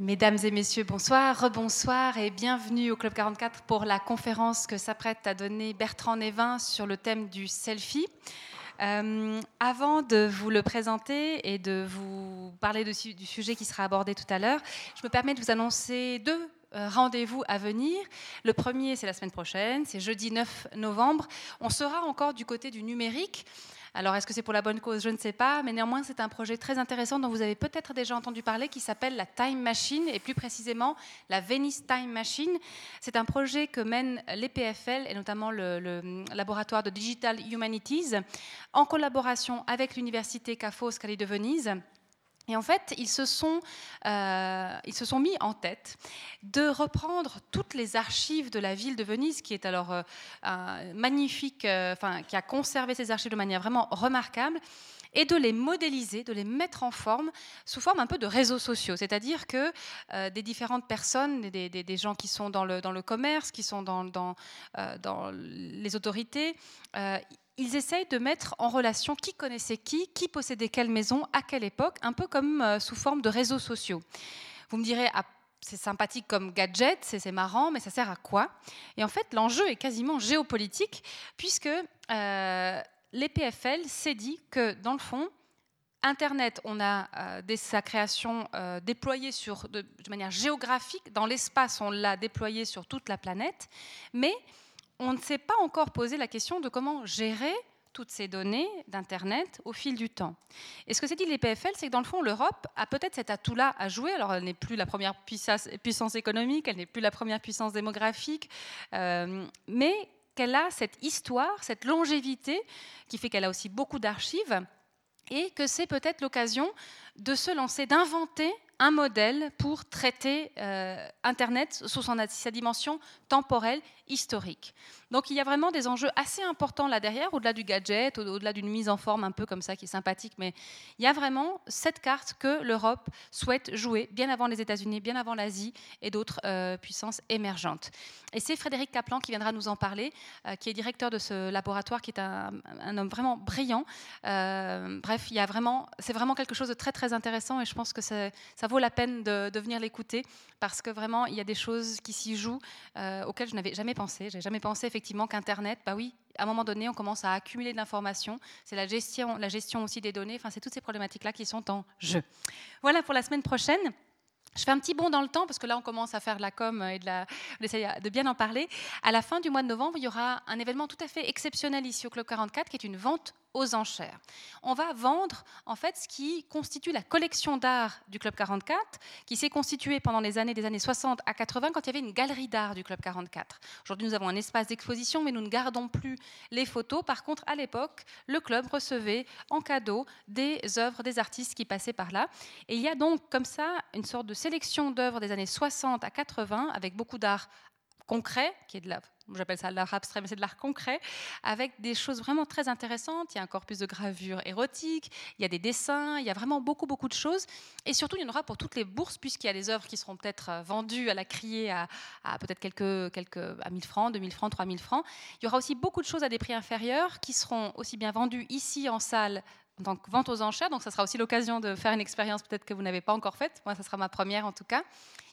Mesdames et messieurs, bonsoir, rebonsoir et bienvenue au Club 44 pour la conférence que s'apprête à donner Bertrand Névin sur le thème du selfie. Euh, avant de vous le présenter et de vous parler du sujet qui sera abordé tout à l'heure, je me permets de vous annoncer deux euh, rendez-vous à venir. Le premier, c'est la semaine prochaine, c'est jeudi 9 novembre. On sera encore du côté du numérique. Alors, est-ce que c'est pour la bonne cause? Je ne sais pas, mais néanmoins, c'est un projet très intéressant dont vous avez peut-être déjà entendu parler qui s'appelle la Time Machine et plus précisément la Venice Time Machine. C'est un projet que mènent l'EPFL et notamment le, laboratoire de Digital Humanities en collaboration avec l'université Ca' Foscari de Venise et en fait, ils se, sont, euh, ils se sont mis en tête de reprendre toutes les archives de la ville de Venise, qui est alors euh, magnifique, euh, enfin, qui a conservé ces archives de manière vraiment remarquable, et de les modéliser, de les mettre en forme sous forme un peu de réseaux sociaux. C'est-à-dire que des différentes personnes, des, des, gens qui sont dans le, dans le commerce, qui sont dans, dans, dans les autorités, ils essayent de mettre en relation qui connaissait qui, qui possédait quelle maison, à quelle époque, un peu comme euh, sous forme de réseaux sociaux. Vous me direz, ah, c'est sympathique comme gadget, c'est marrant, mais ça sert à quoi? Et en fait, l'enjeu est quasiment géopolitique, puisque euh, l'EPFL s'est dit que, dans le fond, Internet, on a euh, sa création euh, déployé sur, de, de, manière géographique, dans l'espace, on l'a déployé sur toute la planète, mais on ne s'est pas encore posé la question de comment gérer toutes ces données d'Internet au fil du temps. Et ce que s'est dit l'EPFL, c'est que dans le fond, l'Europe a peut-être cet atout-là à jouer. Alors, elle n'est plus la première puissance, économique, elle n'est plus la première puissance démographique, euh, mais qu'elle a cette histoire, cette longévité, qui fait qu'elle a aussi beaucoup d'archives, et que c'est peut-être l'occasion de se lancer, d'inventer un modèle pour traiter euh, Internet sous sa dimension temporelle, historique. Donc il y a vraiment des enjeux assez importants là derrière, au-delà du gadget, au-delà d'une mise en forme un peu comme ça qui est sympathique, mais il y a vraiment cette carte que l'Europe souhaite jouer bien avant les États-Unis, bien avant l'Asie et d'autres euh, puissances émergentes. Et c'est Frédéric Kaplan qui viendra nous en parler, euh, qui est directeur de ce laboratoire, qui est un, homme vraiment brillant. bref, il y a vraiment, c'est vraiment quelque chose de très très intéressant et je pense que ça, vaut la peine de, de venir l'écouter parce que vraiment, il y a des choses qui s'y jouent euh, auxquelles je n'avais jamais pensé. Je n'avais jamais pensé effectivement qu'Internet, bah oui, à un moment donné, on commence à accumuler de l'information. C'est la gestion, la gestion aussi des données. Enfin, c'est toutes ces problématiques-là qui sont en jeu. Voilà pour la semaine prochaine. Je fais un petit bond dans le temps parce que là, on commence à faire de la com et de, la, de bien en parler. À la fin du mois de novembre, il y aura un événement tout à fait exceptionnel ici au Club 44 qui est une vente aux enchères. On va vendre en fait ce qui constitue la collection d'art du Club 44, qui s'est constituée pendant les années des années 60 à 80 quand il y avait une galerie d'art du Club 44. Aujourd'hui, nous avons un espace d'exposition, mais nous ne gardons plus les photos. Par contre, à l'époque, le club recevait en cadeau des œuvres des artistes qui passaient par là. Et il y a donc comme ça une sorte de sélection d'œuvres des années 60 à 80 avec beaucoup d'art concret, qui est de l'art j'appelle ça l'art abstrait, mais c'est de l'art concret, avec des choses vraiment très intéressantes. Il y a un corpus de gravure érotique, il y a des dessins, il y a vraiment beaucoup, beaucoup de choses. Et surtout, il y en aura pour toutes les bourses, puisqu'il y a des œuvres qui seront peut-être euh, vendues à la criée à, peut-être quelques, quelques, à 1000 francs, 2000 francs, 3000 francs. Il y aura aussi beaucoup de choses à des prix inférieurs qui seront aussi bien vendues ici en salle donc vente aux enchères, donc ça sera aussi l'occasion de faire une expérience peut-être que vous n'avez pas encore faite. Moi, ça sera ma première en tout cas.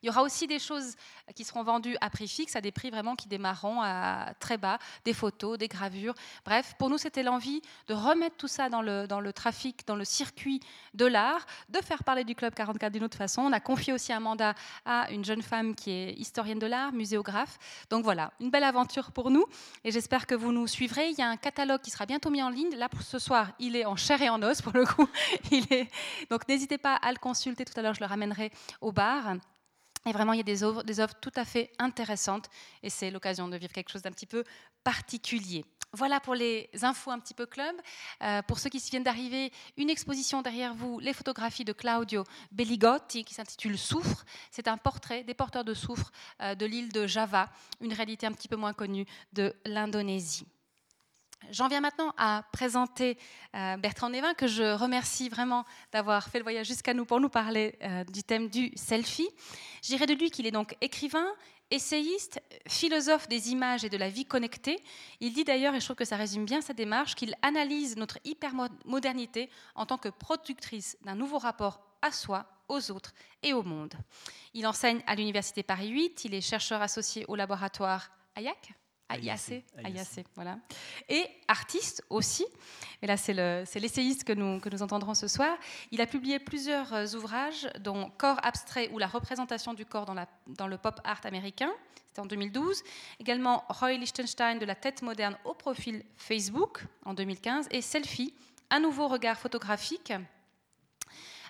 Il y aura aussi des choses qui seront vendues à prix fixe, à des prix vraiment qui démarreront à très bas, des photos, des gravures. Bref, pour nous, c'était l'envie de remettre tout ça dans le, dans le trafic, dans le circuit de l'art, de faire parler du Club 44 d'une autre façon. On a confié aussi un mandat à une jeune femme qui est historienne de l'art, muséographe. Donc voilà, une belle aventure pour nous et j'espère que vous nous suivrez. Il y a un catalogue qui sera bientôt mis en ligne. Là, ce soir, il est en chair et en os pour le coup. Il est... Donc n'hésitez pas à le consulter. Tout à l'heure, je le ramènerai au bar. Et vraiment, il y a des œuvres, des œuvres tout à fait intéressantes et c'est l'occasion de vivre quelque chose d'un petit peu particulier. Voilà pour les infos un petit peu club. Euh, pour ceux qui viennent d'arriver, une exposition derrière vous, les photographies de Claudio Belligotti qui s'intitule Soufre. C'est un portrait des porteurs de soufre euh, de l'île de Java, une réalité un petit peu moins connue de l'Indonésie. J'en viens maintenant à présenter euh, Bertrand Névin, que je remercie vraiment d'avoir fait le voyage jusqu'à nous pour nous parler euh, du thème du selfie. Je dirais de lui qu'il est donc écrivain, essayiste, philosophe des images et de la vie connectée. Il dit d'ailleurs, et je trouve que ça résume bien sa démarche, qu'il analyse notre hypermodernité en tant que productrice d'un nouveau rapport à soi, aux autres et au monde. Il enseigne à l'Université Paris 8, il est chercheur associé au laboratoire AYAC, AIAC, AIAC, voilà. Et artiste aussi. Et là, c'est l'essayiste que nous, que nous entendrons ce soir. Il a publié plusieurs euh, ouvrages, dont Corps abstrait ou la représentation du corps dans, la, dans le pop art américain. C'était en 2012. Également Roy Lichtenstein de la tête moderne au profil Facebook en 2015. Et Selfie, un nouveau regard photographique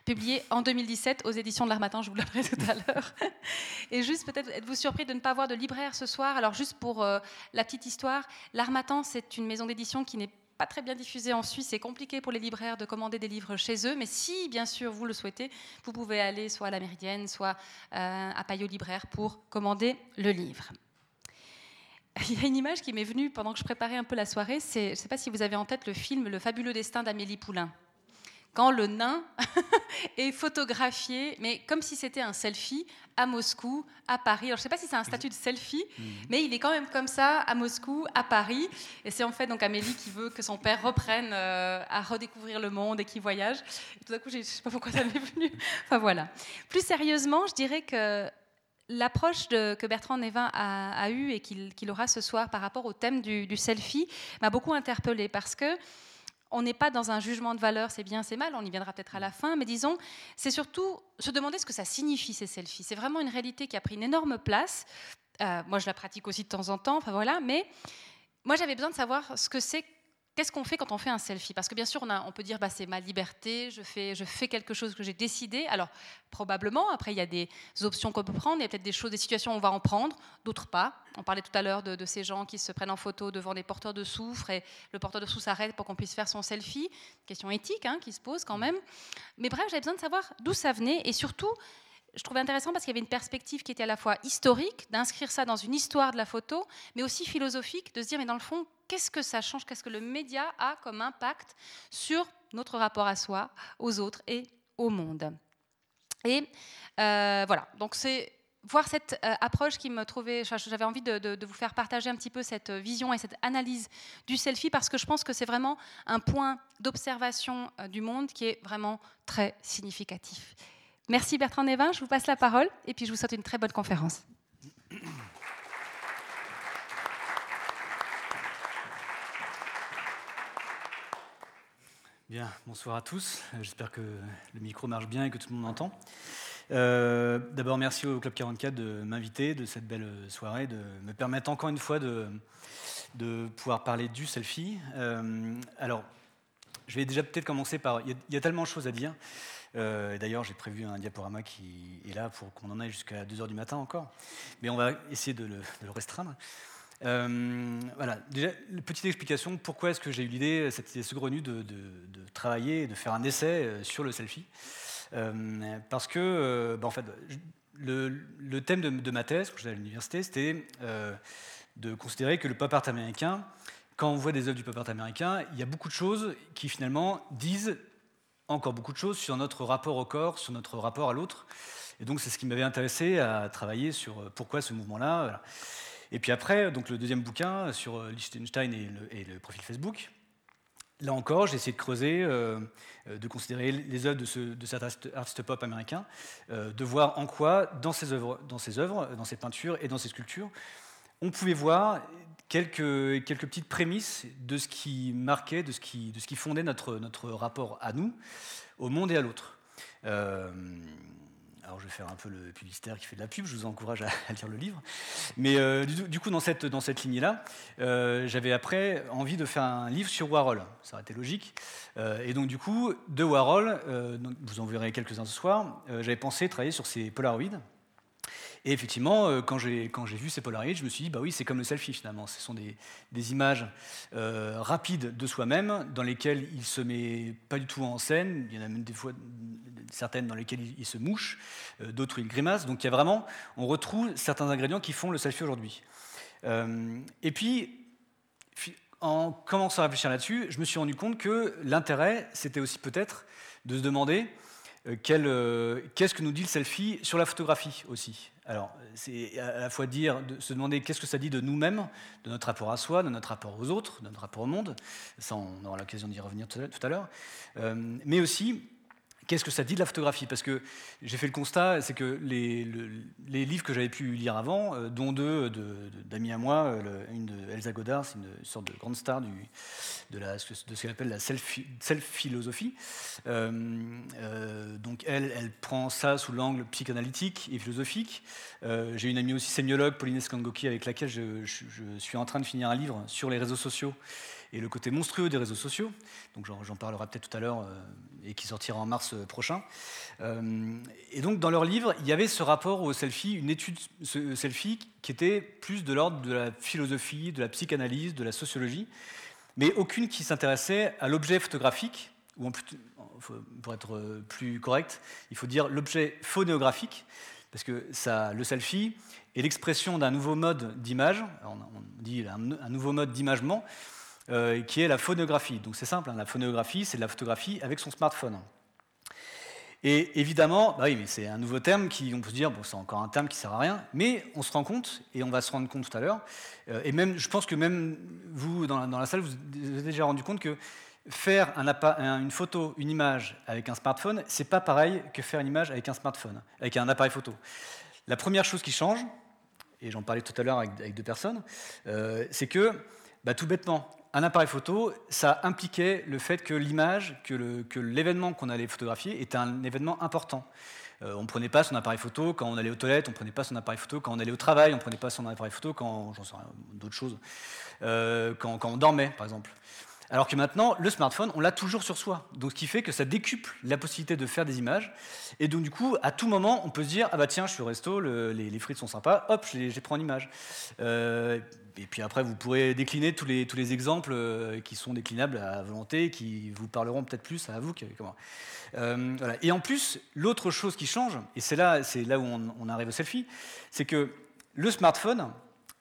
publié en 2017 aux éditions de l'Armatan, je vous l'apprends tout à l'heure. Et juste peut-être êtes-vous surpris de ne pas voir de libraire ce soir? Alors juste pour euh, la petite histoire, l'Armatan c'est une maison d'édition qui n'est pas très bien diffusée en Suisse. C'est compliqué pour les libraires de commander des livres chez eux, mais si bien sûr vous le souhaitez, vous pouvez aller soit à la Méridienne, soit euh, à Payot Libraire pour commander le livre. Il y a une image qui m'est venue pendant que je préparais un peu la soirée. je ne sais pas si vous avez en tête le film Le fabuleux destin d'Amélie Poulain quand le nain est photographié, mais comme si c'était un selfie à Moscou, à Paris. Alors, je ne sais pas si c'est un statut de selfie, mhm. mais il est quand même comme ça à Moscou, à Paris. Et c'est en fait donc Amélie qui veut que son père reprenne euh, à redécouvrir le monde et qui voyage. Et tout d'un coup, je ne sais pas pourquoi ça m'est venu. Enfin voilà. Plus sérieusement, je dirais que l'approche que Bertrand Névin a, eue et qu'il aura ce soir par rapport au thème du, du selfie m'a beaucoup interpellée parce que on n'est pas dans un jugement de valeur, c'est bien, c'est mal, on y viendra peut-être à la fin, mais disons, c'est surtout se demander ce que ça signifie ces selfies. C'est vraiment une réalité qui a pris une énorme place. Euh, moi, je la pratique aussi de temps en temps, enfin voilà, mais moi, j'avais besoin de savoir ce que c'est Qu'est-ce qu'on fait quand on fait un selfie? Parce que bien sûr, on, peut dire bah, c'est ma liberté, je fais, je fais quelque chose que j'ai décidé. Alors, probablement, après, il y a des options qu'on peut prendre, il y a peut-être des choses, des situations où on va en prendre, d'autres pas. On parlait tout à l'heure de, ces gens qui se prennent en photo devant des porteurs de soufre et le porteur de soufre s'arrête pour qu'on puisse faire son selfie. Question éthique hein, qui se pose quand même. Mais bref, j'avais besoin de savoir d'où ça venait et surtout, je trouvais intéressant parce qu'il y avait une perspective qui était à la fois historique, d'inscrire ça dans une histoire de la photo, mais aussi philosophique, de se dire, mais dans le fond, qu'est-ce que ça change, qu'est-ce que le média a comme impact sur notre rapport à soi, aux autres et au monde. Et euh, voilà, donc c'est voir cette euh, approche qui me trouvait, j'avais envie de, vous faire partager un petit peu cette vision et cette analyse du selfie parce que je pense que c'est vraiment un point d'observation euh, du monde qui est vraiment très significatif. Merci Bertrand Névin, je vous passe la parole et puis je vous souhaite une très bonne conférence. Bien, bonsoir à tous. J'espère que le micro marche bien et que tout le monde m'entend. Euh, d'abord, merci au Club 44 de m'inviter de cette belle soirée, de me permettre encore une fois de, de pouvoir parler du selfie. Euh, alors, je vais déjà peut-être commencer par. Il y, a, tellement de choses à dire. Euh, d'ailleurs, j'ai prévu un diaporama qui est là pour qu'on en aille jusqu'à 2h du matin encore. Mais on va essayer de le, restreindre. Euh, voilà, déjà, petite explication, pourquoi est-ce que j'ai eu l'idée, cette idée saugrenue, de, de, de, travailler, de faire un essai euh, sur le selfie? Parce que, bah, en fait, le, thème de, ma thèse, quand j'étais à l'université, c'était de considérer que le pop art américain, quand on voit des œuvres du pop art américain, il y a beaucoup de choses qui finalement disent encore beaucoup de choses sur notre rapport au corps, sur notre rapport à l'autre. Et donc, c'est ce qui m'avait intéressé à travailler sur euh, pourquoi ce mouvement-là. Et puis après, donc le deuxième bouquin sur euh, Liechtenstein et le, profil Facebook. Là encore, j'ai essayé de creuser, euh, de considérer les œuvres de, ce, de cet artiste pop américain, de voir en quoi, dans ses œuvres, dans ses œuvres, dans ses peintures et dans ses sculptures, on pouvait voir quelques, quelques petites prémices de ce qui marquait, de ce qui, de ce qui fondait notre, notre rapport à nous, au monde et à l'autre. Euh, alors je vais faire un peu le publicitaire qui fait de la pub, je vous encourage à, lire le livre. Mais euh, du, coup, dans cette, dans cette lignée-là, euh, j'avais après envie de faire un livre sur Warhol. Ça aurait été logique. et donc du coup, de Warhol, vous en verrez quelques-uns ce soir, j'avais pensé travailler sur ces polaroids et effectivement, euh, quand j'ai vu ces Polaroids, je me suis dit, bah oui, c'est comme le selfie finalement. Ce sont des, images euh, rapides de soi-même, dans lesquelles il se met pas du tout en scène. Il y en a même des fois certaines dans lesquelles il, se mouche, euh, d'autres il grimace. Donc il y a vraiment, on retrouve certains ingrédients qui font le selfie aujourd'hui. et puis, en commençant à réfléchir là-dessus, je me suis rendu compte que l'intérêt, c'était aussi peut-être de se demander qu'est-ce que nous dit le selfie sur la photographie aussi. Alors, c'est à la fois dire, de se demander qu'est-ce que ça dit de nous-mêmes, de notre rapport à soi, de notre rapport aux autres, de notre rapport au monde. Ça, on aura l'occasion d'y revenir tout à l'heure. Euh, mais aussi, qu'est-ce que ça dit de la photographie? Parce que j'ai fait le constat, c'est que les, livres que j'avais pu lire avant, euh, dont deux d'amis à moi, une de Elsa Godard, c'est une sorte de grande star de, ce qu'elle appelle la self-philosophie. donc elle, elle prend ça sous l'angle psychanalytique et philosophique. j'ai une amie aussi sémiologue, Pauline Skangoki, avec laquelle je suis en train de finir un livre sur les réseaux sociaux et le côté monstrueux des réseaux sociaux, donc j'en parlerai peut-être tout à l'heure, euh, et qui sortira en mars euh, prochain. Euh, et donc dans leur livre, il y avait ce rapport au selfie, une étude selfie qui était plus de l'ordre de la philosophie, de la psychanalyse, de la sociologie, mais aucune qui s'intéressait à l'objet photographique, ou pour être plus correct, il faut dire l'objet phonéographique, parce que le selfie est l'expression d'un nouveau mode d'image, on dit un nouveau mode d'imagement, euh, qui est la phonographie. Donc c'est simple, hein, la phonographie, c'est de la photographie avec son smartphone. Et évidemment, bah oui, mais c'est un nouveau terme qui, on peut se dire, bon, c'est encore un terme qui sert à rien, mais on se rend compte, et on va se rendre compte tout à l'heure, euh, et même, je pense que même vous, dans la, salle, vous vous êtes déjà rendu compte que faire un, une photo, une image avec un smartphone, c'est pas pareil que faire une image avec un smartphone, avec un appareil photo. La première chose qui change, et j'en parlais tout à l'heure avec, deux personnes, euh, c'est que, bah, tout bêtement, un appareil photo, ça impliquait le fait que l'image, que l'événement qu'on allait photographier était un événement important. Euh, on ne prenait pas son appareil photo quand on allait aux toilettes, on ne prenait pas son appareil photo quand on allait au travail, on ne prenait pas son appareil photo quand, j'en sais d'autres choses, euh, quand, on dormait, par exemple. Alors que maintenant, le smartphone, on l'a toujours sur soi. Donc, ce qui fait que ça décuple la possibilité de faire des images. Et donc, du coup, à tout moment, on peut se dire Ah bah tiens, je suis au resto, les, frites sont sympas, hop, je les, prends en image. Euh, et puis après, vous pourrez décliner tous les, exemples euh, qui sont déclinables à volonté, qui vous parleront peut-être plus à vous. comment. Euh. Et en plus, l'autre chose qui change, et c'est là, là où on, arrive au selfie, c'est que le smartphone,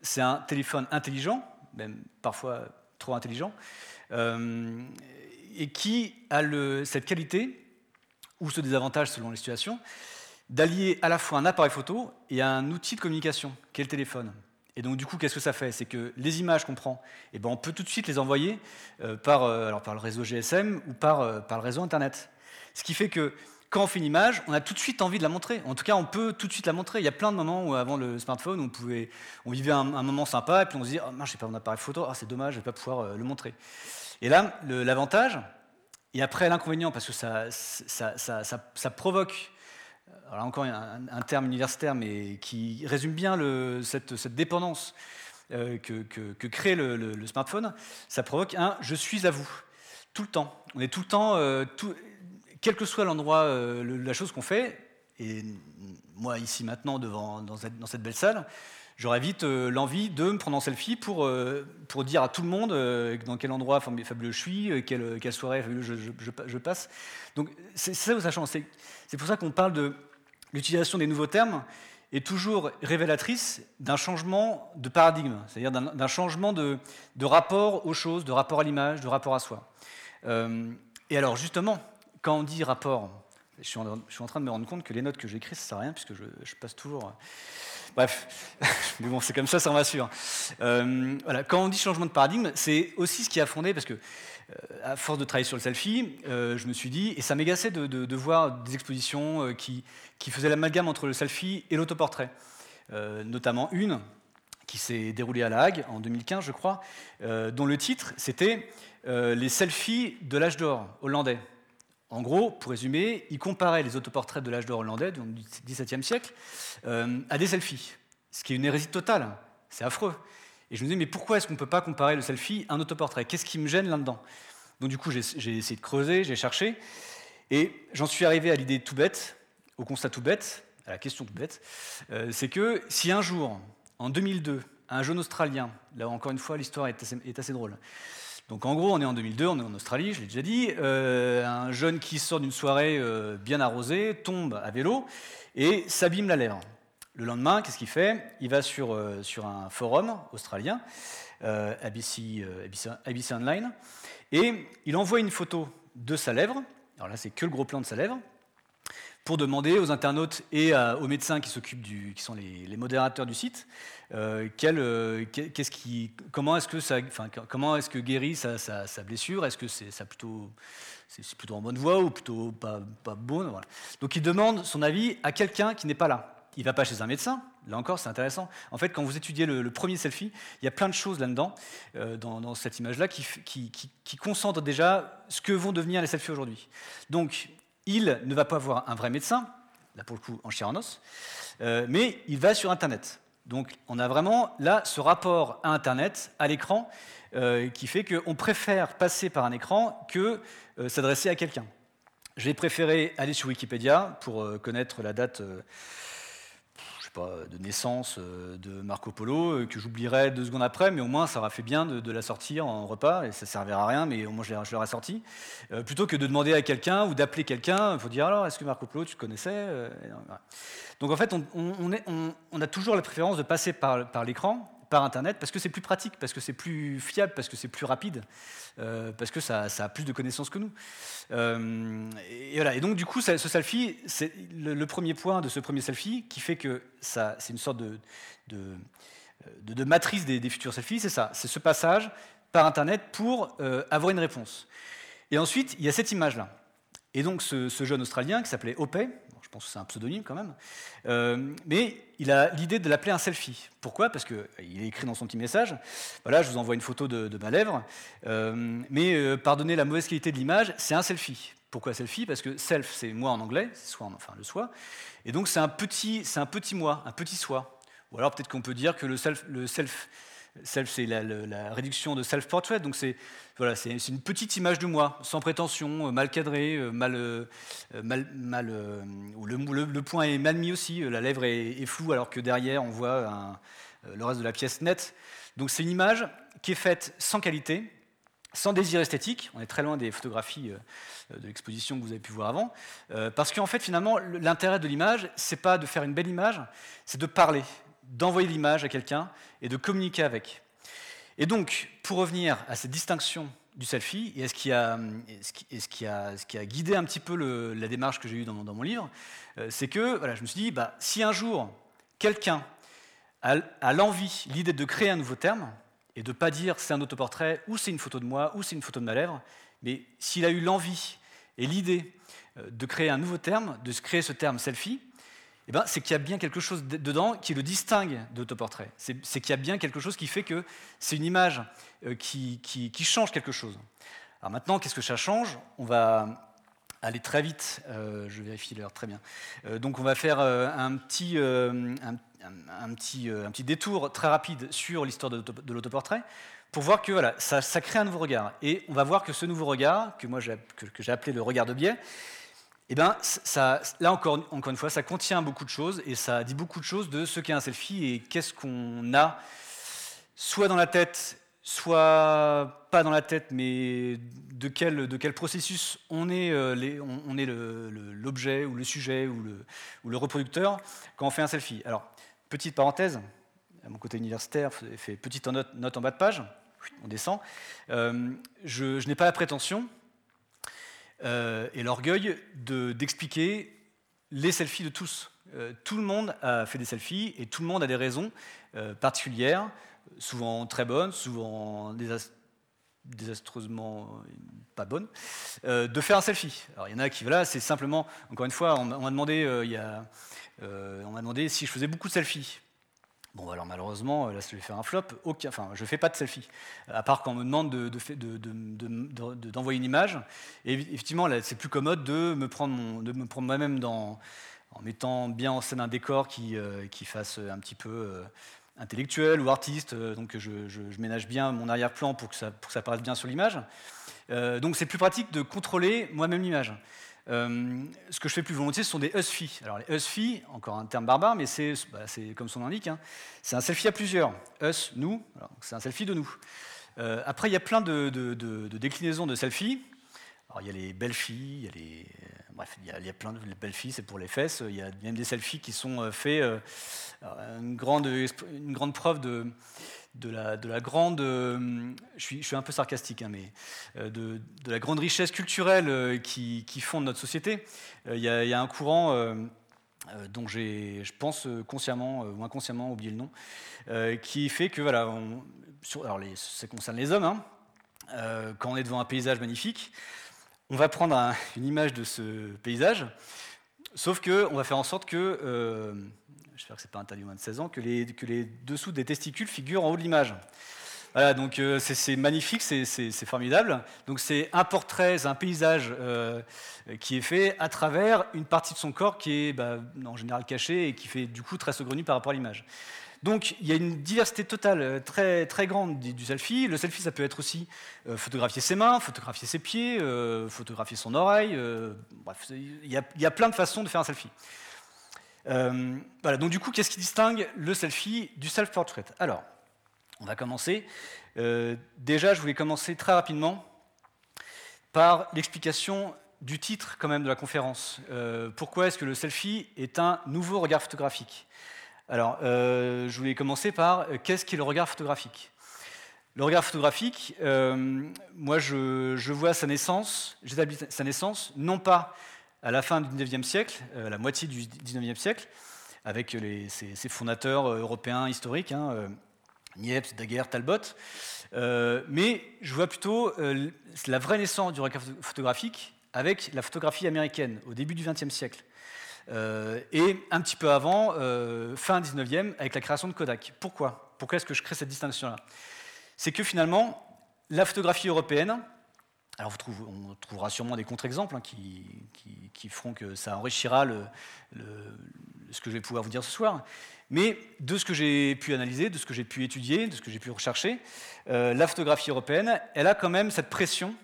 c'est un téléphone intelligent, même parfois trop intelligent, euh, et qui a cette qualité, ou ce désavantage selon les situations, d'allier à la fois un appareil photo et un outil de communication, qui est le téléphone. Et donc, du coup, qu'est-ce que ça fait? C'est que les images qu'on prend, eh ben, on peut tout de suite les envoyer euh, par, euh, alors par le réseau GSM ou par, euh, par le réseau Internet. Ce qui fait que quand on fait une image, on a tout de suite envie de la montrer. En tout cas, on peut tout de suite la montrer. Il y a plein de moments où, avant le smartphone, on, pouvait, on vivait un, moment sympa, et puis on se dit oh, je n'ai pas mon appareil photo, ah, c'est dommage, je ne vais pas pouvoir le montrer. Et là, l'avantage, et après l'inconvénient, parce que ça, ça, ça, ça provoque alors encore un, terme universitaire, mais qui résume bien cette, dépendance euh, que, crée le, smartphone, ça provoque un « je suis à vous » tout le temps. On est tout le temps, euh, quel que soit l'endroit, euh, la chose qu'on fait, et moi ici maintenant devant, dans, cette, belle salle, j'aurais vite l'envie de me prendre en selfie pour, pour dire à tout le monde dans quel endroit fabuleux je suis, quelle, soirée fabuleuse je, passe. Donc c'est ça où ça change. C'est pour ça qu'on parle de l'utilisation des nouveaux termes est toujours révélatrice d'un changement de paradigme, c'est-à-dire d'un changement de, rapport aux choses, de rapport à l'image, de rapport à soi. Euh, et alors justement, quand on dit rapport, je suis, en, train de me rendre compte que les notes que j'écris, ça ne sert à rien, puisque je, passe toujours... Bref, mais bon, c'est comme ça, ça me rassure. Euh, voilà. Quand on dit changement de paradigme, c'est aussi ce qui a fondé, parce que à force de travailler sur le selfie, euh, je me suis dit, et ça m'agaçait de, voir des expositions euh, qui, qui faisaient l'amalgame entre le selfie et l'autoportrait. notamment une qui s'est déroulée à La Hague en 2015, je crois, dont le titre c'était Les selfies de l'âge d'or hollandais. En gros, pour résumer, il comparait les autoportraits de l'âge d'or hollandais, du XVIIe siècle, à des selfies, ce qui est une hérésie totale. C'est affreux. Et je me disais, mais pourquoi est-ce qu'on ne peut pas comparer le selfie à un autoportrait? Qu'est-ce qui me gêne là-dedans? Donc du coup, j'ai essayé de creuser, j'ai cherché, et j'en suis arrivé à l'idée tout bête, au constat tout bête, à la question tout bête, euh, c'est que si un jour, en 2002, un jeune Australien, là encore une fois, l'histoire est, assez, drôle, donc en gros, on est en 2002, on est en Australie, je l'ai déjà dit. Euh, un jeune qui sort d'une soirée euh, bien arrosée tombe à vélo et s'abîme la lèvre. Le lendemain, qu'est-ce qu'il fait? Il va sur, euh, sur un forum australien, euh, ABC, euh, ABC, Online, et il envoie une photo de sa lèvre. Alors là, c'est que le gros plan de sa lèvre, pour demander aux internautes et aux médecins qui s'occupent du, qui sont les, modérateurs du site, qui, comment est-ce que ça, comment est-ce que guérit sa, sa, blessure? Est-ce que c'est ça plutôt, c'est plutôt en bonne voie ou plutôt pas, pas bon? Donc il demande son avis à quelqu'un qui n'est pas là. Il va pas chez un médecin. Là encore, c'est intéressant. En fait, quand vous étudiez le, premier selfie, il y a plein de choses là-dedans, euh, dans, cette image-là, qui, concentrent déjà ce que vont devenir les selfies aujourd'hui. Donc, il ne va pas voir un vrai médecin, là pour le coup en chair en os, euh, mais il va sur Internet. Donc on a vraiment là ce rapport à Internet, à l'écran, euh, qui fait qu'on préfère passer par un écran que s'adresser à quelqu'un. J'ai préféré aller sur Wikipédia pour connaître la date de naissance euh, de Marco Polo, euh, que j'oublierai deux secondes après, mais au moins ça aura fait bien de, la sortir en repas, et ça servira à rien, mais au moins je l'aurai sorti. Euh, plutôt que de demander à quelqu'un ou d'appeler quelqu'un, il faut dire alors, est-ce que Marco Polo, tu connaissais Donc en fait, on, a toujours la préférence de passer par l'écran, par Internet parce que c'est plus pratique, parce que c'est plus fiable, parce que c'est plus rapide, euh, parce que ça, a plus de connaissances que nous. Euh, et, voilà. et donc, du coup, ce selfie, c'est le, premier point de ce premier selfie qui fait que ça, c'est une sorte de, matrice des, futurs selfies, c'est ça, c'est ce passage par Internet pour euh, avoir une réponse. Et ensuite, il y a cette image-là. Et donc, ce, ce jeune Australien qui s'appelait je pense que c'est un pseudonyme quand même. Euh, mais il a l'idée de l'appeler un selfie. Pourquoi? Parce qu'il est écrit dans son petit message, voilà, je vous envoie une photo de, ma lèvre, euh, mais euh, pardonnez la mauvaise qualité de l'image, c'est un selfie. Pourquoi selfie? Parce que self, c'est moi en anglais, c'est soi, enfin le soi, et donc c'est un petit, c'est un petit moi, un petit soi. Ou alors peut-être qu'on peut dire que le self, le self Self, c'est la, réduction de self-portrait, donc c'est voilà, une petite image de moi, sans prétention, euh, mal cadrée, euh, mal, euh, mal, mal où le, le, point est mal mis aussi, la lèvre est, floue alors que derrière on voit le reste de la pièce nette. Donc c'est une image qui est faite sans qualité, sans désir esthétique. On est très loin des photographies de l'exposition que vous avez pu voir avant, parce qu'en fait finalement l'intérêt de l'image, c'est pas de faire une belle image, c'est de parler, d'envoyer l'image à quelqu'un et de communiquer avec. Et donc, pour revenir à cette distinction du selfie, et ce qui a, ce qui, a, a guidé un petit peu la démarche que j'ai eue dans, mon livre, euh, c'est que voilà, je me suis dit, bah, si un jour quelqu'un a, l'envie, l'idée de créer un nouveau terme, et de ne pas dire c'est un autoportrait, ou c'est une photo de moi, ou c'est une photo de ma lèvre, mais s'il a eu l'envie et l'idée euh, de créer un nouveau terme, de créer ce terme selfie, eh ben, c'est qu'il y a bien quelque chose dedans qui le distingue d'autoportrait. C'est qu'il y a bien quelque chose qui fait que c'est une image euh, qui, qui, change quelque chose. Alors maintenant, qu'est-ce que ça change? On va aller très vite. Euh, je vérifie l'heure, très bien. Euh, donc on va faire un petit, un, petit, un petit détour très rapide sur l'histoire de, l'autoportrait pour voir que voilà, ça, crée un nouveau regard. Et on va voir que ce nouveau regard, que moi j'ai appelé le regard de biais, eh bien, ça, là encore, encore une fois, ça contient beaucoup de choses et ça dit beaucoup de choses de ce qu'est un selfie et qu'est-ce qu'on a, soit dans la tête, soit pas dans la tête, mais de quel, processus on est, euh, l'objet ou le sujet ou le, reproducteur quand on fait un selfie. Alors, petite parenthèse, à mon côté universitaire, fait petite note, en bas de page, on descend. Euh, je n'ai pas la prétention euh, et l'orgueil d'expliquer les selfies de tous. Euh, tout le monde a fait des selfies et tout le monde a des raisons euh, particulières, souvent très bonnes, souvent désastreusement pas bonnes, de faire un selfie. Alors il y en a qui, voilà, c'est simplement, encore une fois, on, m'a demandé, demandé si je faisais beaucoup de selfies. Bon, alors malheureusement, là, je vais faire un flop. enfin, je ne fais pas de selfie, à part quand on me demande d'envoyer une image. Et effectivement, c'est plus commode de me prendre, moi-même en mettant bien en scène un décor qui, euh, fasse un petit peu euh, intellectuel ou artiste. donc, je, ménage bien mon arrière-plan pour, que ça, pour paraisse bien sur l'image. Euh, donc, c'est plus pratique de contrôler moi-même l'image. Euh, ce que je fais plus volontiers, ce sont des USFI. Alors les USFI, encore un terme barbare, mais c'est bah, comme son indique, hein, c'est un selfie à plusieurs. Us, nous, c'est un selfie de nous. Euh, après, il y a plein de, déclinaisons de selfies. Alors, il y a les belles filles, il y a les, bref, il y, a, plein de belles filles, c'est pour les fesses. Il y a même des selfies qui sont euh, faits, une, grande, une grande preuve de, de la, de la grande, je, suis, je, suis, un peu sarcastique, hein, mais de, de, la grande richesse culturelle qui, qui fonde notre société. Il y, a, un courant dont j'ai, je pense, consciemment ou inconsciemment oublié le nom, qui fait que, voilà, alors ça concerne les hommes, hein, quand on est devant un paysage magnifique, on va prendre une image de ce paysage, sauf qu'on va faire en sorte que, euh, j'espère que ce n'est pas interdit moins de 16 ans, que les, dessous des testicules figurent en haut de l'image. Voilà, donc euh, c'est magnifique, c'est formidable. Donc c'est un portrait, un paysage euh, qui est fait à travers une partie de son corps qui est bah, en général cachée et qui fait du coup très saugrenu par rapport à l'image. Donc il y a une diversité totale euh, très, très grande du, selfie. Le selfie, ça peut être aussi photographier ses mains, photographier ses pieds, photographier son oreille. bref, il y, a, plein de façons de faire un selfie. Voilà, donc du coup, qu'est-ce qui distingue le selfie du self-portrait? Alors, on va commencer. déjà, je voulais commencer très rapidement par l'explication du titre quand même de la conférence. pourquoi est-ce que le selfie est un nouveau regard photographique? Alors, euh, je voulais commencer par euh, qu'est-ce qu'est le regard photographique? Le regard photographique, euh, moi, je, vois sa naissance, j'établis sa naissance, non pas à la fin du 19e siècle, la moitié du 19e siècle, avec ses, fondateurs européens historiques, hein, Niepce, Daguerre, Talbot, mais je vois plutôt la vraie naissance du regard photographique avec la photographie américaine au début du 20e siècle. Euh, et un petit peu avant, euh, fin 19e, avec la création de Kodak. Pourquoi? Pourquoi est-ce que je crée cette distinction-là? C'est que finalement, la photographie européenne, alors on trouvera sûrement des contre-exemples hein, qui, feront que ça enrichira ce que je vais pouvoir vous dire ce soir. Mais de ce que j'ai pu analyser, de ce que j'ai pu étudier, de ce que j'ai pu rechercher, euh, la photographie européenne, elle a quand même cette pression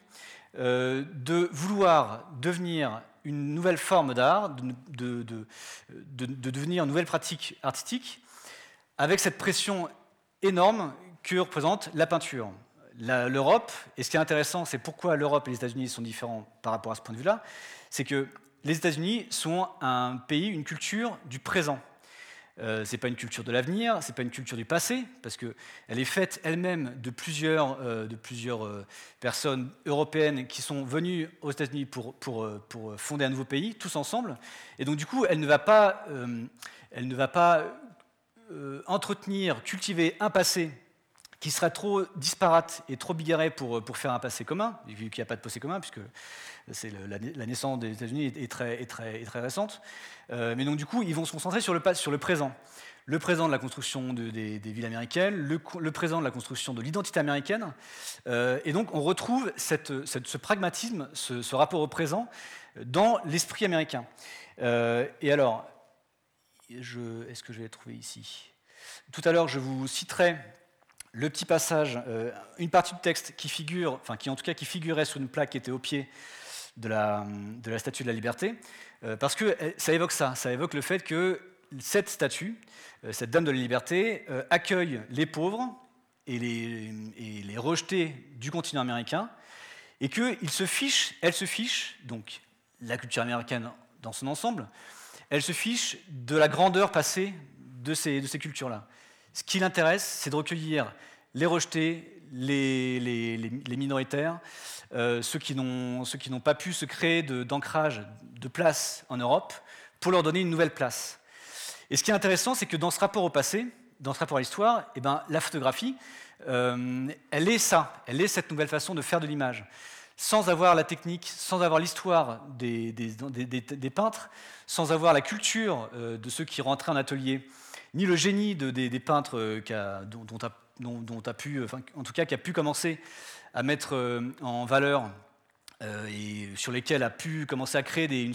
de vouloir devenir une nouvelle forme d'art, de, devenir une nouvelle pratique artistique, avec cette pression énorme que représente la peinture. L'Europe, et ce qui est intéressant, c'est pourquoi l'Europe et les États-Unis sont différents par rapport à ce point de vue-là, c'est que les États-Unis sont un pays, une culture du présent. Euh, ce n'est pas une culture de l'avenir, ce n'est pas une culture du passé, parce qu'elle est faite elle-même de plusieurs, euh, de plusieurs euh, personnes européennes qui sont venues aux États-Unis pour, pour, pour, fonder un nouveau pays, tous ensemble. Et donc, du coup, elle ne va pas, elle ne va pas entretenir, cultiver un passé qui serait trop disparate et trop bigarré pour, pour faire un passé commun, vu qu'il n'y a pas de passé commun, puisque la, naissance des États-Unis est, très, très, très, récente. Euh, mais donc, du coup, ils vont se concentrer sur le, sur le présent. Le présent de la construction des, villes américaines, le, présent de la construction de l'identité américaine. Euh, et donc, on retrouve cette, ce pragmatisme, ce, rapport au présent, dans l'esprit américain. Euh, et alors, est-ce que je vais trouver ici? Tout à l'heure, je vous citerai le petit passage, une partie du texte qui figure, enfin qui en tout cas qui figurait sur une plaque qui était au pied de la, de la Statue de la Liberté, euh, parce que eh, ça évoque ça, ça évoque le fait que cette statue, euh, cette Dame de la Liberté, euh, accueille les pauvres et les, et les rejetés du continent américain, et qu'elle se fiche, elle se fiche, donc la culture américaine dans son ensemble, elle se fiche de la grandeur passée de ces, de ces cultures-là. Ce qui l'intéresse, c'est de recueillir les rejetés, les, minoritaires, euh, ceux qui n'ont pas pu se créer d'ancrage de, place en Europe, pour leur donner une nouvelle place. Et ce qui est intéressant, c'est que dans ce rapport au passé, dans ce rapport à l'histoire, eh ben, la photographie, euh, elle est ça, elle est cette nouvelle façon de faire de l'image. Sans avoir la technique, sans avoir l'histoire des, des, peintres, sans avoir la culture euh, de ceux qui rentraient en atelier, ni le génie des, peintres dont, dont, a, pu, en tout cas, qui a pu commencer à mettre euh, en valeur euh, et sur lesquels a pu commencer à créer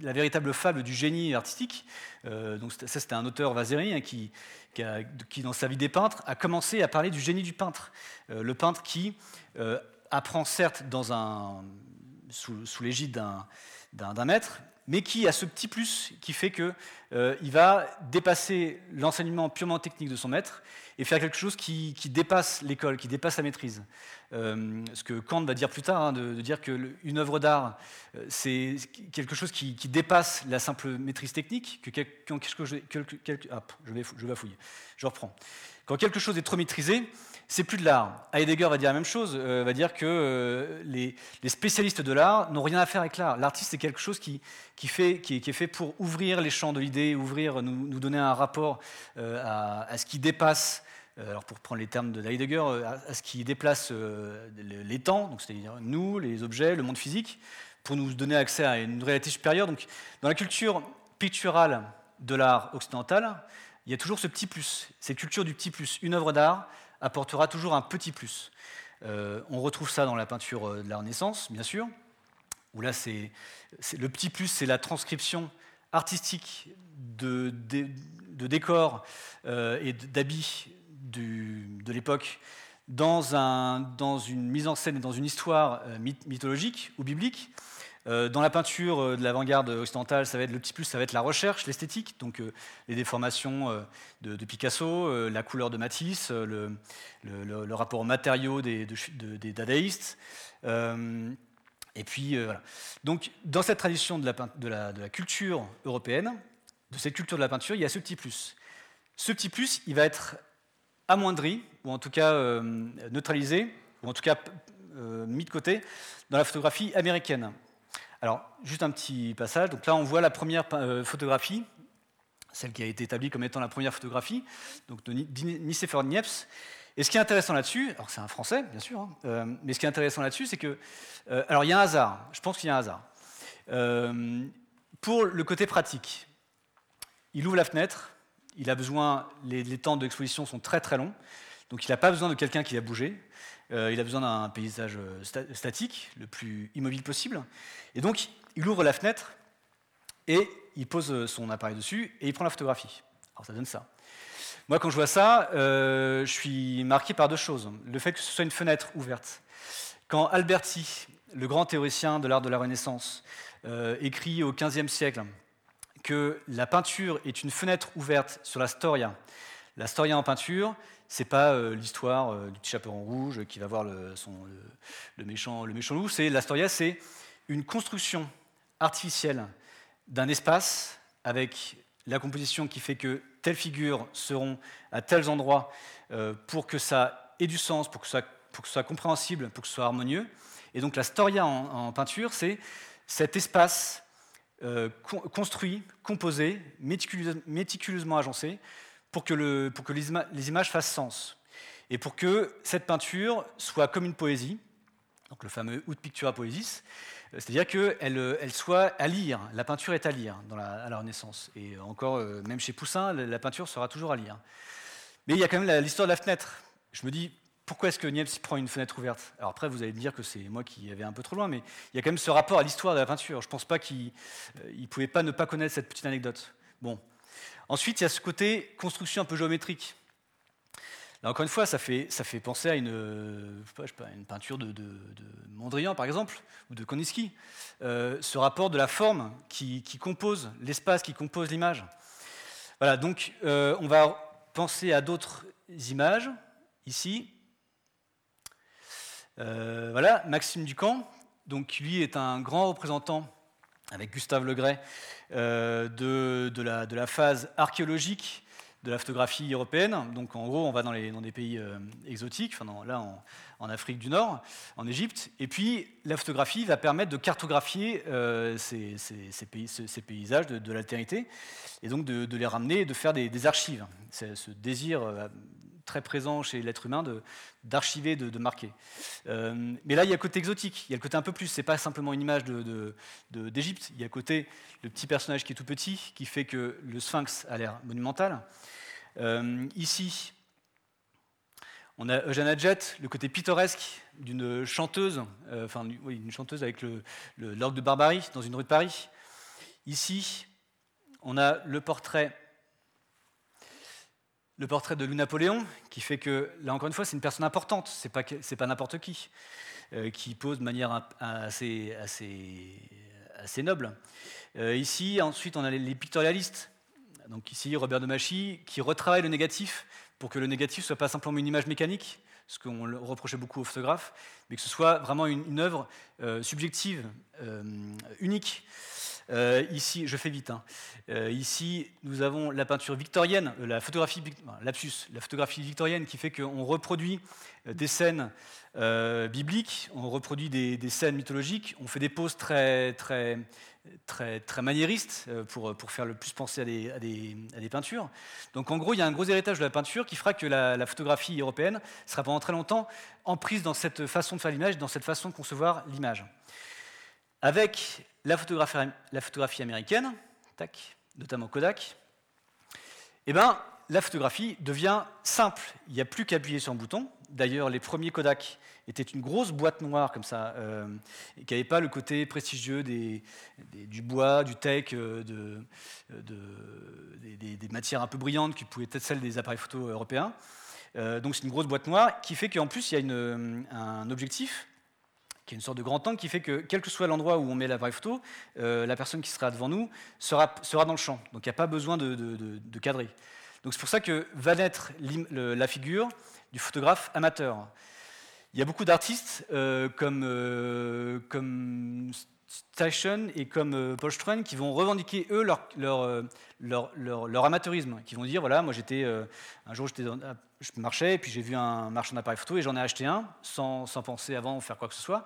la véritable fable du génie artistique. Euh, ça, c'était un auteur Vaseri hein, qui, qui, dans sa vie des peintres, a commencé à parler du génie du peintre. le peintre qui apprend certes dans un, sous, l'égide d'un, maître, mais qui a ce petit plus qui fait que il va dépasser l'enseignement purement technique de son maître et faire quelque chose qui, dépasse l'école, qui dépasse la maîtrise. ce que Kant va dire plus tard, hein, de, dire qu'une œuvre d'art, c'est quelque chose qui, dépasse la simple maîtrise technique, que je vais fouiller, je reprends. Quand quelque chose est trop maîtrisé, c'est plus de l'art. Heidegger va dire la même chose, euh, va dire que euh, les, spécialistes de l'art n'ont rien à faire avec l'art. L'artiste, c'est quelque chose qui, fait, qui, est fait pour ouvrir les champs de l'idée, ouvrir, nous, donner un rapport euh, à, ce qui dépasse, alors pour prendre les termes de Heidegger, à, ce qui déplace les temps, donc c'est-à-dire nous, les objets, le monde physique, pour nous donner accès à une réalité supérieure. Donc, dans la culture picturale de l'art occidental, il y a toujours ce petit plus, cette culture du petit plus. Une œuvre d'art, apportera toujours un petit plus. Euh, on retrouve ça dans la peinture euh, de la Renaissance, bien sûr, où là, c'est, le petit plus, c'est la transcription artistique de, décors euh, et d'habits de l'époque dans, un, dans, une mise en scène et dans une histoire mythologique ou biblique. Euh, dans la peinture euh, de l'avant-garde occidentale, ça va être le petit plus, ça va être la recherche, l'esthétique, donc euh, les déformations de, Picasso, la couleur de Matisse, le, rapport aux matériaux des, dadaïstes. et puis voilà. Donc dans cette tradition de de la, culture européenne, de cette culture de la peinture, il y a ce petit plus. Ce petit plus, il va être amoindri, ou en tout cas neutralisé, ou en tout cas mis de côté dans la photographie américaine. Alors, juste un petit passage. Donc là, on voit la première euh, photographie, celle qui a été établie comme étant la première photographie, donc de Nicéphore Niepce. Et ce qui est intéressant là-dessus, alors c'est un Français, bien sûr, hein, euh, mais ce qui est intéressant là-dessus, c'est que, euh, alors il y a un hasard, je pense qu'il y a un hasard. pour le côté pratique, il ouvre la fenêtre, il a besoin, les, les temps d'exposition sont très très longs, donc il n'a pas besoin de quelqu'un qui va bouger. Euh, il a besoin d'un paysage euh, statique, le plus immobile possible. Et donc, il ouvre la fenêtre et il pose euh, son appareil dessus et il prend la photographie. Alors, ça donne ça. Moi, quand je vois ça, je suis marqué par deux choses. Le fait que ce soit une fenêtre ouverte. Quand Alberti, le grand théoricien de l'art de la Renaissance, écrit au XVe siècle que la peinture est une fenêtre ouverte sur la storia, la storia en peinture, c'est pas euh, l'histoire euh, du petit chaperon rouge qui va voir le, méchant, le méchant loup. C'est l'Astoria, c'est une construction artificielle d'un espace avec la composition qui fait que telles figures seront à tels endroits euh, pour que ça ait du sens, pour que, ça, pour que ce soit compréhensible, pour que ce soit harmonieux. Et donc la storia en, peinture, c'est cet espace construit, composé, méticuleusement agencé, pour que, les, images fassent sens. Et pour que cette peinture soit comme une poésie, donc le fameux Ut Pictura Poesis, euh, c'est-à-dire qu'elle elle soit à lire, la peinture est à lire la, à la Renaissance. Et encore, euh, même chez Poussin, la peinture sera toujours à lire. Mais il y a quand même l'histoire de la fenêtre. Je me dis, pourquoi est-ce que Niepce prend une fenêtre ouverte? Alors après, vous allez me dire que c'est moi qui avais un peu trop loin, mais il y a quand même ce rapport à l'histoire de la peinture. Je ne pense pas qu'il ne euh, pouvait pas ne pas connaître cette petite anecdote. Bon, Ensuite, il y a ce côté construction un peu géométrique. Là, encore une fois, ça fait, penser à une, une peinture de, Mondrian, par exemple, ou de Koniski. Euh, ce rapport de la forme qui, compose l'espace, qui compose l'image. Voilà, donc euh, on va penser à d'autres images, ici. Euh, voilà, Maxime Ducamp, donc lui est un grand représentant avec Gustave Legray, euh, de, la, phase archéologique de la photographie européenne. Donc en gros, on va dans, des pays euh, exotiques, là en, Afrique du Nord, en Égypte. Et puis la photographie va permettre de cartographier euh, ces, paysages de, l'altérité et donc de, les ramener et de faire des, des archives. Ce désir très présent chez l'être humain d'archiver, de, de, marquer. Euh, mais là, il y a le côté exotique, il y a le côté un peu plus, c'est pas simplement une image d'Égypte, il y a le côté le petit personnage qui est tout petit, qui fait que le sphinx a l'air monumental. Euh, ici, on a Eugène Adjet, le côté pittoresque d'une chanteuse, euh, enfin oui, une chanteuse avec l'orgue le, de Barbarie dans une rue de Paris. Ici, on a le portrait le portrait de Louis Napoléon, qui fait que, là encore une fois, c'est une personne importante, c'est pas, pas n'importe qui, euh, qui pose de manière assez, assez, assez noble. Euh, ici, ensuite, on a les, pictorialistes, donc ici Robert Demachy, qui retravaille le négatif pour que le négatif soit pas simplement une image mécanique, ce qu'on reprochait beaucoup aux photographes, mais que ce soit vraiment une, œuvre euh, subjective, unique. Euh, ici, je fais vite. Hein. ici, nous avons la peinture victorienne, la photographie, lapsus, la photographie victorienne qui fait qu'on reproduit des scènes bibliques, on reproduit des, scènes mythologiques, on fait des poses très, très, très, très maniériste euh, pour, pour faire le plus penser à des, à, des, à des, peintures. Donc en gros, il y a un gros héritage de la peinture qui fera que la, photographie européenne sera pendant très longtemps en prise dans cette façon de faire l'image, dans cette façon de concevoir l'image. Avec la photographie, américaine, notamment Kodak, eh ben, la photographie devient simple. Il n'y a plus qu'à appuyer sur un bouton. D'ailleurs, les premiers Kodak était une grosse boîte noire comme ça, euh, qui n'avait pas le côté prestigieux du bois, du tech, euh, de, des, matières un peu brillantes qui pouvaient être celles des appareils photo européens. Euh, donc c'est une grosse boîte noire qui fait qu'en plus il y a un objectif qui est une sorte de grand angle qui fait que quel que soit l'endroit où on met l'appareil photo, la personne qui sera devant nous sera, sera dans le champ. Donc il n'y a pas besoin de, de cadrer. Donc c'est pour ça que va naître la figure du photographe amateur. Il y a beaucoup d'artistes euh, comme, euh, comme Station et comme euh, Paul Struen qui vont revendiquer, eux, leur, leur, amateurisme, qui vont dire, voilà, moi j'étais, un jour je marchais, et puis j'ai vu un marchand d'appareils photo, et j'en ai acheté un, sans, sans, penser avant faire quoi que ce soit,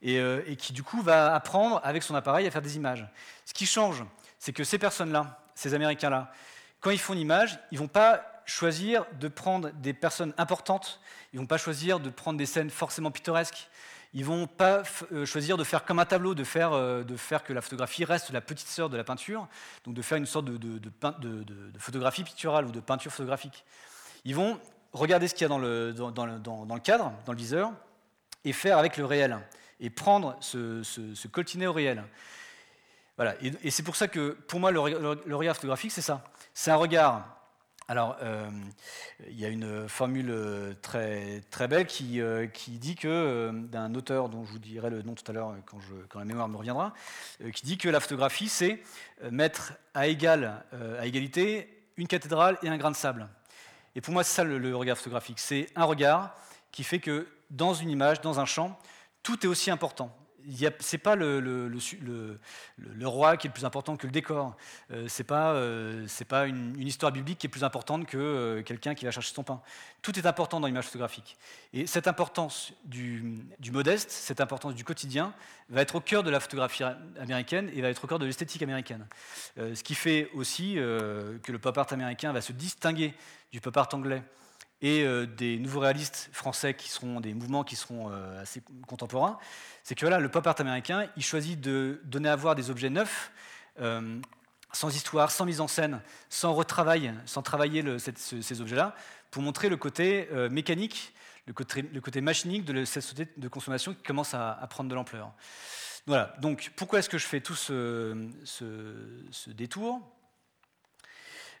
et, et, qui du coup va apprendre avec son appareil à faire des images. Ce qui change, c'est que ces personnes-là, ces Américains-là, quand ils font une image, ils vont pas choisir de prendre des personnes importantes, ils vont pas choisir de prendre des scènes forcément pittoresques, ils vont pas euh, choisir de faire comme un tableau, de faire, euh, de faire que la photographie reste la petite sœur de la peinture, donc de faire une sorte de, photographie picturale ou de peinture photographique. Ils vont regarder ce qu'il y a dans le, cadre, dans le viseur, et faire avec le réel, et prendre ce, ce, coltiner au réel. Voilà. Et, c'est pour ça que, pour moi, le regard photographique, c'est ça. C'est un regard alors, euh, il y a une formule euh, très, très belle qui, euh, qui dit que, d'un auteur dont je vous dirai le nom tout à l'heure quand, la mémoire me reviendra, qui dit que la photographie, c'est mettre à, égal, à égalité une cathédrale et un grain de sable. Et pour moi, c'est ça le regard photographique. C'est un regard qui fait que dans une image, dans un champ, tout est aussi important ce n'est pas le, roi qui est le plus important que le décor. Euh, ce n'est pas, euh, une, histoire biblique qui est plus importante que euh, quelqu'un qui va chercher son pain. Tout est important dans l'image photographique. Et cette importance du, du, modeste, cette importance du quotidien, va être au cœur de la photographie américaine et va être au cœur de l'esthétique américaine. ce qui fait aussi que le pop art américain va se distinguer du pop art anglais et euh, des nouveaux réalistes français qui seront des mouvements qui seront euh, assez contemporains, c'est que voilà, le pop art américain, il choisit de donner à voir des objets neufs, euh, sans histoire, sans mise en scène, sans retravail, sans travailler ces objets-là, pour montrer le côté mécanique, le côté, machinique de cette société de consommation qui commence à, prendre de l'ampleur. Voilà, donc pourquoi est-ce que je fais tout ce détour?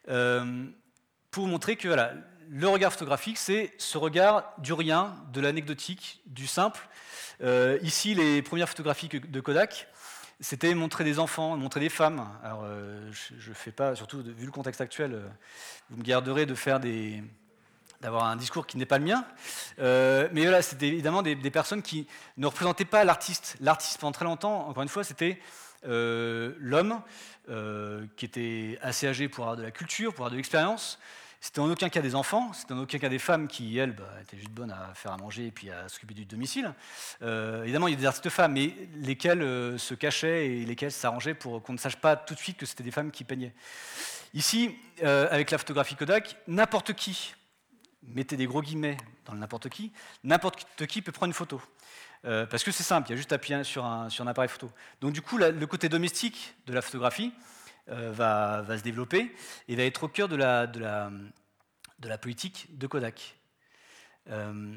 Pour montrer que voilà, le regard photographique, c'est ce regard du rien, de l'anecdotique, du simple. Euh, ici, les premières photographies de Kodak, c'était montrer des enfants, montrer des femmes. Alors, euh, je ne fais pas, surtout vu le contexte actuel, euh, vous me garderez de faire des, d'avoir un discours qui n'est pas le mien. mais voilà, c'était évidemment des, des, personnes qui ne représentaient pas l'artiste. L'artiste, pendant très longtemps, encore une fois, c'était l'homme qui était assez âgé pour avoir de la culture, pour avoir de l'expérience, c'était en aucun cas des enfants, c'était en aucun cas des femmes qui, elles, bah, étaient juste bonnes à faire à manger et puis à s'occuper du domicile. Euh, évidemment, il y a des artistes femmes, mais lesquelles euh, se cachaient et lesquelles s'arrangeaient pour qu'on ne sache pas tout de suite que c'était des femmes qui peignaient. Ici, euh, avec la photographie Kodak, n'importe qui, mettez des gros guillemets dans le n'importe qui, n'importe qui peut prendre une photo. parce que c'est simple, il y a juste à appuyer sur un, appareil photo. Donc du coup, le côté domestique de la photographie, va, va, se développer et va être au cœur de la, politique de Kodak. Euh,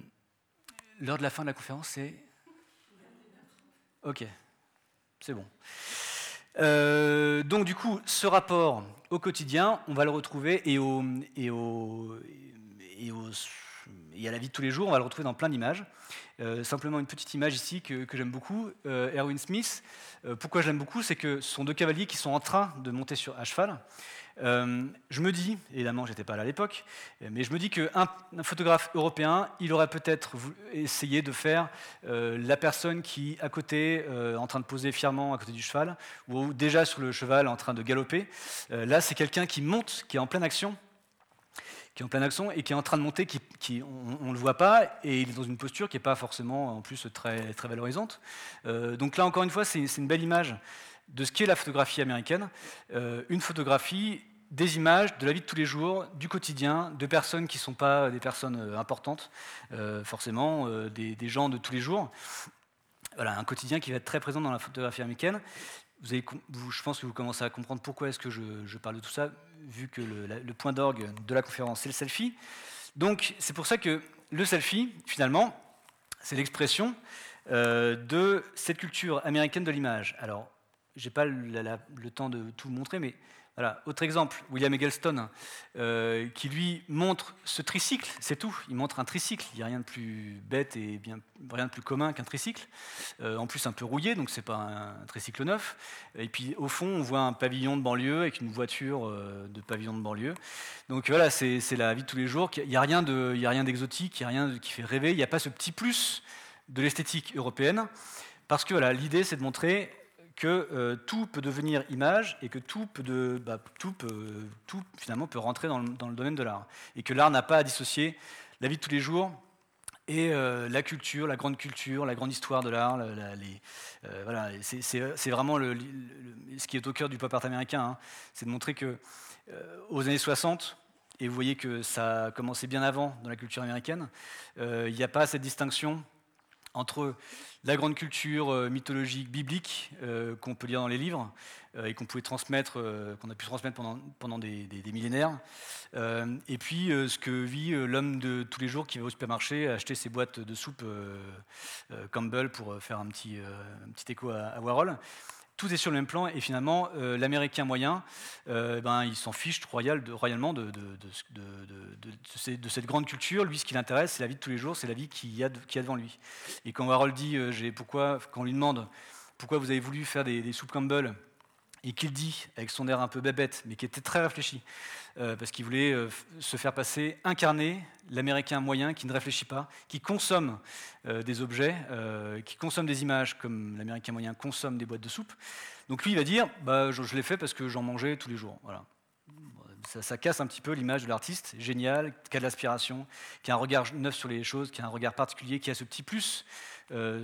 l'heure de la fin de la conférence, c'est... Ok, c'est bon. Euh, donc du coup, ce rapport au quotidien, on va le retrouver et, au, et, au, et, au, et à la vie de tous les jours, on va le retrouver dans plein d'images. Euh, simplement une petite image ici que, j'aime beaucoup. Euh, Erwin Smith, euh, pourquoi je l'aime beaucoup C'est que ce sont deux cavaliers qui sont en train de monter sur, à cheval. je me dis, évidemment, j'étais pas là à l'époque, mais je me dis qu'un photographe européen, il aurait peut-être essayé de faire la personne qui, à côté, en train de poser fièrement à côté du cheval, ou déjà sur le cheval en train de galoper. là, c'est quelqu'un qui monte, qui est en pleine action, qui est en pleine action et qui est en train de monter, qui, on ne le voit pas, et il est dans une posture qui n'est pas forcément en plus très, très valorisante. donc là, encore une fois, c'est une belle image de ce qu'est la photographie américaine, une photographie des images de la vie de tous les jours, du quotidien, de personnes qui ne sont pas des personnes euh, importantes, euh, forcément, euh, des, gens de tous les jours. Voilà, un quotidien qui va être très présent dans la photographie américaine. Vous avez, je pense que vous commencez à comprendre pourquoi est-ce que je, parle de tout ça, vu que le, point d'orgue de la conférence, c'est le selfie. Donc, c'est pour ça que le selfie, finalement, c'est l'expression de cette culture américaine de l'image. Alors, je n'ai pas le temps de tout montrer, mais voilà. Autre exemple, William Eggleston, euh, qui lui montre ce tricycle, c'est tout. Il montre un tricycle. Il n'y a rien de plus bête et bien, rien de plus commun qu'un tricycle. Euh, en plus, un peu rouillé, donc c'est pas un, tricycle neuf. Et puis au fond, on voit un pavillon de banlieue avec une voiture euh, de pavillon de banlieue. Donc voilà, c'est la vie de tous les jours. Il n'y a rien d'exotique, il n'y a rien qui fait rêver. Il n'y a pas ce petit plus de l'esthétique européenne. Parce que voilà, l'idée, c'est de montrer que euh, tout peut devenir image et que tout, peut de, bah, tout, peut, tout finalement peut rentrer dans le, dans le domaine de l'art. Et que l'art n'a pas à dissocier la vie de tous les jours et euh, la culture, la grande culture, la grande histoire de l'art. Euh, voilà, c'est vraiment le, ce qui est au cœur du pop art américain. Hein. c'est de montrer que aux années 60, et vous voyez que ça a commencé bien avant dans la culture américaine, il n'y a pas cette distinction entre la grande culture euh, mythologique biblique euh, qu'on peut lire dans les livres euh, et qu'on pouvait transmettre, qu'on a pu transmettre pendant, des, millénaires, et puis ce que vit l'homme de tous les jours qui va au supermarché acheter ses boîtes de soupe Campbell pour faire un petit écho à Warhol tout est sur le même plan, et finalement, euh, l'Américain moyen, euh, ben, il s'en fiche royal, de, royalement de, cette grande culture. Lui, ce qui l'intéresse, c'est la vie de tous les jours, c'est la vie qu'il y, a devant lui. Et quand Harold dit, euh, pourquoi, quand on lui demande pourquoi vous avez voulu faire des, des soupes Campbell, et qu'il dit, avec son air un peu bébête, mais qui était très réfléchi, euh, parce qu'il voulait euh, se faire passer, incarner l'Américain moyen qui ne réfléchit pas, qui consomme euh, des objets, qui consomme des images comme l'Américain moyen consomme des boîtes de soupe. Donc lui, il va dire, bah, je, l'ai fait parce que j'en mangeais tous les jours. Voilà. Ça, casse un petit peu l'image de l'artiste, génial, qui a de l'aspiration, qui a un regard neuf sur les choses, qui a un regard particulier, qui a ce petit plus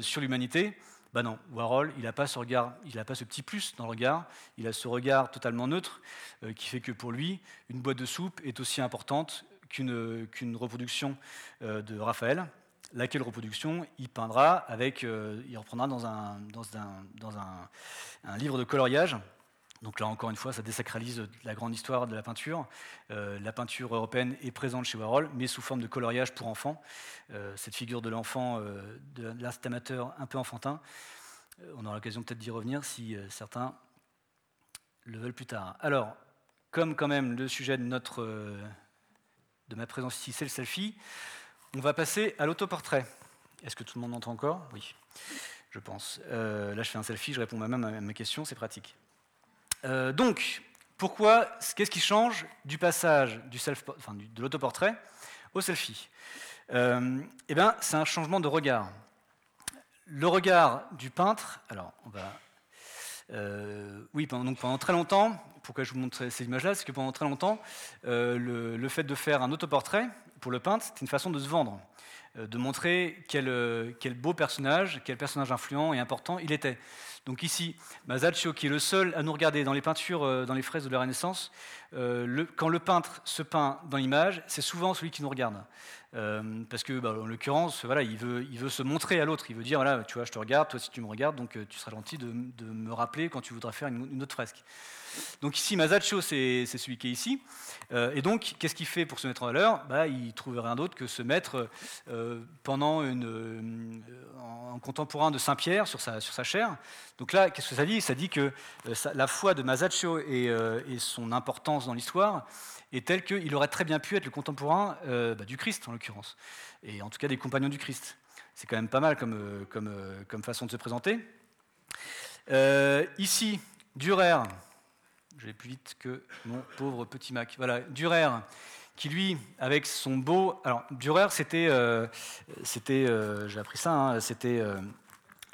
sur l'humanité. Ben non, Warhol, il n'a pas ce petit plus dans le regard, il a ce regard totalement neutre euh, qui fait que pour lui, une boîte de soupe est aussi importante qu'une reproduction euh, de Raphaël, laquelle reproduction il peindra avec, euh, il reprendra dans un livre de coloriage donc là, encore une fois, ça désacralise la grande histoire de la peinture. Euh, la peinture européenne est présente chez Warhol, mais sous forme de coloriage pour enfants. Euh, cette figure de l'enfant, euh, de l'art amateur un peu enfantin, on aura l'occasion peut-être d'y revenir si certains le veulent plus tard. Alors, comme quand même le sujet de, notre, de ma présence ici, c'est le selfie, on va passer à l'autoportrait. Est-ce que tout le monde entend encore? Oui, je pense. là, je fais un selfie, je réponds moi-même à ma question, c'est pratique. Euh, donc, pourquoi, qu'est-ce qui change du passage du self, enfin, de l'autoportrait au selfie euh, Eh bien, c'est un changement de regard. Le regard du peintre, alors on va. Euh, oui, pendant, donc pendant très longtemps, pourquoi je vous montre ces images-là C'est que pendant très longtemps, le, le, fait de faire un autoportrait pour le peintre, c'était une façon de se vendre. Euh, de montrer euh, quel, beau personnage, quel personnage influent et important il était. Donc ici, Masaccio, qui est le seul à nous regarder dans les peintures, euh, dans les fraises de la Renaissance, quand le peintre se peint dans l'image, c'est souvent celui qui nous regarde. Parce que, bah, en l'occurrence, voilà, il veut, il veut se montrer à l'autre. Il veut dire, voilà, tu vois, je te regarde, toi si tu me regardes, donc tu seras gentil de, me rappeler quand tu voudras faire une autre fresque. Donc ici, Masaccio, c'est celui qui est ici. Euh, et donc, qu'est-ce qu'il fait pour se mettre en valeur? Bah, Il trouve rien d'autre que se mettre euh, pendant une, euh, en contemporain de Saint-Pierre sur sa, sur sa chair. Donc là, qu'est-ce que ça dit? Ça dit que la foi de Masaccio et, son importance dans l'histoire est telle qu'il aurait très bien pu être le contemporain bah, du Christ, en l'occurrence, et en tout cas des compagnons du Christ. C'est quand même pas mal comme, comme, comme façon de se présenter. ici, Durer, Je vais plus vite que mon pauvre petit Mac. Voilà, Durer, qui lui, avec son beau. Alors, Durer, c'était. Euh, euh, J'ai appris ça, hein, c'était euh,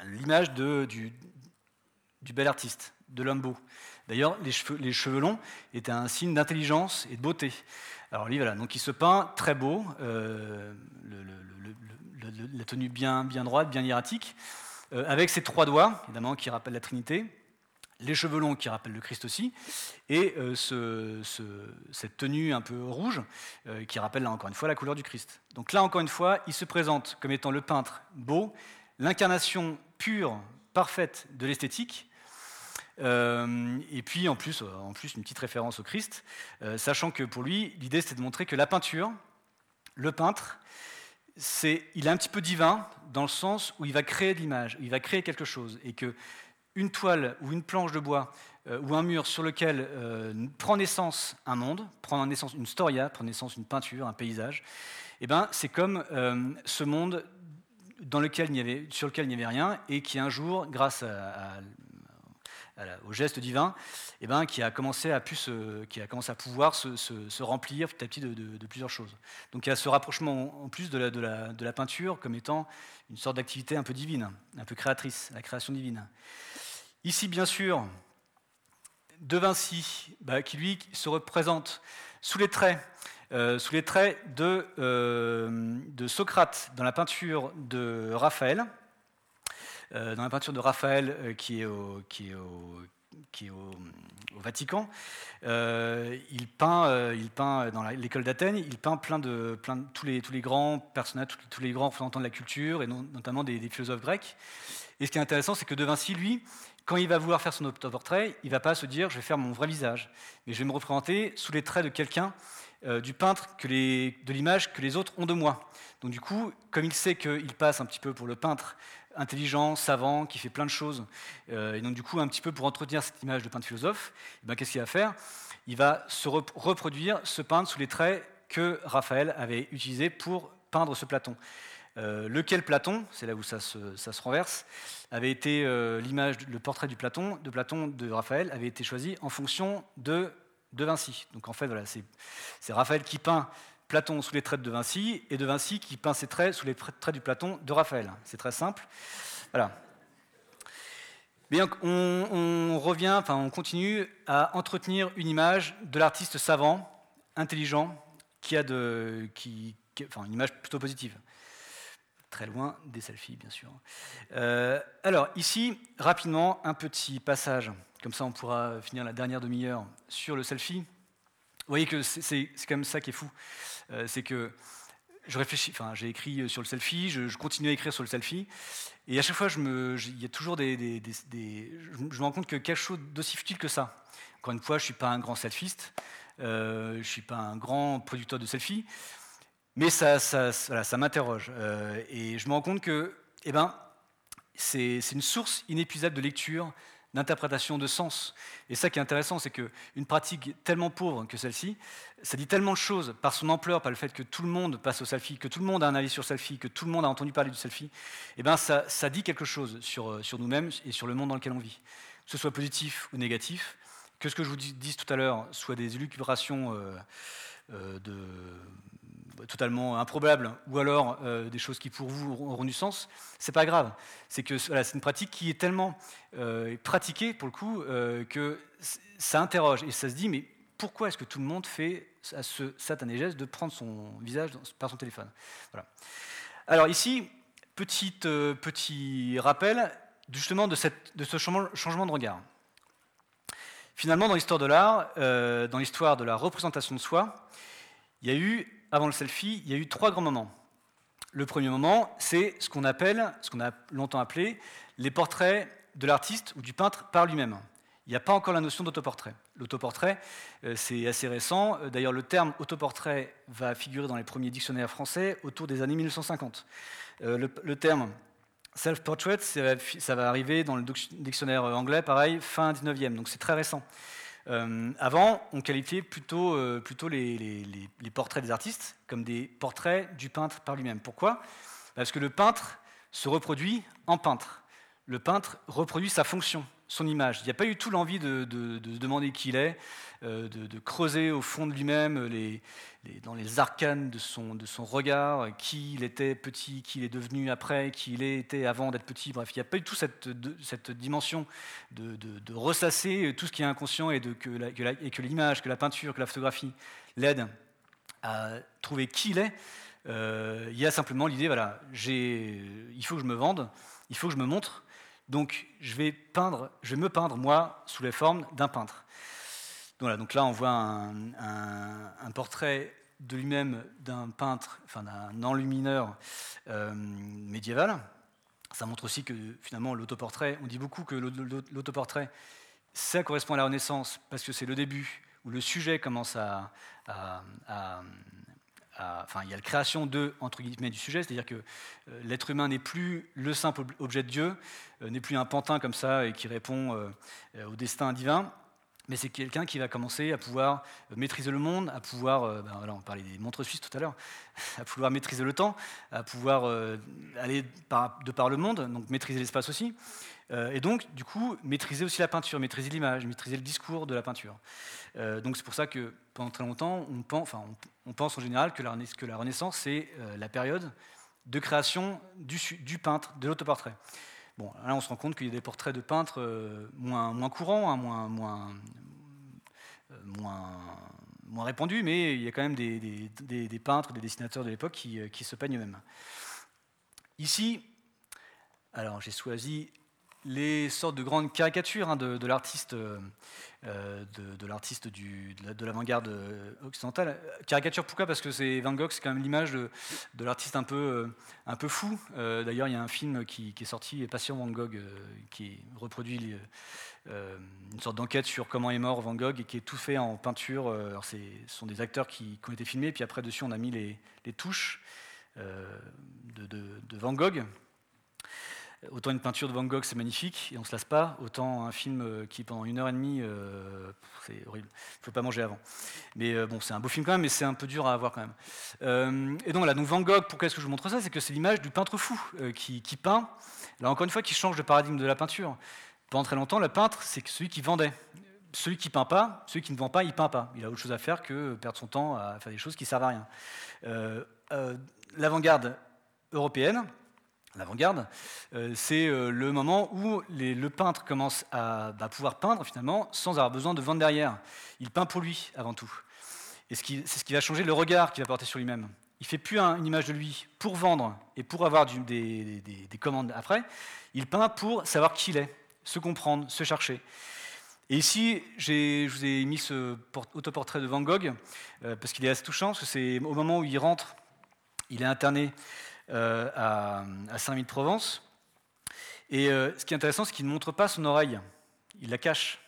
l'image du, du bel artiste, de l'homme beau. D'ailleurs, les cheveux, longs étaient un signe d'intelligence et de beauté. Alors lui, voilà, donc il se peint très beau, la tenue bien, bien droite, bien hiératique, avec ses trois doigts, évidemment, qui rappellent la Trinité, les cheveux longs qui rappellent le Christ aussi, et euh, cette tenue un peu rouge euh, qui rappelle là encore une fois la couleur du Christ. Donc là encore une fois, il se présente comme étant le peintre beau, l'incarnation pure, parfaite de l'esthétique, euh, et puis en plus, en plus une petite référence au Christ, sachant que pour lui, l'idée c'était de montrer que la peinture, le peintre, c'est, il est un petit peu divin dans le sens où il va créer de l'image, il va créer quelque chose, et que une toile ou une planche de bois euh, ou un mur sur lequel euh, prend naissance un monde, prend naissance une storia, prend naissance une peinture, un paysage, eh ben, c'est comme euh, ce monde dans lequel il y avait, sur lequel il n'y avait rien et qui un jour, grâce au geste divin, eh ben, qui, a commencé à qui a commencé à pouvoir se, remplir petit à petit de, plusieurs choses. Donc il y a ce rapprochement en plus de la, de la peinture comme étant une sorte d'activité un peu divine, un peu créatrice, la création divine. Ici, bien sûr, De Vinci, bah, qui lui se représente sous les traits, euh, sous les traits de, euh, de, Socrate dans la peinture de Raphaël, dans la peinture de Raphaël qui est au, qui est au, Vatican. il, peint, dans l'école d'Athènes, il peint plein de, tous, les, grands personnages, tous, les grands représentants de la culture, et notamment des, philosophes grecs. Et ce qui est intéressant, c'est que De Vinci, lui, quand il va vouloir faire son autoportrait, il ne va pas se dire je vais faire mon vrai visage, mais je vais me représenter sous les traits de quelqu'un, euh, du peintre, de l'image que les autres ont de moi. Donc du coup, comme il sait qu'il passe un petit peu pour le peintre intelligent, savant, qui fait plein de choses, euh, et donc du coup un petit peu pour entretenir cette image de peintre philosophe, eh ben, qu'est-ce qu'il va faire? Il va se reproduire, se peindre sous les traits que Raphaël avait utilisés pour peindre ce Platon. Euh, lequel Platon, c'est là où ça se, renverse, avait été euh, l'image, le portrait du Platon, de Platon de Raphaël avait été choisi en fonction de, de Vinci. Donc en fait, voilà, c'est Raphaël qui peint Platon sous les traits de Vinci et de Vinci qui peint ses traits sous les traits du Platon de Raphaël. C'est très simple. Voilà. Bien, on, revient, enfin, on continue à entretenir une image de l'artiste savant, intelligent, qui a de, qui, enfin, une image plutôt positive très loin des selfies, bien sûr. Euh, alors, ici, rapidement, un petit passage, comme ça on pourra finir la dernière demi-heure sur le selfie. Vous voyez que c'est même ça qui est fou. Euh, c'est que je réfléchis, enfin, j'ai écrit sur le selfie, je, continue à écrire sur le selfie, et à chaque fois, il y a toujours des, je me rends compte que quelque chose d'aussi futile que ça. Encore une fois, je ne suis pas un grand selfiste, euh, je suis pas un grand producteur de selfies, mais ça, ça, ça m'interroge. Euh, et je me rends compte que eh ben, c'est une source inépuisable de lecture, d'interprétation, de sens. Et ça qui est intéressant, c'est qu'une pratique tellement pauvre que celle-ci, ça dit tellement de choses par son ampleur, par le fait que tout le monde passe au selfie, que tout le monde a un avis sur selfie, que tout le monde a entendu parler du selfie, eh ben ça, dit quelque chose sur, euh, sur nous-mêmes et sur le monde dans lequel on vit. Que ce soit positif ou négatif, que ce que je vous dis tout à l'heure soit des élucubrations euh, de totalement improbable, ou alors euh, des choses qui pour vous auront du sens, c'est pas grave. C'est que voilà, c'est une pratique qui est tellement euh, pratiquée pour le coup euh, que ça interroge et ça se dit mais pourquoi est-ce que tout le monde fait à ce satané geste de prendre son visage par son téléphone? Voilà. Alors ici, petite, petit rappel justement de, cette, de ce changement de regard. Finalement, dans l'histoire de l'art, dans l'histoire de la représentation de soi, il y a eu avant le selfie, il y a eu trois grands moments. Le premier moment, c'est ce qu'on appelle, ce qu'on a longtemps appelé, les portraits de l'artiste ou du peintre par lui-même. Il n'y a pas encore la notion d'autoportrait. L'autoportrait, euh, c'est assez récent. Euh, d'ailleurs, le terme autoportrait va figurer dans les premiers dictionnaires français autour des années 1950. Euh, le, terme self-portrait, ça va arriver dans le dictionnaire anglais, pareil, fin 19e, donc c'est très récent. Euh, avant, on qualifiait plutôt, euh, plutôt les, portraits des artistes comme des portraits du peintre par lui-même. Pourquoi? Parce que le peintre se reproduit en peintre. Le peintre reproduit sa fonction. Son image. Il n'y a pas eu tout l'envie de, se demander qui il est, euh, de, creuser au fond de lui-même, dans les arcanes de son, de regard, qui il était petit, qui il est devenu après, qui il était avant d'être petit. Bref, il n'y a pas eu tout cette, dimension de, ressasser tout ce qui est inconscient et, que, et que l'image, que la peinture, que la photographie l'aide à trouver qui il est. Euh, il y a simplement l'idée, voilà, il faut que je me vende, il faut que je me montre, donc je vais peindre, je vais me peindre moi sous les formes d'un peintre. Voilà, donc là on voit un, portrait de lui-même d'un peintre, enfin d'un enlumineur euh, médiéval. Ça montre aussi que finalement l'autoportrait, on dit beaucoup que l'autoportrait, ça correspond à la Renaissance parce que c'est le début où le sujet commence à, enfin, il y a la création de, entre guillemets, du sujet, c'est-à-dire que euh, l'être humain n'est plus le simple objet de Dieu, euh, n'est plus un pantin comme ça et qui répond euh, au destin divin, mais c'est quelqu'un qui va commencer à pouvoir maîtriser le monde, à pouvoir, ben voilà, on parlait des montres suisses tout à l'heure, à pouvoir maîtriser le temps, à pouvoir aller de par le monde, donc maîtriser l'espace aussi, et donc du coup maîtriser aussi la peinture, maîtriser l'image, maîtriser le discours de la peinture. donc c'est pour ça que pendant très longtemps, on pense, en général que la, Renaissance, c'est euh, la période de création du peintre, de l'autoportrait. Bon, là, on se rend compte qu'il y a des portraits de peintres euh, moins, courants, hein, euh, moins, répandus, mais il y a quand même des, peintres, des dessinateurs de l'époque qui, qui, se peignent eux-mêmes. Ici, alors j'ai choisi les sortes de grandes caricatures hein, de, l'artiste euh, de, de l'avant-garde occidentale. Caricature, pourquoi? Parce que c'est Van Gogh, c'est quand même l'image de, l'artiste un peu, euh, un peu fou. Euh, d'ailleurs, il y a un film qui, est sorti, Passion Van Gogh, qui reproduit une sorte d'enquête sur comment est mort Van Gogh et qui est tout fait en peinture. Alors, ce sont des acteurs qui, ont été filmés, puis après, dessus, on a mis les, touches de Van Gogh. Autant une peinture de Van Gogh, c'est magnifique et on ne se lasse pas, autant un film euh, qui, pendant une heure et demie, euh, c'est horrible. Il ne faut pas manger avant. Mais euh, bon, c'est un beau film quand même, mais c'est un peu dur à avoir quand même. et donc là, donc Van Gogh, pourquoi est-ce que je vous montre ça? C'est que c'est l'image du peintre fou qui, peint, là encore une fois, qui change de paradigme de la peinture. Pendant très longtemps, le peintre, c'est celui qui vendait. Celui qui peint pas, celui qui ne vend pas, il peint pas. Il a autre chose à faire que perdre son temps à faire des choses qui servent à rien. L'avant-garde européenne, l'avant-garde, euh, c'est euh, le moment où le peintre commence à bah, pouvoir peindre finalement sans avoir besoin de vendre derrière. Il peint pour lui avant tout. Et c'est ce qui va changer le regard qu'il va porter sur lui-même. Il fait plus une image de lui pour vendre et pour avoir des, commandes après. Il peint pour savoir qui il est, se comprendre, se chercher. Et ici, je vous ai mis ce autoportrait de Van Gogh euh, parce qu'il est assez touchant, parce que c'est au moment où il rentre, il est interné euh, à, Saint-Mille-de-Provence. Et euh, ce qui est intéressant, c'est qu'il ne montre pas son oreille, il la cache.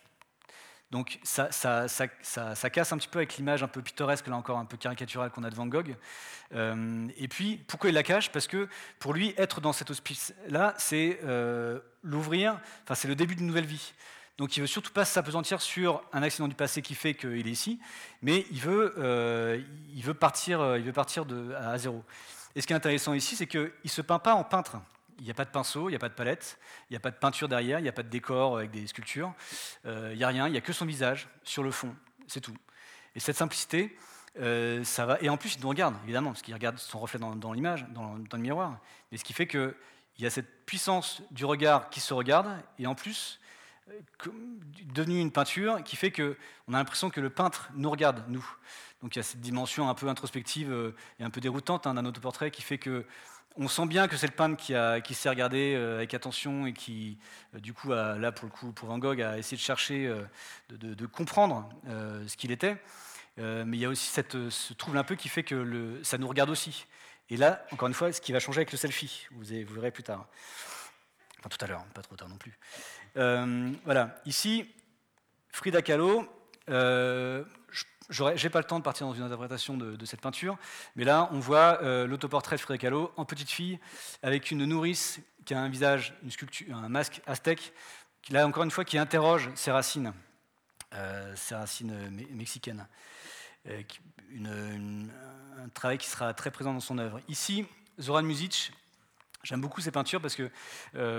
Donc ça, casse un petit peu avec l'image un peu pittoresque, là encore un peu caricaturale qu'on a de Van Gogh. Euh, et puis, pourquoi il la cache? Parce que pour lui, être dans cet hospice-là, c'est l'ouvrir, enfin c'est le début d'une nouvelle vie. Donc il veut surtout pas s'apesantir sur un accident du passé qui fait qu'il est ici, mais il veut, il veut partir, il veut partir à zéro. Et ce qui est intéressant ici, c'est qu'il ne se peint pas en peintre. Il n'y a pas de pinceau, il n'y a pas de palette, il n'y a pas de peinture derrière, il n'y a pas de décor avec des sculptures. Euh, il n'y a rien, il n'y a que son visage sur le fond, c'est tout. Et cette simplicité, euh, ça va. Et en plus, il nous regarde, évidemment, parce qu'il regarde son reflet dans, l'image, dans, le miroir. Mais ce qui fait qu'il y a cette puissance du regard qui se regarde, et en plus, euh, devenu une peinture qui fait qu'on a l'impression que le peintre nous regarde, nous. Donc il y a cette dimension un peu introspective euh, et un peu déroutante hein, d'un autoportrait qui fait que on sent bien que c'est le peintre qui, qui s'est regardé euh, avec attention et qui, euh, du coup, là pour le coup, pour Van Gogh, a essayé de chercher, de, comprendre ce qu'il était. mais il y a aussi cette, ce trouble un peu qui fait que ça nous regarde aussi. Et là, encore une fois, ce qui va changer avec le selfie, vous verrez plus tard. Enfin, tout à l'heure, pas trop tard non plus. Voilà, ici, Frida Kahlo, je n'ai pas le temps de partir dans une interprétation de, cette peinture, mais là, on voit euh, l'autoportrait de Frédéric Kahlo en petite fille, avec une nourrice qui a un visage, une sculpture, un masque aztèque, là, encore une fois, qui interroge ses racines, euh, ses racines mexicaines. Euh, un travail qui sera très présent dans son œuvre. Ici, Zoran Music, J'aime beaucoup ces peintures parce que,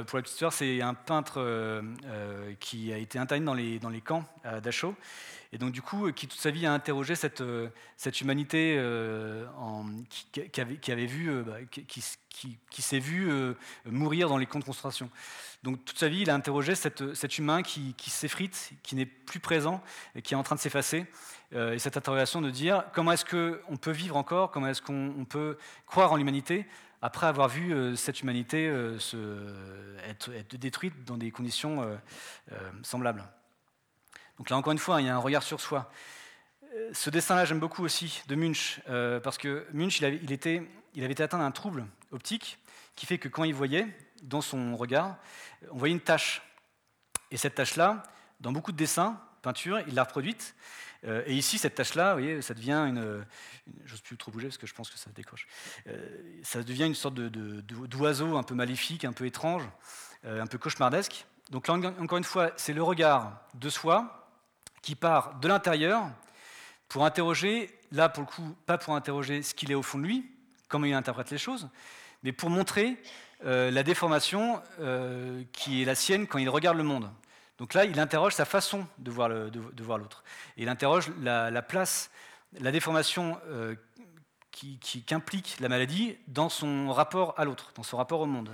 pour la petite histoire, c'est un peintre qui a été interné dans les, camps à Dachau et donc du coup, qui toute sa vie a interrogé cette, euh, humanité euh, qui, avait, vu, euh, bah, qui s'est vu mourir dans les camps de concentration. Donc toute sa vie, il a interrogé cette, cet humain qui, s'effrite, qui n'est plus présent, et qui est en train de s'effacer. et cette interrogation de dire comment est-ce qu'on peut vivre encore, comment est-ce qu'on peut croire en l'humanité? Après avoir vu cette humanité se, être, détruite dans des conditions semblables. Donc là, encore une fois, il y a un regard sur soi. Euh, ce dessin-là, j'aime beaucoup aussi, de Munch, euh, parce que Munch, il avait, il avait été atteint d'un trouble optique qui fait que quand il voyait, dans son regard, on voyait une tache. Et cette tache-là, dans beaucoup de dessins, peintures, il l'a reproduite. Euh, et ici, cette tache-là, vous voyez, ça devient une. J'ose plus trop bouger parce que je pense que ça décroche. ça devient une sorte d'oiseau un peu maléfique, un peu étrange, un peu cauchemardesque. Donc là, encore une fois, c'est le regard de soi, qui part de l'intérieur pour interroger, là pour le coup, pas pour interroger ce qu'il est au fond de lui, comment il interprète les choses, mais pour montrer euh, la déformation euh, qui est la sienne quand il regarde le monde. Donc là, il interroge sa façon de voir, l'autre. Et il interroge la, place, la déformation euh, qu'implique qui, la maladie dans son rapport à l'autre, dans son rapport au monde.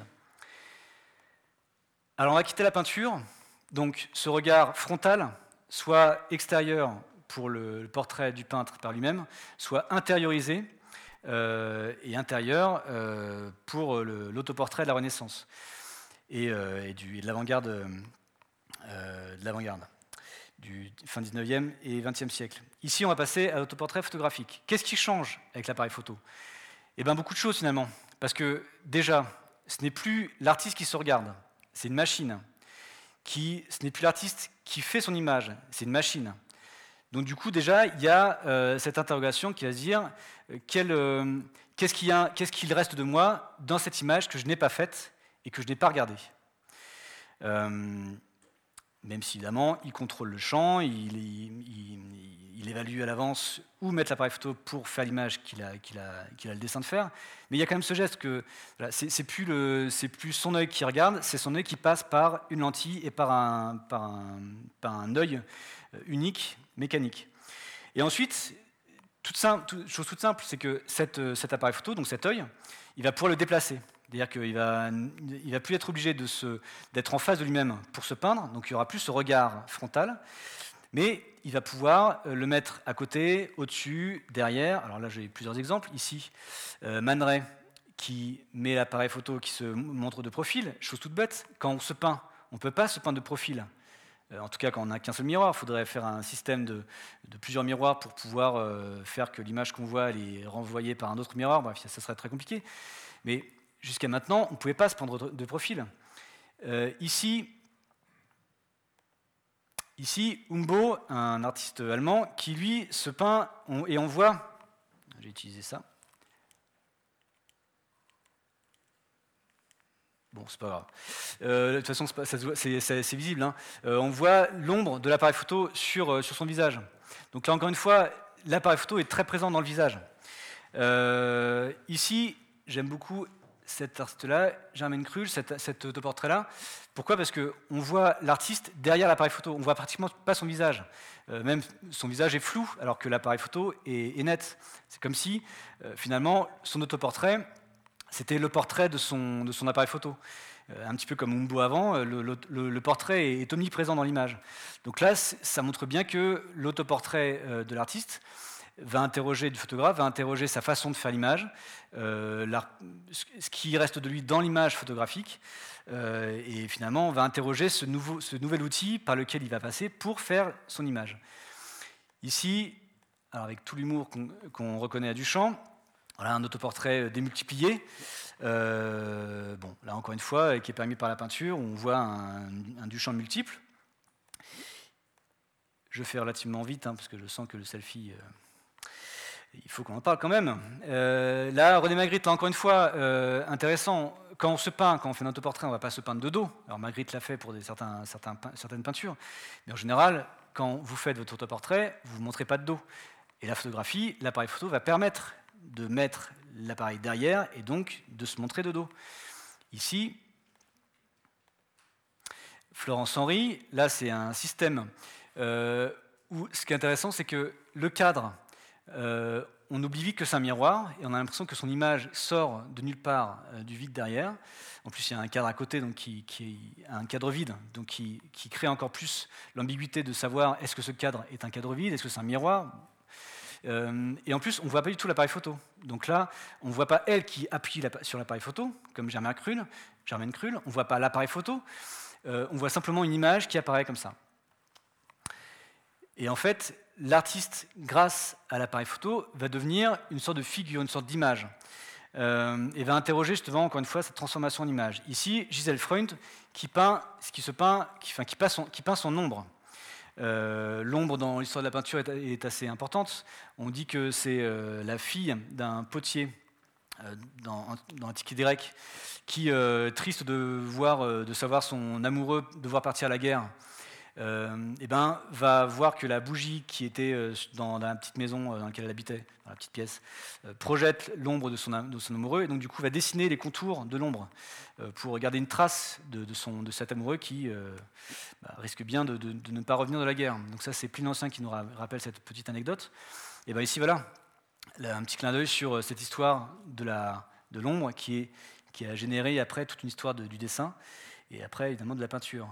Alors on va quitter la peinture, donc ce regard frontal soit extérieur pour le portrait du peintre par lui-même, soit intériorisé euh, et intérieur euh, pour l'autoportrait de la Renaissance et, du, de l'avant-garde de l'avant-garde du fin 19e et 20e siècle. Ici, on va passer à l'autoportrait photographique. Qu'est-ce qui change avec l'appareil photo? Eh bien, beaucoup de choses finalement. Parce que déjà, ce n'est plus l'artiste qui se regarde, c'est une machine qui, ce n'est plus l'artiste qui fait son image, c'est une machine. Donc du coup, déjà, il y a euh, cette interrogation qui va se dire euh, euh, qu'est-ce qu'il reste de moi dans cette image que je n'ai pas faite et que je n'ai pas regardée? Même si, évidemment, il contrôle le champ, il, évalue à l'avance où mettre l'appareil photo pour faire l'image qu'il a, a, le dessin de faire. Mais il y a quand même ce geste que c'est plus, plus, son œil qui regarde, c'est son œil qui passe par une lentille et par un, par un, œil euh, unique, mécanique. Et ensuite, toute simple, chose toute simple, c'est que euh, cet appareil photo, donc cet œil, il va pouvoir le déplacer. C'est-à-dire qu'il va, il va plus être obligé d'être en face de lui-même pour se peindre, donc il n'y aura plus ce regard frontal mais il va pouvoir euh, le mettre à côté, au-dessus, derrière. Alors là, j'ai plusieurs exemples. Ici, euh, Man qui met l'appareil photo qui se montre de profil, chose toute bête. Quand on se peint, on ne peut pas se peindre de profil. Euh, en tout cas, quand on n'a qu'un seul miroir, il faudrait faire un système de, plusieurs miroirs pour pouvoir faire que l'image qu'on voit est renvoyée par un autre miroir. Bref, ça, serait très compliqué. Mais jusqu'à maintenant, on ne pouvait pas se peindre de profil. ici, Ici, Umbo, un artiste allemand, qui lui se peint et on voit, j'ai utilisé ça. Bon, c'est pas grave. Euh, de toute façon, c'est visible. Hein. Euh, on voit l'ombre de l'appareil photo euh, sur son visage. Donc là, encore une fois, l'appareil photo est très présent dans le visage. ici, j'aime beaucoup cet artiste-là, Germaine Krull, cet, autoportrait-là. Pourquoi? Parce qu'on voit l'artiste derrière l'appareil photo, on voit pratiquement pas son visage. Euh, même son visage est flou, alors que l'appareil photo est, net. C'est comme si, euh, finalement, son autoportrait, c'était le portrait de son, de son appareil photo. Euh, un petit peu comme Umbo avant, le, le, portrait est omniprésent dans l'image. Donc là, ça montre bien que l'autoportrait de l'artiste, va interroger du photographe, va interroger sa façon de faire l'image, euh, ce qui reste de lui dans l'image photographique, euh, et finalement va interroger ce, nouvel outil par lequel il va passer pour faire son image. Ici, avec tout l'humour qu'on reconnaît à Duchamp, voilà un autoportrait démultiplié. Euh, bon, là encore une fois, qui est permis par la peinture, on voit un, un Duchamp multiple. Je fais relativement vite, hein, parce que je sens que le selfie il faut qu'on en parle quand même. Euh, là, René Magritte, encore une fois, euh, intéressant. Quand on se peint, quand on fait un autoportrait, on ne va pas se peindre de dos. Alors Magritte l'a fait pour certains, certaines peintures. Mais en général, quand vous faites votre autoportrait, vous ne montrez pas de dos. Et la photographie, l'appareil photo va permettre de mettre l'appareil derrière et donc de se montrer de dos. ici. Florence Henry, là c'est un système où ce qui est intéressant, c'est que le cadre, on oublie vite que c'est un miroir et on a l'impression que son image sort de nulle part du vide derrière. En plus, il y a un cadre à côté, donc qui, est un cadre vide, donc qui, crée encore plus l'ambiguïté de savoir est-ce que ce cadre est un cadre vide, est-ce que c'est un miroir. Euh, et en plus, on ne voit pas du tout l'appareil photo. Donc là, on ne voit pas elle qui appuie sur l'appareil photo, comme Germaine Krull. Germaine Krull. On ne voit pas l'appareil photo. Euh, on voit simplement une image qui apparaît comme ça. Et en fait, l'artiste, grâce à l'appareil photo, va devenir une sorte de figure, une sorte d'image euh, et va interroger justement, encore une fois, cette transformation d'image. Ici, Gisèle Freund qui peint qui se peint, qui, son, ombre. Euh, l'ombre dans l'histoire de la peinture est, assez importante. On dit que c'est euh, la fille d'un potier dans, dans l'Antiquité grecque qui, triste de, voir, de savoir son amoureux devoir partir à la guerre, euh, eh ben, va voir que la bougie qui était euh, dans, la petite maison euh, dans laquelle elle habitait, dans la petite pièce, projette l'ombre de son, de son, amoureux, et donc du coup va dessiner les contours de l'ombre pour garder une trace de, de, cet amoureux qui bah, risque bien de, ne pas revenir de la guerre. Donc ça, c'est Pline l'Ancien qui nous rappelle cette petite anecdote. Et bien ici, voilà, un petit clin d'œil sur cette histoire de l'ombre qui, qui a généré après toute une histoire du dessin et après évidemment de la peinture.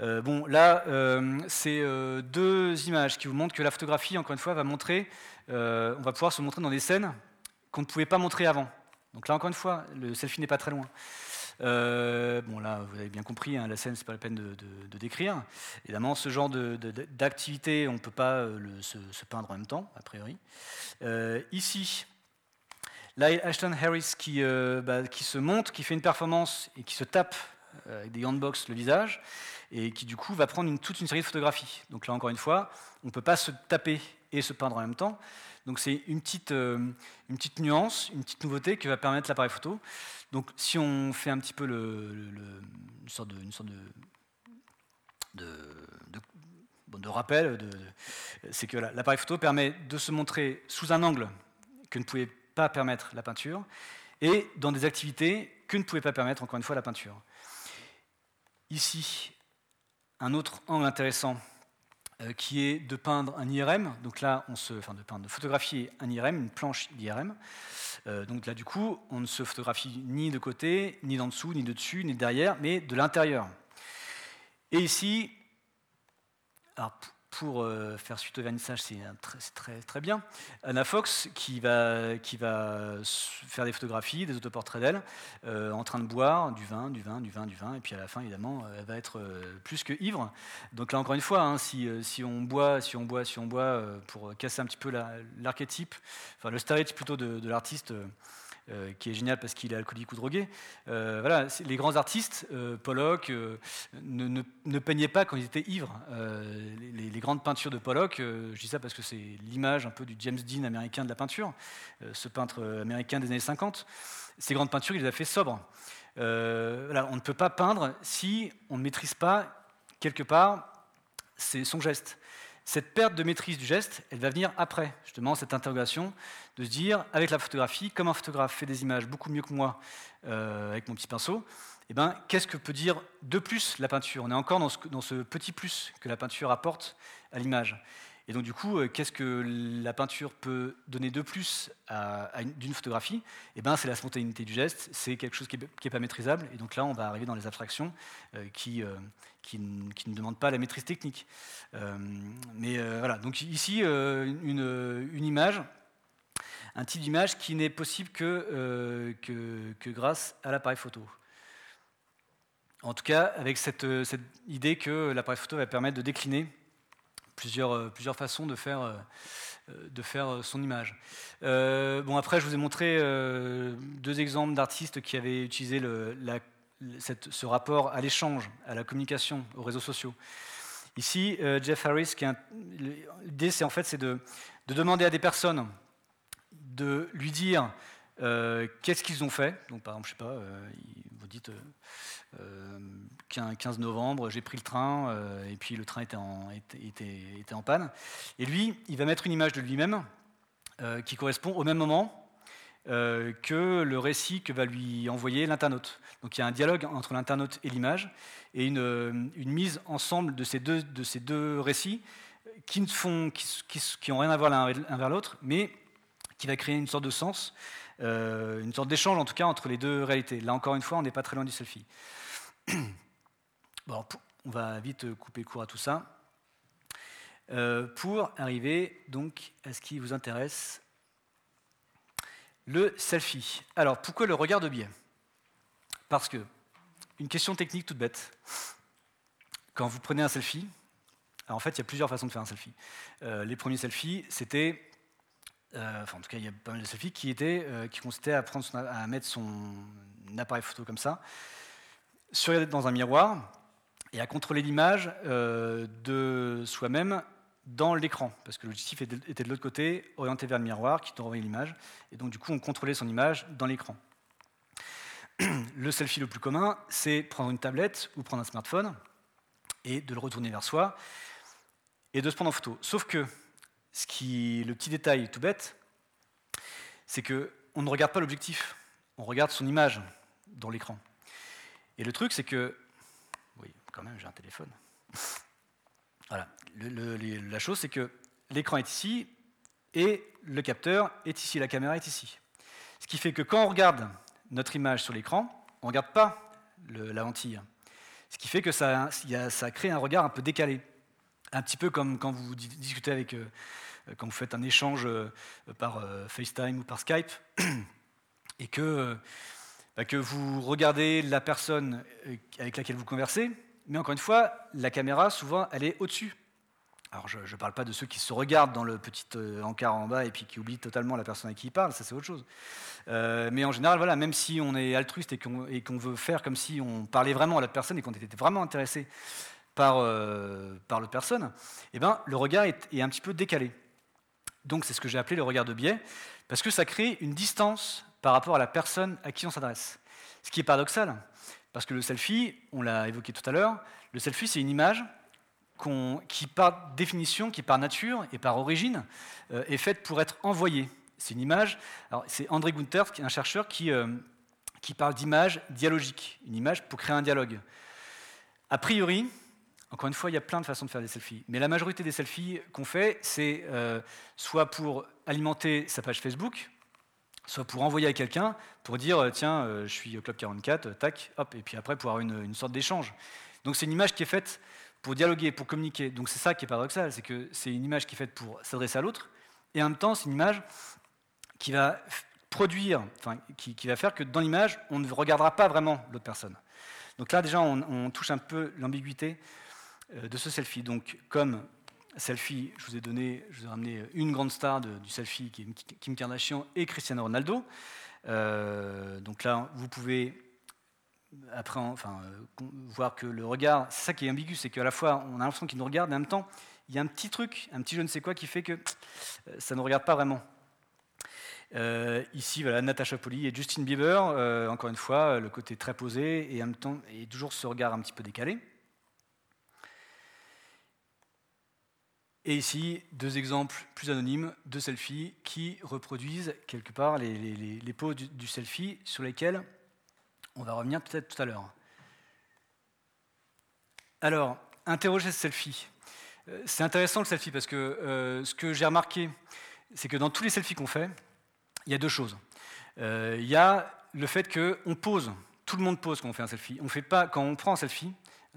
Euh, bon, là, euh, c'est euh, deux images qui vous montrent que la photographie, encore une fois, va montrer, on va pouvoir se montrer dans des scènes qu'on ne pouvait pas montrer avant. Donc là, encore une fois, le selfie n'est pas très loin. bon, là, vous avez bien compris, hein, la scène, c'est pas la peine de, décrire. Évidemment, ce genre d'activité, on ne peut pas se, peindre en même temps, a priori. ici, là, Ashton Harris qui, bah, qui se montre, qui fait une performance et qui se tape euh, avec des handbox le visage, et qui du coup va prendre toute une série de photographies. Donc là encore une fois, on ne peut pas se taper et se peindre en même temps. Donc c'est une petite, euh, une petite nuance, une petite nouveauté que va permettre l'appareil photo. Donc si on fait un petit peu le, une sorte de, une sorte de, de, rappel, c'est que l'appareil photo permet de se montrer sous un angle que ne pouvait pas permettre la peinture, et dans des activités que ne pouvait pas permettre, encore une fois, la peinture. Ici, un autre angle intéressant euh, qui est de peindre un IRM. Donc là, on se, enfin de peindre, de photographier un IRM, une planche d'IRM. Euh, donc là, du coup, on ne se photographie ni de côté, ni d'en dessous, ni de dessus, ni de derrière, mais de l'intérieur. Et ici, alors, pour euh, faire suite au vernissage, c'est très, très, bien. Anna Fox qui va, qui va faire des photographies, des autoportraits d'elle, euh, en train de boire du vin, du vin, du vin, du vin, et puis à la fin, évidemment, elle va être euh, plus que ivre. Donc là, encore une fois, hein, si, si, on boit, si on boit, si on boit, pour casser un petit peu l'archétype, enfin le stéréotype plutôt de, l'artiste euh, qui est génial parce qu'il est alcoolique ou drogué. Euh, voilà, les grands artistes, euh, Pollock, ne, ne, peignaient pas quand ils étaient ivres. Les, grandes peintures de Pollock, je dis ça parce que c'est l'image un peu du James Dean américain de la peinture, ce peintre américain des années 50. Ces grandes peintures, il les a fait sobres. Voilà, on ne peut pas peindre si on ne maîtrise pas quelque part son geste. Cette perte de maîtrise du geste, elle va venir après, justement, cette interrogation de se dire, avec la photographie, comme un photographe fait des images beaucoup mieux que moi euh, avec mon petit pinceau, eh ben, qu'est-ce que peut dire de plus la peinture? On est encore dans ce, dans ce, petit plus que la peinture apporte à l'image. Et donc du coup, euh, qu'est-ce que la peinture peut donner de plus à, d'une photographie? Eh ben, c'est la spontanéité du geste, c'est quelque chose qui n'est pas maîtrisable. Et donc là, on va arriver dans les abstractions euh, qui, qui, qui, ne demandent pas la maîtrise technique. mais voilà, donc ici, une, une image un type d'image qui n'est possible euh, que, que, grâce à l'appareil photo. En tout cas, avec cette, cette idée que l'appareil photo va permettre de décliner plusieurs, euh, plusieurs façons de faire, euh, de faire son image. bon, après, je vous ai montré deux exemples d'artistes qui avaient utilisé le, ce rapport à l'échange, à la communication, aux réseaux sociaux. Ici, Jeff Harris, l'idée, c'est en fait, de, de, demander à des personnes de lui dire euh, qu'est-ce qu'ils ont fait. Donc, par exemple, je sais pas, euh, vous dites 15 euh, novembre, j'ai pris le train, et puis le train était en, en, panne. Et lui, il va mettre une image de lui-même qui correspond au même moment, que le récit que va lui envoyer l'internaute. Donc il y a un dialogue entre l'internaute et l'image, et une, mise ensemble de ces deux, récits qui ne font, qui, ont rien à voir l'un vers l'autre, mais qui va créer une sorte de sens, une sorte d'échange en tout cas entre les deux réalités. Là encore une fois, on n'est pas très loin du selfie. Bon, on va vite couper court à tout ça. Euh, pour arriver donc à ce qui vous intéresse, le selfie. Alors, pourquoi le regard de biais? Parce que, une question technique toute bête. Quand vous prenez un selfie, en fait, il y a plusieurs façons de faire un selfie. Euh, les premiers selfies, c'était, euh, enfin en tout cas, il y a pas mal de selfies qui qui consistaient à, mettre son appareil photo comme ça, regarder dans un miroir et à contrôler l'image de soi-même dans l'écran, parce que l'objectif était de l'autre côté, orienté vers le miroir, qui t'envoyait l'image, et donc du coup on contrôlait son image dans l'écran. Le selfie le plus commun, c'est prendre une tablette ou prendre un smartphone et de le retourner vers soi et de se prendre en photo. Sauf que ce qui, le petit détail tout bête, c'est que on ne regarde pas l'objectif, on regarde son image dans l'écran. Et le truc, c'est que, oui, quand même, j'ai un téléphone. Voilà. la chose, c'est que l'écran est ici et le capteur est ici, la caméra est ici. Ce qui fait que quand on regarde notre image sur l'écran, on ne regarde pas la lentille. Ce qui fait que ça, ça, crée un regard un peu décalé. Un petit peu comme quand vous discutez avec, euh, quand vous faites un échange euh, par euh, FaceTime ou par Skype, et que, bah, que vous regardez la personne avec laquelle vous conversez, mais encore une fois, la caméra, souvent, elle est au-dessus. Alors, je ne parle pas de ceux qui se regardent dans le petit encart en bas et puis qui oublient totalement la personne à qui ils parlent, ça c'est autre chose. Mais en général, voilà, même si on est altruiste et qu'on veut faire comme si on parlait vraiment à la personne et qu'on était vraiment intéressé par, euh, l'autre personne, eh ben, le regard est, est un petit peu décalé. Donc c'est ce que j'ai appelé le regard de biais, parce que ça crée une distance par rapport à la personne à qui on s'adresse. Ce qui est paradoxal, parce que le selfie, on l'a évoqué tout à l'heure, le selfie, c'est une image qui, par définition, qui par nature et par origine, euh, est faite pour être envoyée. C'est une image. c'est André Gunther, un chercheur, qui, euh, qui parle d'image dialogique, une image pour créer un dialogue. A priori, encore une fois, il y a plein de façons de faire des selfies, mais la majorité des selfies qu'on fait, c'est euh, soit pour alimenter sa page Facebook, soit pour envoyer à quelqu'un, pour dire euh, tiens, euh, je suis au Club 44, euh, tac, hop, et puis après pour avoir une, sorte d'échange. Donc c'est une image qui est faite pour dialoguer, pour communiquer. Donc c'est ça qui est paradoxal, c'est que c'est une image qui est faite pour s'adresser à l'autre, et en même temps c'est une image qui va produire, enfin, qui, va faire que dans l'image, on ne regardera pas vraiment l'autre personne. Donc là déjà, on, on touche un peu l'ambiguïté de ce selfie. Donc comme selfie, je vous ai donné, je vous ai ramené une grande star du selfie qui est Kim Kardashian et Cristiano Ronaldo. Euh, donc là, vous pouvez après, enfin, euh, voir que le regard, c'est ça qui est ambigu, c'est qu'à la fois on a l'impression qu'il nous regarde, mais en même temps, il y a un petit truc, un petit je ne sais quoi qui fait que euh, ça ne regarde pas vraiment. ici, voilà, Natasha Poli et Justin Bieber, encore une fois, le côté très posé et en même temps, et toujours ce regard un petit peu décalé. Et ici, deux exemples plus anonymes de selfies qui reproduisent quelque part les, les, poses du, selfie sur lesquels on va revenir peut-être tout à l'heure. Alors, interroger ce selfie. Euh, c'est intéressant le selfie parce que euh, ce que j'ai remarqué, c'est que dans tous les selfies qu'on fait, il y a deux choses. Euh, il y a le fait qu'on pose, tout le monde pose quand on fait un selfie. On fait pas, quand on prend un selfie,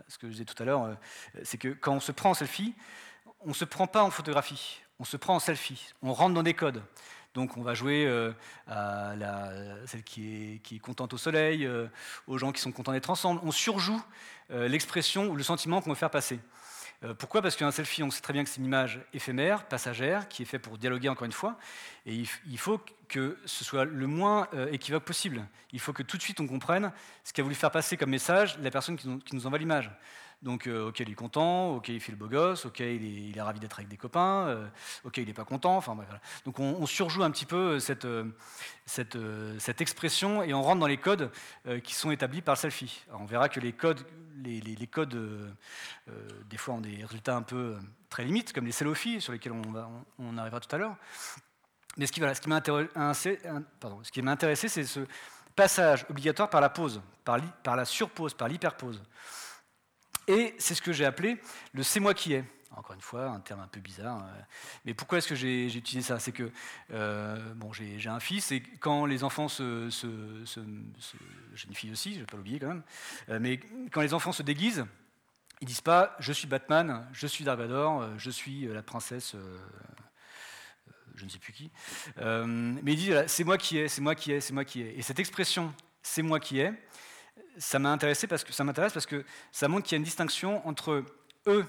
ce que je disais tout à l'heure, c'est que quand on se prend un selfie, on ne se prend pas en photographie, on se prend en selfie, on rentre dans des codes. Donc on va jouer euh, à celle qui est, contente au soleil, euh, aux gens qui sont contents d'être ensemble. On surjoue euh, l'expression ou le sentiment qu'on veut faire passer. pourquoi? Parce qu'un selfie, on sait très bien que c'est une image éphémère, passagère, qui est faite pour dialoguer encore une fois. Et il, faut que ce soit le moins équivoque possible. Il faut que tout de suite on comprenne ce qu'a voulu faire passer comme message la personne qui nous envoie l'image. Donc, euh, ok, il est content, ok, il fait le beau gosse, ok, il est, ravi d'être avec des copains, euh, ok, il n'est pas content. Enfin, voilà. Donc, on, surjoue un petit peu cette, euh, cette, cette, expression et on rentre dans les codes qui sont établis par le selfie. on verra que les codes, les, les, codes des fois, ont des résultats un peu très limites, comme les selfies, sur lesquels on, va, on, arrivera tout à l'heure. Mais ce qui, voilà, ce qui m'a intéressé, c'est ce passage obligatoire par la pause, par, par la surpause, par l'hyperpause. Et c'est ce que j'ai appelé le c'est moi qui est. Encore une fois, un terme un peu bizarre. Euh, mais pourquoi est-ce que j'ai utilisé ça? C'est que euh, bon, j'ai un fils et quand les enfants se, j'ai une fille aussi, je ne vais pas l'oublier quand même. Euh, mais quand les enfants se déguisent, ils disent pas je suis Batman, je suis Dark je suis la princesse je ne sais plus qui. mais ils disent c'est moi qui est, c'est moi qui est, c'est moi qui est. Et cette expression c'est moi qui est, ça m'a intéressé parce que ça m'intéresse parce que ça montre qu'il y a une distinction entre eux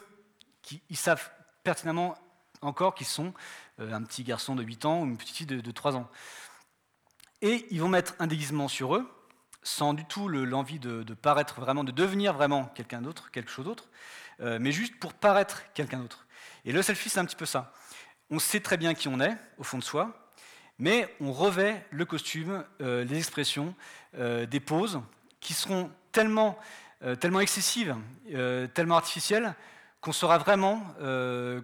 qui savent pertinemment encore qu'ils sont euh, un petit garçon de 8 ans ou une petite fille de, 3 ans. Et ils vont mettre un déguisement sur eux, sans du tout l'envie de, paraître vraiment, de devenir vraiment quelqu'un d'autre, quelque chose d'autre, euh, mais juste pour paraître quelqu'un d'autre. Et le selfie, c'est un petit peu ça. On sait très bien qui on est, au fond de soi, mais on revêt le costume, euh, les expressions, des poses qui seront tellement, tellement excessives, tellement artificielles, qu'on saura vraiment euh,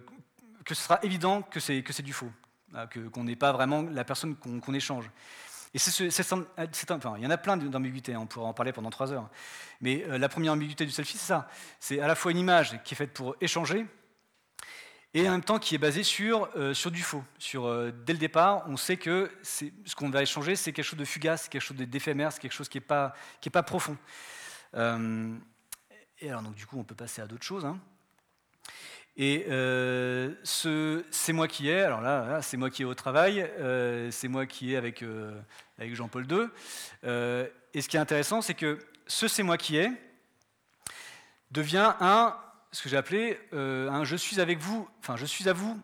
que ce sera évident que c'est, que c'est du faux, qu'on n'est pas vraiment la personne qu'on, échange. Et c'est, enfin, il y en a plein d'ambiguïtés, hein, on pourrait en parler pendant trois heures. Mais euh, la première ambiguïté du selfie, c'est ça. C'est à la fois une image qui est faite pour échanger, et en même temps qui est basée sur, euh, sur du faux. Sur, dès le départ, on sait que ce qu'on va échanger, c'est quelque chose de fugace, quelque chose d'éphémère, c'est quelque chose qui n'est pas, pas profond. et alors, donc, du coup, on peut passer à d'autres choses. Hein. Et euh, c'est moi qui ai, alors là, c'est moi qui ai au travail, euh, c'est moi qui ai avec, euh, avec Jean-Paul II. et ce qui est intéressant, c'est que ce c'est moi qui ai devient un, ce que j'ai appelé un je suis avec vous, enfin je suis à vous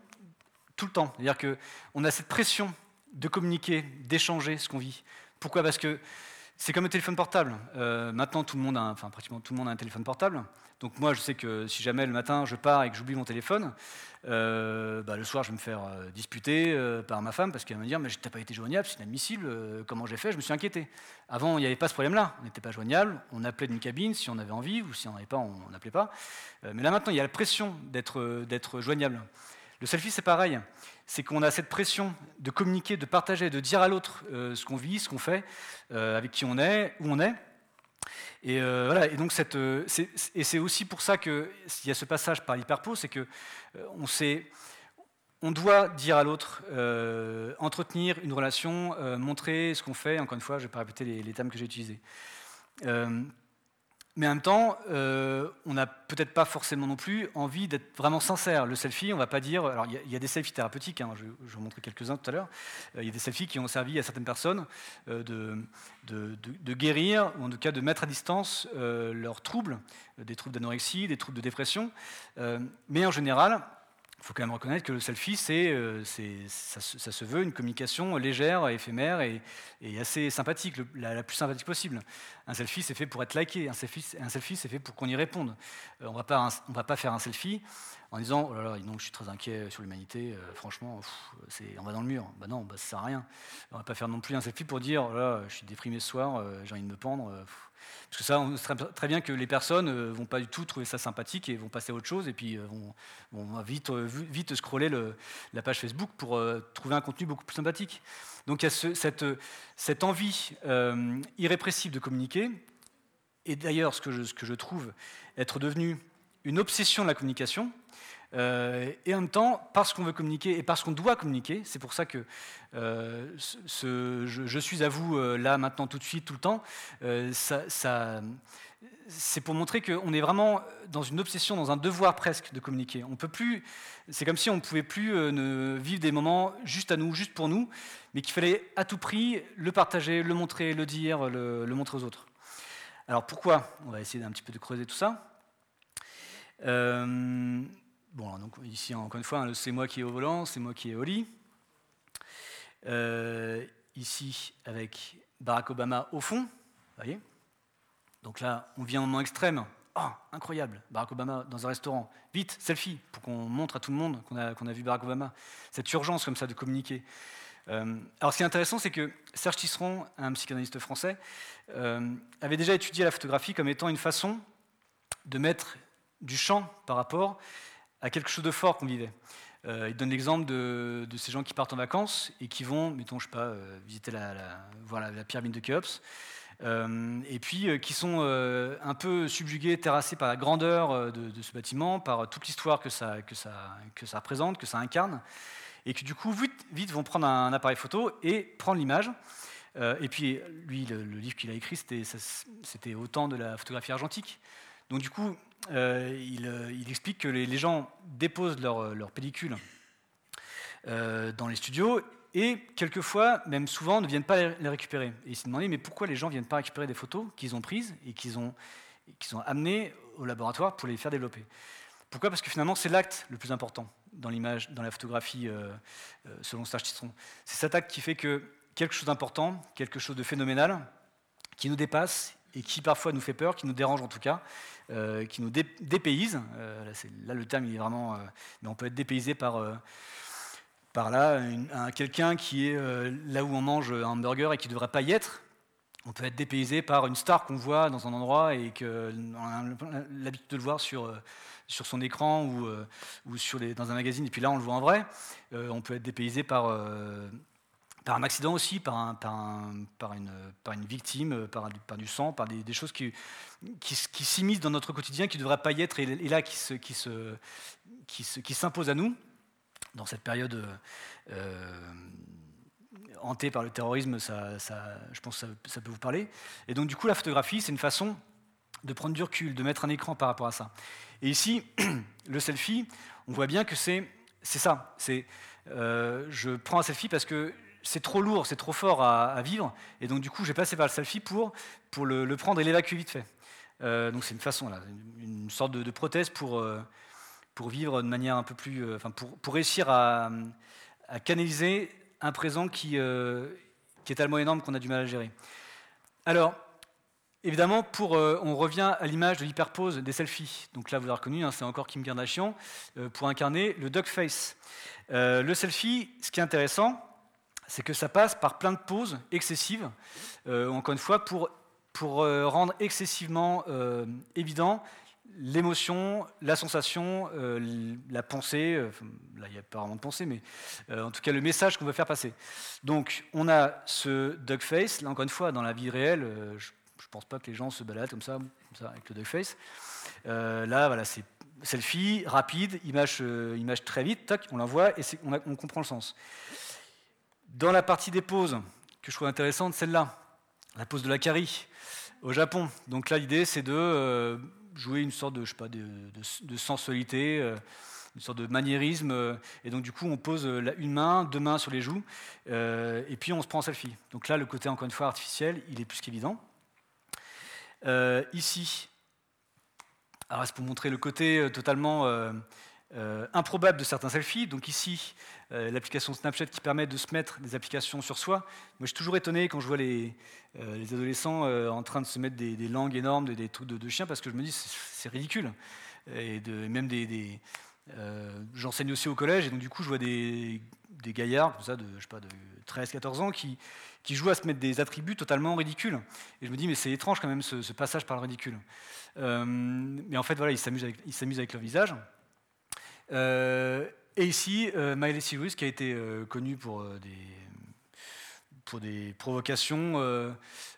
tout le temps. C'est-à-dire qu'on a cette pression de communiquer, d'échanger ce qu'on vit. Pourquoi? Parce que c'est comme le téléphone portable. maintenant, tout le monde a, enfin pratiquement tout le monde a un téléphone portable. Donc moi, je sais que si jamais le matin je pars et que j'oublie mon téléphone, euh, bah, le soir je vais me faire euh, disputer euh, par ma femme parce qu'elle va me dire mais t'as pas été joignable, c'est inadmissible, comment j'ai fait? Je me suis inquiété. Avant, il n'y avait pas ce problème-là, on n'était pas joignable, on appelait d'une cabine si on avait envie ou si on n'avait pas, on n'appelait pas. mais là maintenant, il y a la pression d'être joignable. Le selfie, c'est pareil. C'est qu'on a cette pression de communiquer, de partager, de dire à l'autre ce qu'on vit, ce qu'on fait, avec qui on est, où on est. Et, euh, voilà, et euh, c'est aussi pour ça qu'il y a ce passage par l'hyperpose, c'est que euh, on sait, on doit dire à l'autre, entretenir une relation, montrer ce qu'on fait. Encore une fois, je ne vais pas répéter les termes que j'ai utilisés. Mais en même temps, euh, on n'a peut-être pas forcément non plus envie d'être vraiment sincère. Le selfie, on va pas dire. Alors, il y, a des selfies thérapeutiques, hein, je, vais vous montrer quelques-uns tout à l'heure. Euh, il y a des selfies qui ont servi à certaines personnes euh, de, de, guérir, ou en tout cas de mettre à distance leurs troubles, des troubles d'anorexie, des troubles de dépression. mais en général, il faut quand même reconnaître que le selfie, c'est, euh, ça, se veut une communication légère, éphémère et, assez sympathique, la, plus sympathique possible. Un selfie, c'est fait pour être liké, un selfie, un selfie c'est fait pour qu'on y réponde. Euh, on ne va pas faire un selfie en disant oh là là, je suis très inquiet sur l'humanité, euh, franchement, on va dans le mur. Bah non, bah, ça sert à rien. On va pas faire non plus un selfie pour dire oh là, je suis déprimé ce soir, j'ai envie de me pendre. Parce que ça, on sait très bien que les personnes ne euh, vont pas du tout trouver ça sympathique et vont passer à autre chose et puis euh, vont, vite, euh, vite scroller la page Facebook pour trouver un contenu beaucoup plus sympathique. Donc il y a cette, cette, envie irrépressible de communiquer. Et d'ailleurs, ce, ce, que je trouve être devenu une obsession de la communication, euh, et en même temps, parce qu'on veut communiquer et parce qu'on doit communiquer, c'est pour ça que euh, ce, je, suis à vous euh, là, maintenant, tout de suite, tout le temps, c'est pour montrer qu'on est vraiment dans une obsession, dans un devoir presque de communiquer. On peut plus, c'est comme si on ne pouvait plus ne vivre des moments juste à nous, juste pour nous, mais qu'il fallait à tout prix le partager, le montrer, le dire, le, le montrer aux autres. Alors pourquoi On va essayer d'un petit peu de creuser tout ça? Bon, donc ici, encore une fois, hein, c'est moi qui est au volant, c'est moi qui est au lit. Euh, ici, avec Barack Obama au fond, voyez Donc là, on vient au moment extrême. Oh, incroyable, Barack Obama dans un restaurant. Vite, selfie, pour qu'on montre à tout le monde qu'on a, vu Barack Obama. Cette urgence comme ça de communiquer. Euh, alors, ce qui est intéressant, c'est que Serge Tisseron, un psychanalyste français, euh, avait déjà étudié la photographie comme étant une façon de mettre du champ par rapport à quelque chose de fort qu'on vivait. il donne l'exemple de, ces gens qui partent en vacances et qui vont, mettons, je sais pas, visiter la, pyramide de Khéops, et puis qui sont un peu subjugués, terrassés par la grandeur de, ce bâtiment, par toute l'histoire que ça, que, ça, représente, que ça incarne, et qui du coup vite, vont prendre un appareil photo et prendre l'image. Euh, et puis, lui, le, livre qu'il a écrit, c'était au temps de la photographie argentique. Donc, du coup, euh, euh, il, explique que les, gens déposent leur, leur pellicule dans les studios et quelquefois, même souvent, ne viennent pas les récupérer. Et il s'est demandé, mais pourquoi les gens ne viennent pas récupérer des photos qu'ils ont prises et qu'ils ont, qu'ils ont amenées au laboratoire pour les faire développer? Pourquoi? Parce que finalement, c'est l'acte le plus important dans l'image, dans la photographie, selon Serge Titron. C'est cet acte qui fait que quelque chose d'important, quelque chose de phénoménal, qui nous dépasse et qui parfois nous fait peur, qui nous dérange en tout cas, euh, qui nous dépayse. Euh, là, le terme il est vraiment. Euh, on peut être dépaysé par, par là, quelqu'un qui est là où on mange un hamburger et qui ne devrait pas y être. On peut être dépaysé par une star qu'on voit dans un endroit et qu'on a l'habitude de le voir sur, sur son écran ou, ou sur les, dans un magazine, et puis là on le voit en vrai. on peut être dépaysé par par un accident aussi, par, un, par, une, victime, par, du sang, par des, choses qui, qui, s'immiscent dans notre quotidien, qui ne devraient pas y être, et, là qui, se, qui, se, qui, s'imposent à nous, dans cette période euh, hantée par le terrorisme, ça, je pense que ça, ça, peut vous parler. Et donc du coup, la photographie, c'est une façon de prendre du recul, de mettre un écran par rapport à ça. Et ici, le selfie, on voit bien que c'est ça. C'est euh, je prends un selfie parce que c'est trop lourd, c'est trop fort à, vivre. Et donc, du coup, j'ai passé par le selfie pour, le, prendre et l'évacuer vite fait. Euh, donc, c'est une façon, une, sorte de, prothèse pour, euh, pour vivre de manière un peu plus. Euh, pour, réussir à, canaliser un présent qui, est tellement énorme qu'on a du mal à gérer. Alors, Évidemment, on revient à l'image de l'hyperpose des selfies. Donc là, vous l'avez reconnu, hein, c'est encore Kim Kardashian, pour incarner le duck face. le selfie, ce qui est intéressant, c'est que ça passe par plein de pauses excessives, euh, encore une fois, pour, euh, rendre excessivement euh, évident l'émotion, la sensation, la pensée, là il n'y a pas vraiment de pensée, mais en tout cas le message qu'on veut faire passer. Donc on a ce duck face, là encore une fois, dans la vie réelle, je ne pense pas que les gens se baladent comme ça, avec le duck face. là, voilà, c'est selfie, rapide, image, image très vite, tac, on l'envoie et on comprend le sens. Dans la partie des poses, que je trouve intéressante, celle-là, la pose de la carie au Japon. Donc là, l'idée, c'est de euh, jouer une sorte de, je sais pas, de, sensualité, euh, une sorte de maniérisme. Euh, et donc, du coup, on pose une main, deux mains sur les joues, et puis on se prend en selfie. Donc là, le côté, encore une fois, artificiel, il est plus qu'évident. ici, alors c'est pour montrer le côté totalement improbable de certains selfies. Donc ici, euh, l'application Snapchat qui permet de se mettre des applications sur soi. Moi, je suis toujours étonné quand je vois les, euh, les adolescents euh, en train de se mettre des, langues énormes, des, trucs de, chiens, parce que je me dis, c'est ridicule. Et de, même des. J'enseigne aussi au collège, et donc du coup, je vois des, gaillards, ça, de, sais pas, de 13-14 ans, qui, jouent à se mettre des attributs totalement ridicules. Et je me dis, mais c'est étrange quand même ce, passage par le ridicule. mais en fait, voilà, ils s'amusent avec, leur visage. Et ici, euh, Miley Cyrus, qui a été euh, connu pour, euh, des, pour des provocations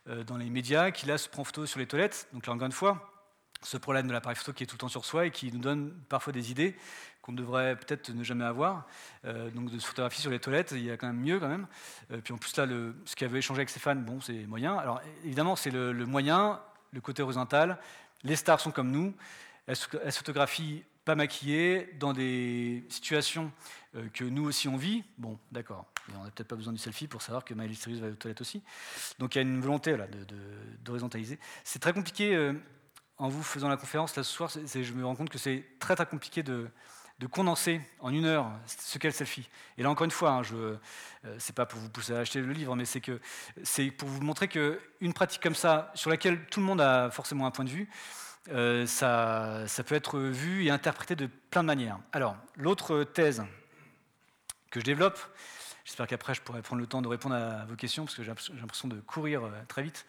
dans les médias, qui là se prend photo sur les toilettes. Donc là, encore une fois, ce problème de l'appareil photo qui est tout le temps sur soi et qui nous donne parfois des idées qu'on devrait peut-être ne jamais avoir. donc de se photographier sur les toilettes, il y a quand même mieux quand même. puis en plus là, ce qu'il avait échangé avec ses fans, bon, c'est moyen. Alors évidemment, c'est le, moyen, le côté horizontal. Les stars sont comme nous. Elles, elles photographient pas maquillés, dans des situations euh, que nous aussi on vit. Bon, d'accord, on n'a peut-être pas besoin du selfie pour savoir que Miley Cyrus va aux toilettes aussi. Donc il y a une volonté là, d'horizontaliser. c'est très compliqué, euh, en vous faisant la conférence là ce soir, je me rends compte que c'est très très compliqué de, condenser en une heure ce qu'est le selfie. Et là encore une fois, hein, je, euh, c'est pas pour vous pousser à acheter le livre, mais c'est pour vous montrer qu'une pratique comme ça, sur laquelle tout le monde a forcément un point de vue, euh, ça, peut être vu et interprété de plein de manières. Alors, l'autre thèse que je développe, j'espère qu'après je pourrai prendre le temps de répondre à vos questions, parce que j'ai l'impression de courir euh, très vite,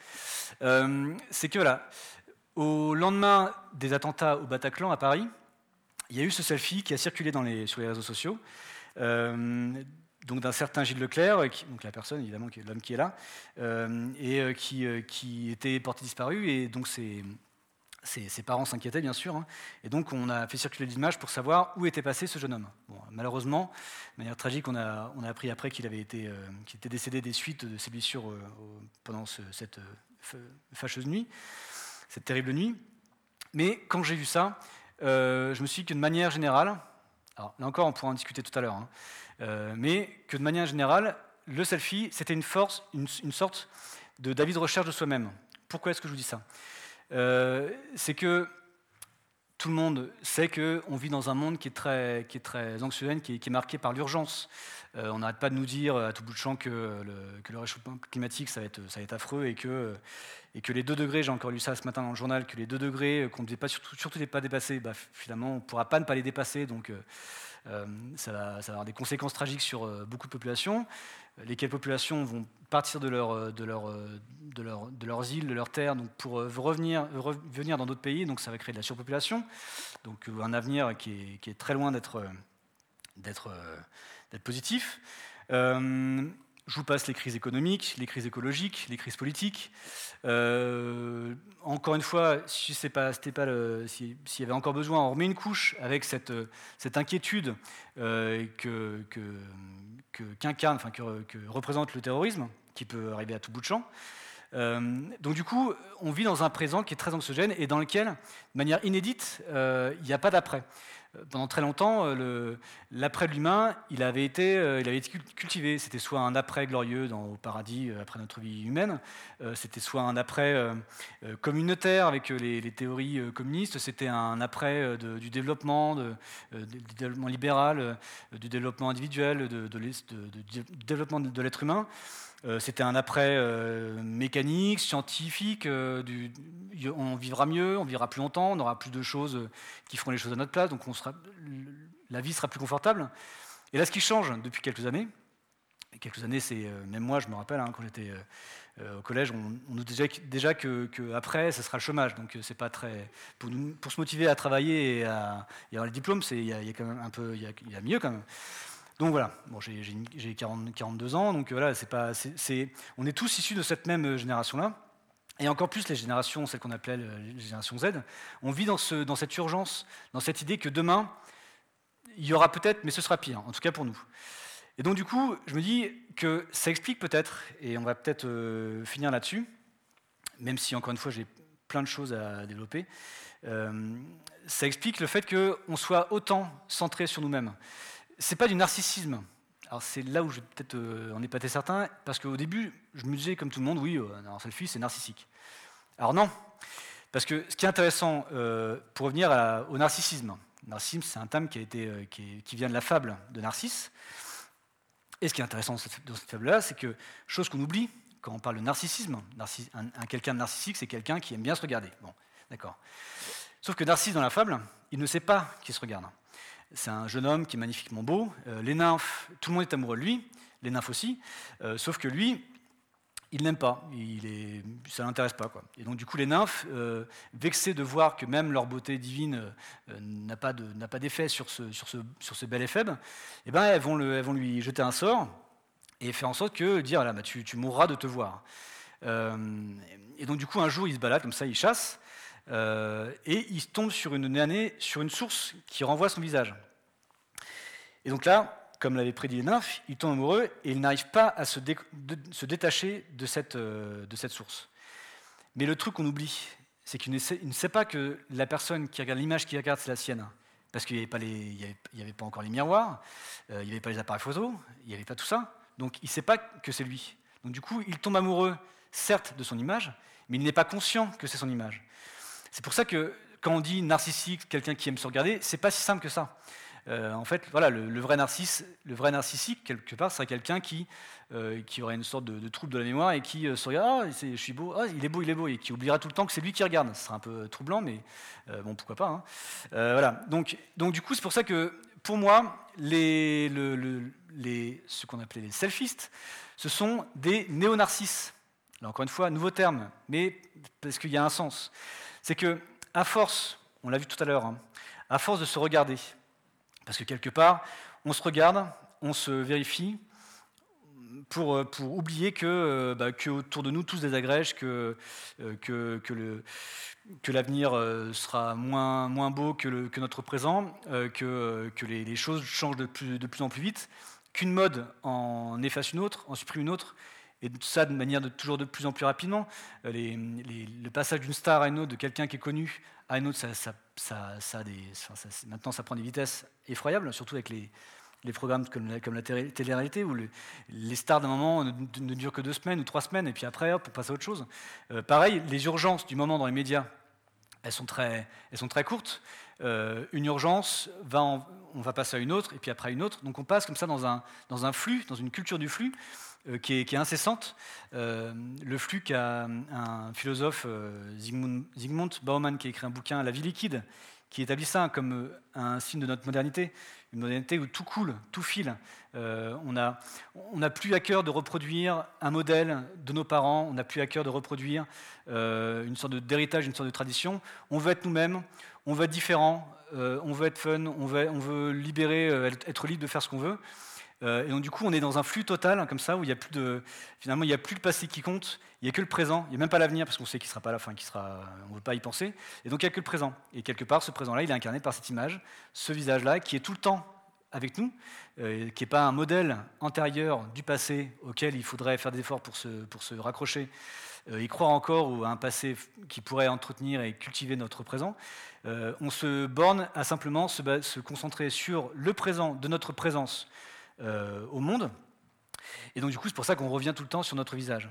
euh, c'est que voilà, au lendemain des attentats au Bataclan à Paris, il y a eu ce selfie qui a circulé sur les réseaux sociaux, donc d'un certain Gilles Leclerc, donc la personne évidemment, l'homme qui est là, et qui, qui, était porté disparu, et donc c'est ses, parents s'inquiétaient bien sûr, hein. et donc on a fait circuler l'image pour savoir où était passé ce jeune homme. malheureusement, de manière tragique, on a, appris après qu'il avait été, euh, était décédé des suites de ses blessures euh, pendant cette euh, fâcheuse nuit, cette terrible nuit. Mais quand j'ai vu ça, je me suis dit que de manière générale, là encore on pourra en discuter tout à l'heure, hein, mais que de manière générale, le selfie, c'était une force, une, une sorte de David recherche de soi-même. Pourquoi est-ce que je vous dis ça? Euh, c'est que tout le monde sait qu'on vit dans un monde qui est très, qui est très anxiogène, qui est, marqué par l'urgence. Euh, on n'arrête pas de nous dire à tout bout de champ que le, réchauffement climatique, ça va, être, ça va être affreux et que, et que les 2 degrés, j'ai encore lu ça ce matin dans le journal, que les 2 degrés qu'on ne devait pas, surtout, surtout pas dépasser, bah, finalement, on ne pourra pas ne pas les dépasser. Donc, euh, ça, va, ça, va, avoir des conséquences tragiques sur beaucoup de populations lesquelles populations vont partir de, leur, de, leur, de, leur, de leurs îles, de leurs terres, donc pour euh, revenir, dans d'autres pays, donc ça va créer de la surpopulation, donc euh, un avenir qui est, très loin d'être euh, positif. Je vous passe les crises économiques, les crises écologiques, les crises politiques. Euh, encore une fois, si s'il y avait encore besoin, on remet une couche avec cette, inquiétude euh, que, représente le terrorisme, qui peut arriver à tout bout de champ. Euh, donc du coup, on vit dans un présent qui est très anxiogène et dans lequel, de manière inédite, il n'y a pas d'après pendant très longtemps, euh, l'après de l'humain, il avait été, euh, cultivé. C'était soit un après glorieux dans, au paradis, euh, après notre vie humaine, c'était soit un après communautaire avec les, théories communistes, c'était un après du développement, du développement libéral, du développement individuel, du développement de l'être humain. Euh, c'était un après euh, mécanique, scientifique. Euh, on vivra mieux, on vivra plus longtemps, on aura plus de choses qui feront les choses à notre place, donc la vie sera plus confortable. Et là, ce qui change depuis quelques années, quelques années, c'est même moi, je me rappelle, hein, quand j'étais au collège, on, nous disait déjà que, après, ce sera le chômage. Donc, c'est pas très pour, se motiver à travailler et à, avoir le diplôme, il y, a quand même un peu, il y a mieux quand même. Donc voilà, bon, j'ai 42 ans, donc voilà, pas, on est tous issus de cette même génération-là. Et encore plus les générations, celles qu'on appelait les générations Z, on vit dans, ce, dans cette urgence, dans cette idée que demain, il y aura peut-être, mais ce sera pire, en tout cas pour nous. Et donc du coup, je me dis que ça explique peut-être, et on va peut-être euh, finir là-dessus, même si encore une fois j'ai plein de choses à développer, euh, ça explique le fait qu'on soit autant centré sur nous-mêmes c'est pas du narcissisme. Alors c'est là où je peut-être euh, en épater certains, parce qu'au début, je me disais comme tout le monde, oui, euh, un selfie, c'est narcissique. Alors non, parce que ce qui est intéressant, euh, pour revenir au narcissisme, narcissisme, c'est un terme qui, vient de la fable de Narcisse. Et ce qui est intéressant dans cette, fable-là, c'est que, chose qu'on oublie, quand on parle de narcissisme, un, un quelqu'un de narcissique, c'est quelqu'un qui aime bien se regarder. Bon, d'accord. Sauf que Narcisse, dans la fable, il ne sait pas qu'il se regarde. C'est un jeune homme qui est magnifiquement beau. Euh, les nymphes, tout le monde est amoureux de lui, les nymphes aussi, euh, sauf que lui, il n'aime pas, il est, ça ne l'intéresse pas. Quoi. Et donc du coup, les nymphes, euh, vexées de voir que même leur beauté divine n'a pas, d'effet sur ce, sur, ce, sur ce bel éphèbe, eh ben, elles, vont le, elles vont lui jeter un sort et faire en sorte que dire là, bah, tu, tu, mourras de te voir. et donc du coup, un jour, il se balade comme ça, il chasse, et il tombe sur une source qui renvoie son visage. Et donc là, comme l'avait prédit les nymphes, il tombe amoureux et il n'arrive pas à se, détacher de cette, euh, de cette, source. Mais le truc qu'on oublie, c'est qu'il ne, sait pas que la personne qui regarde l'image qu'il regarde, c'est la sienne. Parce qu'il n'y avait, avait, pas encore les miroirs, euh, il n'y avait pas les appareils photo, il n'y avait pas tout ça. Donc il ne sait pas que c'est lui. Donc du coup, il tombe amoureux, certes, de son image, mais il n'est pas conscient que c'est son image. C'est pour ça que quand on dit narcissique, quelqu'un qui aime se regarder, c'est pas si simple que ça. Euh, en fait, voilà, le, vrai narcissique, quelque part, serait quelqu'un qui, euh, qui aurait une sorte de, trouble de la mémoire et qui euh, se regarde, ah, je suis beau, ah, il est beau, il est beau, et qui oubliera tout le temps que c'est lui qui regarde. Ce serait un peu troublant, mais bon, pourquoi pas. Hein. voilà. Donc, donc, du coup, c'est pour ça que, pour moi, les, ce qu'on appelait les selfistes, ce sont des néo-narcisses. Là, encore une fois, nouveau terme, mais parce qu'il y a un sens. C'est que, à force, on l'a vu tout à l'heure, hein, à force de se regarder. Parce que quelque part, on se regarde, on se vérifie, pour, euh, pour oublier que, euh, bah, que, autour de nous tous désagrègent, que, euh, que, que, que l'avenir sera moins, moins beau que, notre présent, que, que les, les, choses changent de plus, de plus en plus vite, qu'une mode en efface une autre, en supprime une autre, et ça de manière toujours de plus en plus rapidement. Les, le passage d'une star à une autre, de quelqu'un qui est connu à une autre, ça, maintenant ça prend des vitesses effroyables, surtout avec les, programmes comme la, comme télé-réalité, où les stars d'un moment ne, durent que deux semaines ou trois semaines, et puis après, hop, on passe à autre chose. Euh, pareil, les urgences du moment dans les médias, elles sont très, courtes. Euh, une urgence, on va passer à une autre, et puis après à une autre. Donc on passe comme ça dans un, flux, dans une culture du flux, euh, qui, est, qui, est, incessante. Euh, le flux qu'a un philosophe, Zygmunt, Zygmunt Bauman, qui a écrit un bouquin, La vie liquide, qui établit ça comme un signe de notre modernité une modernité où tout coule, tout file. Euh, on n'a on a plus à cœur de reproduire un modèle de nos parents, on n'a plus à cœur de reproduire euh, une sorte d'héritage, une sorte de tradition. On veut être nous-mêmes, on veut être différent, euh, on veut être fun, on veut, on veut libérer, être libre de faire ce qu'on veut. Et donc du coup, on est dans un flux total, comme ça, où il y a plus de, finalement, il n'y a plus le passé qui compte, il n'y a que le présent, il n'y a même pas l'avenir, parce qu'on sait qu'il ne sera pas là, enfin, qu'il sera, on ne veut pas y penser. Et donc il n'y a que le présent. Et quelque part, ce présent-là, il est incarné par cette image, ce visage-là, qui est tout le temps avec nous, euh, qui n'est pas un modèle antérieur du passé auquel il faudrait faire des efforts pour se, raccrocher euh, y croire encore ou un passé qui pourrait entretenir et cultiver notre présent. Euh, on se borne à simplement se, concentrer sur le présent de notre présence au monde. Et donc du coup, c'est pour ça qu'on revient tout le temps sur notre visage.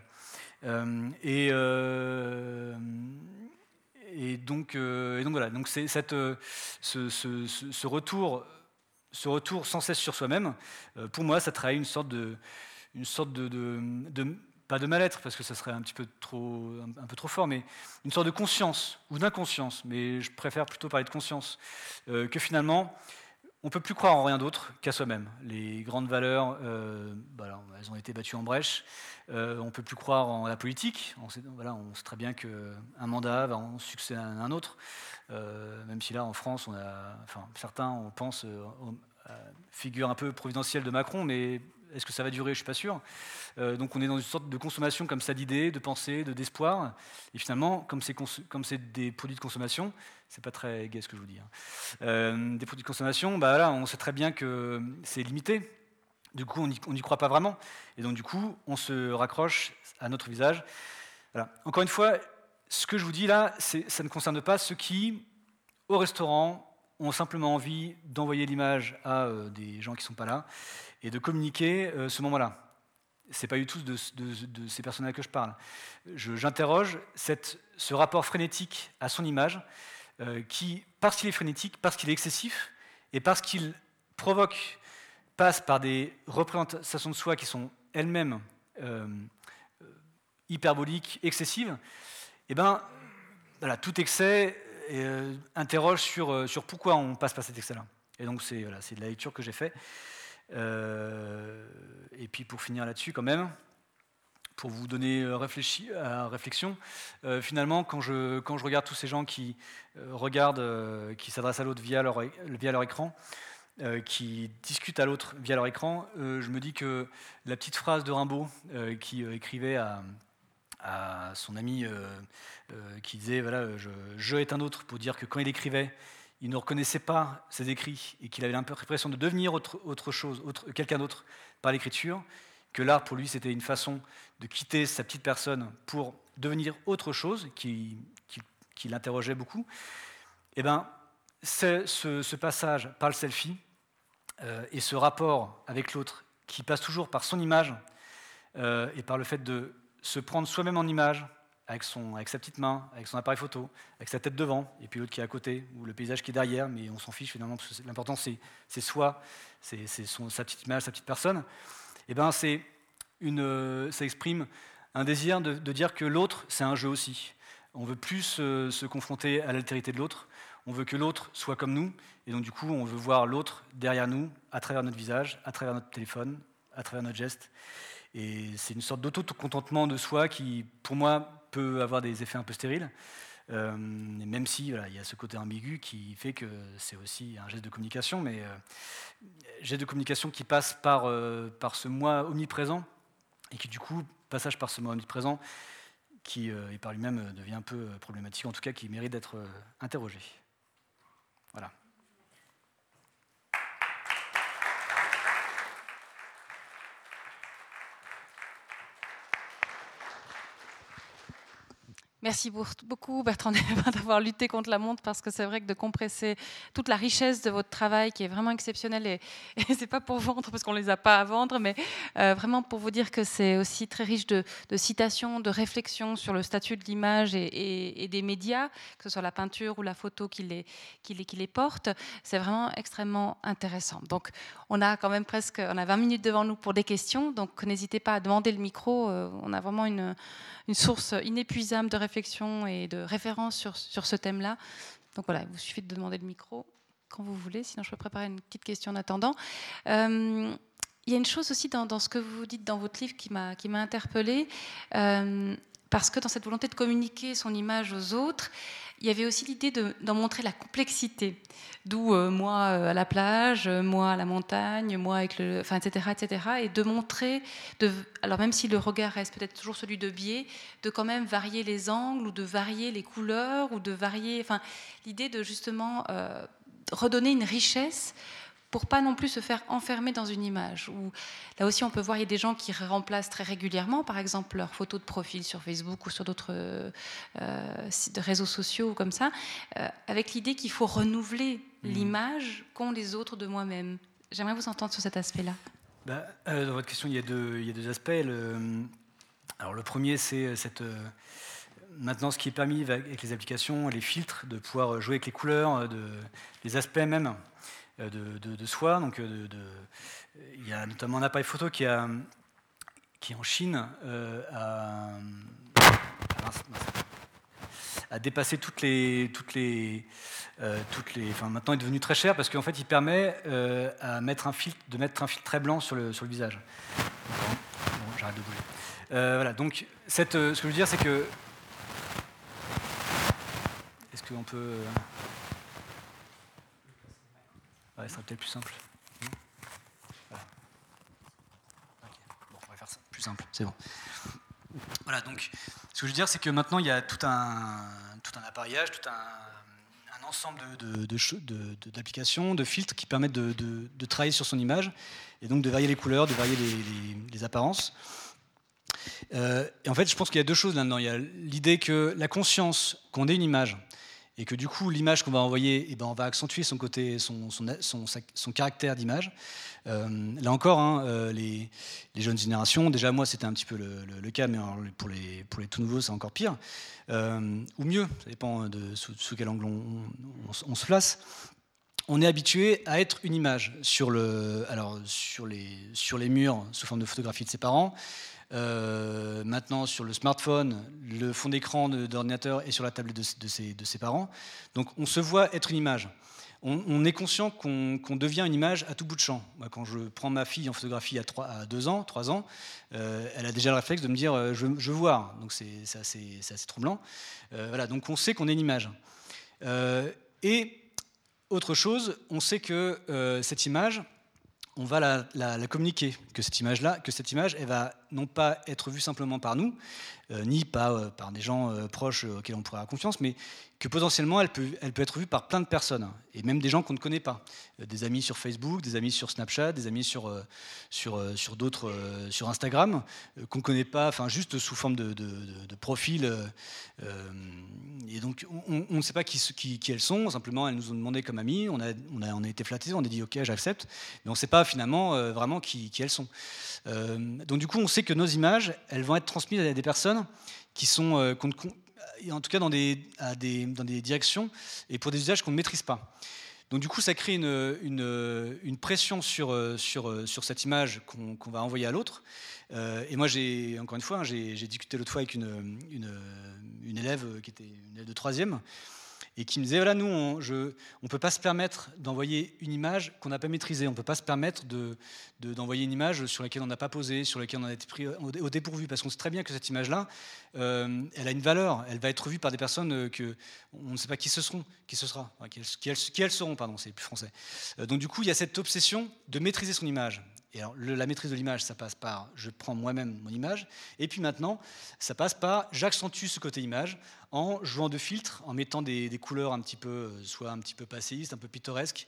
Et, et, donc, et donc voilà, donc cette, ce, retour ce retour sans cesse sur soi-même, euh, pour moi, ça trahit une sorte de, une sorte de, pas de mal-être parce que ça serait un petit peu trop, un, peu trop fort, mais une sorte de conscience ou d'inconscience. Mais je préfère plutôt parler de conscience euh, que finalement, on peut plus croire en rien d'autre qu'à soi-même. Les grandes valeurs, euh, voilà, elles ont été battues en brèche. Euh, on peut plus croire en la politique. On sait, très bien qu'un mandat va en succéder à un autre. Euh, même si là, en France, on a, certains, on pense euh, figure un peu providentielle de Macron, mais est-ce que ça va durer Je ne suis pas sûr. Euh, donc on est dans une sorte de consommation comme ça d'idées, de pensées, de d'espoir. Et finalement, comme c'est, des produits de consommation, c'est pas très gai ce que je vous dis. Hein. Euh, des produits de consommation, bah là, on sait très bien que c'est limité. Du coup, on n'y croit pas vraiment. Et donc, du coup, on se raccroche à notre visage. Voilà. Encore une fois, ce que je vous dis là, ça ne concerne pas ceux qui, au restaurant, ont simplement envie d'envoyer l'image à euh, des gens qui ne sont pas là et de communiquer euh, ce moment-là. Ce n'est pas du tout de, ces personnes-là que je parle. J'interroge ce rapport frénétique à son image, euh, qui, parce qu'il est frénétique, parce qu'il est excessif, et parce qu'il provoque, passe par des représentations de soi qui sont elles-mêmes euh, hyperboliques, excessives, eh ben, voilà, tout excès interroge sur, sur pourquoi on passe par cet excès-là. Et donc c'est voilà, de la lecture que j'ai faite. Euh, et puis pour finir là-dessus quand même, pour vous donner euh, à réflexion, euh, finalement, quand je, quand je regarde tous ces gens qui regardent, qui s'adressent à l'autre via leur, via leur écran, qui discutent à l'autre via leur écran, je me dis que la petite phrase de Rimbaud qui écrivait à, à, son ami qui disait voilà, je, je est un autre pour dire que quand il écrivait, il ne reconnaissait pas ses écrits et qu'il avait l'impression de devenir autre, chose, quelqu'un d'autre par l'écriture, que l'art pour lui c'était une façon de quitter sa petite personne pour devenir autre chose qui, l'interrogeait beaucoup, eh ben, c'est ce, passage par le selfie euh, et ce rapport avec l'autre qui passe toujours par son image euh, et par le fait de se prendre soi-même en image, avec, sa petite main, avec son appareil photo, avec sa tête devant, et puis l'autre qui est à côté, ou le paysage qui est derrière, mais on s'en fiche finalement, parce que l'important c'est, soi, c'est, sa petite image, sa petite personne, et eh ben une, ça exprime un désir de, dire que l'autre, c'est un jeu aussi. On veut plus se confronter à l'altérité de l'autre, on veut que l'autre soit comme nous, et donc du coup, on veut voir l'autre derrière nous, à travers notre visage, à travers notre téléphone, à travers notre geste. Et c'est une sorte d'auto-contentement de soi qui, pour moi, peut avoir des effets un peu stériles. même si il y a ce côté ambigu qui fait que c'est aussi un geste de communication, mais geste de communication qui passe par, par ce moi omniprésent et qui du coup, passage par ce moi omniprésent, qui par lui-même devient un peu problématique, en tout cas qui mérite d'être interrogé. Voilà. Merci beaucoup Bertrand d'avoir lutté contre la montre parce que c'est vrai que de compresser toute la richesse de votre travail qui est vraiment exceptionnel et, et c'est pas pour vendre parce qu'on les a pas à vendre, mais euh, vraiment pour vous dire que c'est aussi très riche de, citations, de réflexions sur le statut de l'image et, des médias, que ce soit la peinture ou la photo qui les, qui les, qui les porte. C'est vraiment extrêmement intéressant. Donc on a quand même presque, on a 20 minutes devant nous pour des questions, donc n'hésitez pas à demander le micro. Euh, on a vraiment une une source inépuisable de réflexion et de référence sur, sur ce thème-là. Donc voilà, il vous suffit de demander le micro quand vous voulez, sinon je peux préparer une petite question en attendant. Euh, il y a une chose aussi dans, dans, ce que vous dites dans votre livre qui m'a interpellée, euh, parce que dans cette volonté de communiquer son image aux autres, il y avait aussi l'idée d'en montrer la complexité. D'où euh, moi euh, à la plage, euh, moi à la montagne, moi avec le, enfin, etc., etc. Et de montrer, de, alors même si le regard reste peut-être toujours celui de biais, de quand même varier les angles ou de varier les couleurs ou de varier, enfin, l'idée de justement redonner une richesse pour pas non plus se faire enfermer dans une image. Où, là aussi, on peut voir, il y a des gens qui remplacent très régulièrement, par exemple, leurs photos de profil sur Facebook ou sur d'autres euh, réseaux sociaux ou comme ça, euh, avec l'idée qu'il faut renouveler mmh. l'image qu'ont les autres de moi-même. J'aimerais vous entendre sur cet aspect-là. Bah, euh, dans votre question, il y a deux, il y a deux aspects. Le, alors, le premier, c'est cette maintenant ce qui est permis avec les applications, les filtres, de pouvoir jouer avec les couleurs, de, les aspects même. Euh, de, soi. Donc, euh, de, il y a notamment un appareil photo qui, a, qui en Chine euh, a, a, dépassé toutes les, toutes les, toutes les, enfin maintenant est devenu très cher parce qu'en fait il permet à mettre un filtre, de mettre un filtre très blanc sur le, sur le visage. J'arrête de bouger. voilà, donc cette, ce que je veux dire c'est que est-ce qu'on peut Ouais, ce sera peut-être plus simple. Voilà. Bon, on va faire ça plus simple, c'est bon. Voilà, donc ce que je veux dire, c'est que maintenant il y a tout un, tout un appareillage, tout un, un ensemble d'applications, de, de, de, filtres qui permettent de, travailler sur son image et donc de varier les couleurs, de varier les, les, apparences. Euh, et en fait, je pense qu'il y a deux choses là-dedans. Il y a l'idée que la conscience qu'on ait une image, et que du coup l'image qu'on va envoyer, eh ben, on va accentuer son côté, son, son, son, caractère d'image. Euh, là encore, hein, euh, les, les, jeunes générations, déjà moi c'était un petit peu le, le, cas, mais pour, les, pour les tout nouveaux c'est encore pire, euh, ou mieux, ça dépend de sous, quel angle on, on, se place. On est habitué à être une image sur, le, alors, sur, les, sur les murs sous forme de photographie de ses parents, euh, maintenant sur le smartphone, le fond d'écran d'ordinateur et sur la tablette de, ses, parents. Donc on se voit être une image. On, est conscient qu'on devient une image à tout bout de champ. Quand je prends ma fille en photographie à, 3, à 2 ans, 3 ans, euh, elle a déjà le réflexe de me dire euh, je, veux voir. Donc c'est assez, troublant. voilà, donc on sait qu'on est une image. et autre chose, on sait que cette image, on va la, communiquer, que cette image-là, que cette image, elle va non pas être vue simplement par nous, euh, ni pas euh, par des gens euh, proches auxquels on pourrait avoir confiance, mais que potentiellement elle peut, elle peut être vue par plein de personnes, et même des gens qu'on ne connaît pas, des amis sur Facebook, des amis sur Snapchat, des amis sur, sur, sur d'autres, sur Instagram, qu'on ne connaît pas, enfin juste sous forme de, de, profil. et donc on, ne sait pas qui, qui, elles sont, simplement elles nous ont demandé comme amis, on a, on a, on a été flattés, on a dit ok j'accepte, mais on ne sait pas finalement vraiment qui, qui elles sont. donc du coup on sait que nos images, elles vont être transmises à des personnes qui sont, euh, en tout cas dans des, dans des directions et pour des usages qu'on ne maîtrise pas. Donc du coup, ça crée une, une, pression sur, euh, sur, euh, sur cette image qu'on va envoyer à l'autre. et moi, j'ai encore une fois, hein, j'ai discuté l'autre fois avec une, une, élève qui était une élève de troisième. Et qui me disait, voilà, nous, on ne peut pas se permettre d'envoyer une image qu'on n'a pas maîtrisée, on ne peut pas se permettre d'envoyer de, une image sur laquelle on n'a pas posé, sur laquelle on a été pris au, dépourvu, parce qu'on sait très bien que cette image-là, euh, elle a une valeur, elle va être vue par des personnes euh, que on ne sait pas qui ce seront, qui ce sera, qui, elles, seront, pardon, c'est plus français. Euh, donc du coup, il y a cette obsession de maîtriser son image. Alors, la maîtrise de l'image, ça passe par je prends moi-même mon image. Et puis maintenant, ça passe par j'accentue ce côté image en jouant de filtres, en mettant des, couleurs un petit peu, soit un petit peu passéistes, un peu pittoresques,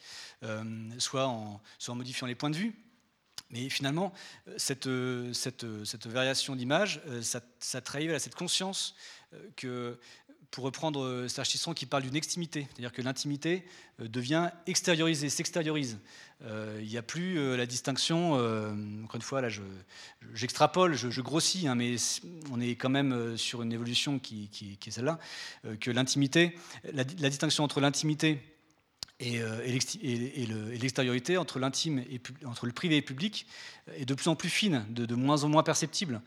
soit, en, soit en modifiant les points de vue. Mais finalement, cette, cette, variation d'image, ça, ça trahit cette conscience que pour reprendre euh, Serge Tisseron qui parle d'une extimité, c'est-à-dire que l'intimité euh, devient extériorisée, s'extériorise. Euh, il n'y a plus la distinction, encore une fois, là j'extrapole, je, grossis, hein, mais on est quand même sur une évolution qui, est celle-là, que l'intimité, la, distinction entre l'intimité et, l'extériorité, entre l'intime et entre le privé et le public, est de plus en plus fine, de, moins en moins perceptible.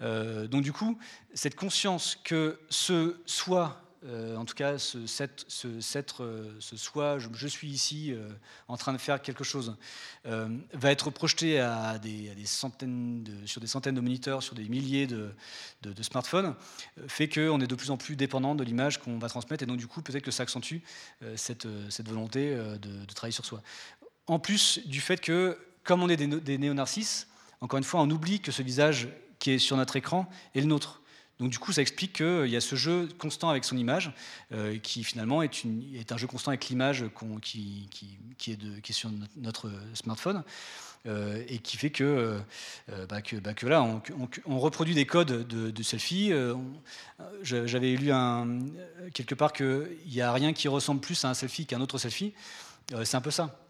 donc du coup, cette conscience que ce soi euh, en tout cas, ce, euh, soi, je, suis ici euh, en train de faire quelque chose, va être projeté des, centaines sur des centaines de moniteurs, sur des milliers de, smartphones, fait qu'on est de plus en plus dépendant de l'image qu'on va transmettre, et donc du coup, peut-être que ça accentue cette, volonté de, travailler sur soi. En plus du fait que, comme on est des, des néo-narcisses, encore une fois, on oublie que ce visage qui est sur notre écran est le nôtre. Donc du coup, ça explique qu'il y a ce jeu constant avec son image, euh, qui finalement est, un jeu constant avec l'image qui, est sur notre smartphone, euh, et qui fait que, euh, bah, bah, que, là, on, reproduit des codes de, selfie. J'avais lu quelque part qu'il n'y a rien qui ressemble plus à un selfie qu'un autre selfie. C'est un peu ça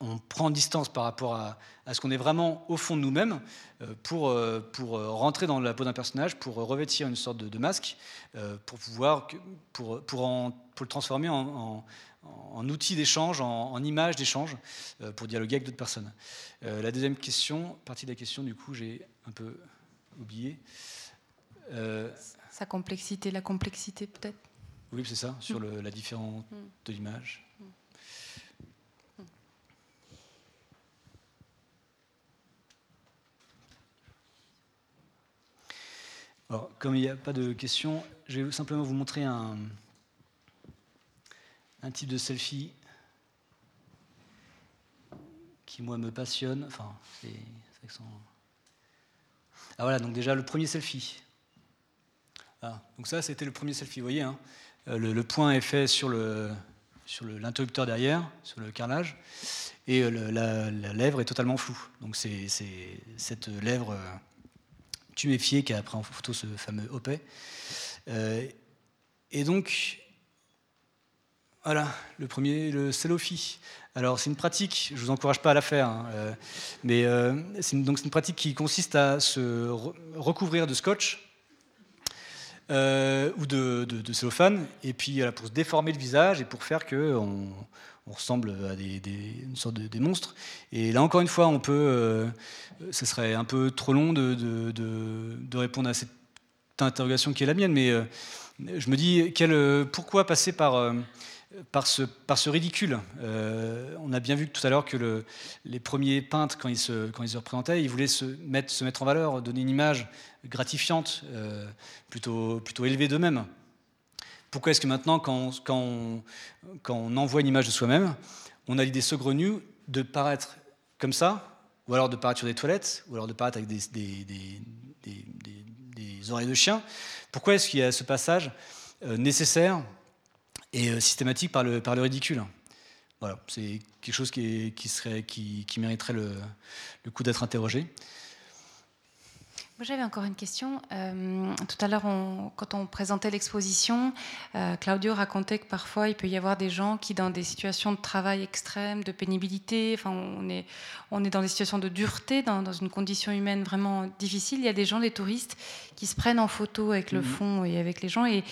on prend distance par rapport à, ce qu'on est vraiment au fond de nous-mêmes euh, pour, euh, pour euh, rentrer dans la peau d'un personnage, pour revêtir une sorte de, masque, pour pouvoir pour, pour, pour le transformer en, outil d'échange, en, image d'échange, pour dialoguer avec d'autres personnes. la deuxième question, partie de la question, du coup, j'ai un peu oublié. Sa complexité, la complexité peut-être? Oui, c'est ça, sur mm. la différence mm. de l'image. Mm. comme il n'y a pas de questions, je vais simplement vous montrer un, type de selfie qui, moi, me passionne. Enfin, c'est Ah voilà, donc déjà le premier selfie. Ah, donc ça, c'était le premier selfie, vous voyez. Hein. Euh, le, point est fait sur l'interrupteur derrière, sur le carrelage, et euh, la, la, lèvre est totalement floue. Donc c'est cette lèvre euh, tuméfié qui a pris en photo ce fameux OPE. Euh, et donc, voilà, le premier, le selfie. Alors, c'est une pratique, je ne vous encourage pas à la faire, hein, euh, mais euh, c'est une, une pratique qui consiste à se recouvrir de scotch ou de, de, cellophane, et puis pour se déformer le visage et pour faire que on, on ressemble à des, une sorte de des monstres. Et là, encore une fois, on peut, euh, ce serait un peu trop long de, répondre à cette interrogation qui est la mienne, mais euh, je me dis, quel, pourquoi passer par, euh, ce, ridicule On a bien vu tout à l'heure que le, les premiers peintres, quand ils, se, quand ils se représentaient, ils voulaient se mettre, en valeur, donner une image gratifiante, plutôt élevée d'eux-mêmes. Pourquoi est-ce que maintenant, quand on, envoie une image de soi-même, on a l'idée saugrenue de paraître comme ça, ou alors de paraître sur des toilettes, ou alors de paraître avec des, oreilles de chien? Pourquoi est-ce qu'il y a ce passage euh, nécessaire et euh, systématique par le, ridicule? Voilà, c'est quelque chose qui, mériterait le coup d'être interrogé. J'avais encore une question. Euh, tout à l'heure, quand on présentait l'exposition, euh, Claudio racontait que parfois il peut y avoir des gens qui, dans des situations de travail extrême, de pénibilité, enfin, on est, on est dans des situations de dureté, dans, dans, une condition humaine vraiment difficile. Il y a des gens, des touristes, qui se prennent en photo avec le mhm. fond et avec les gens. Et,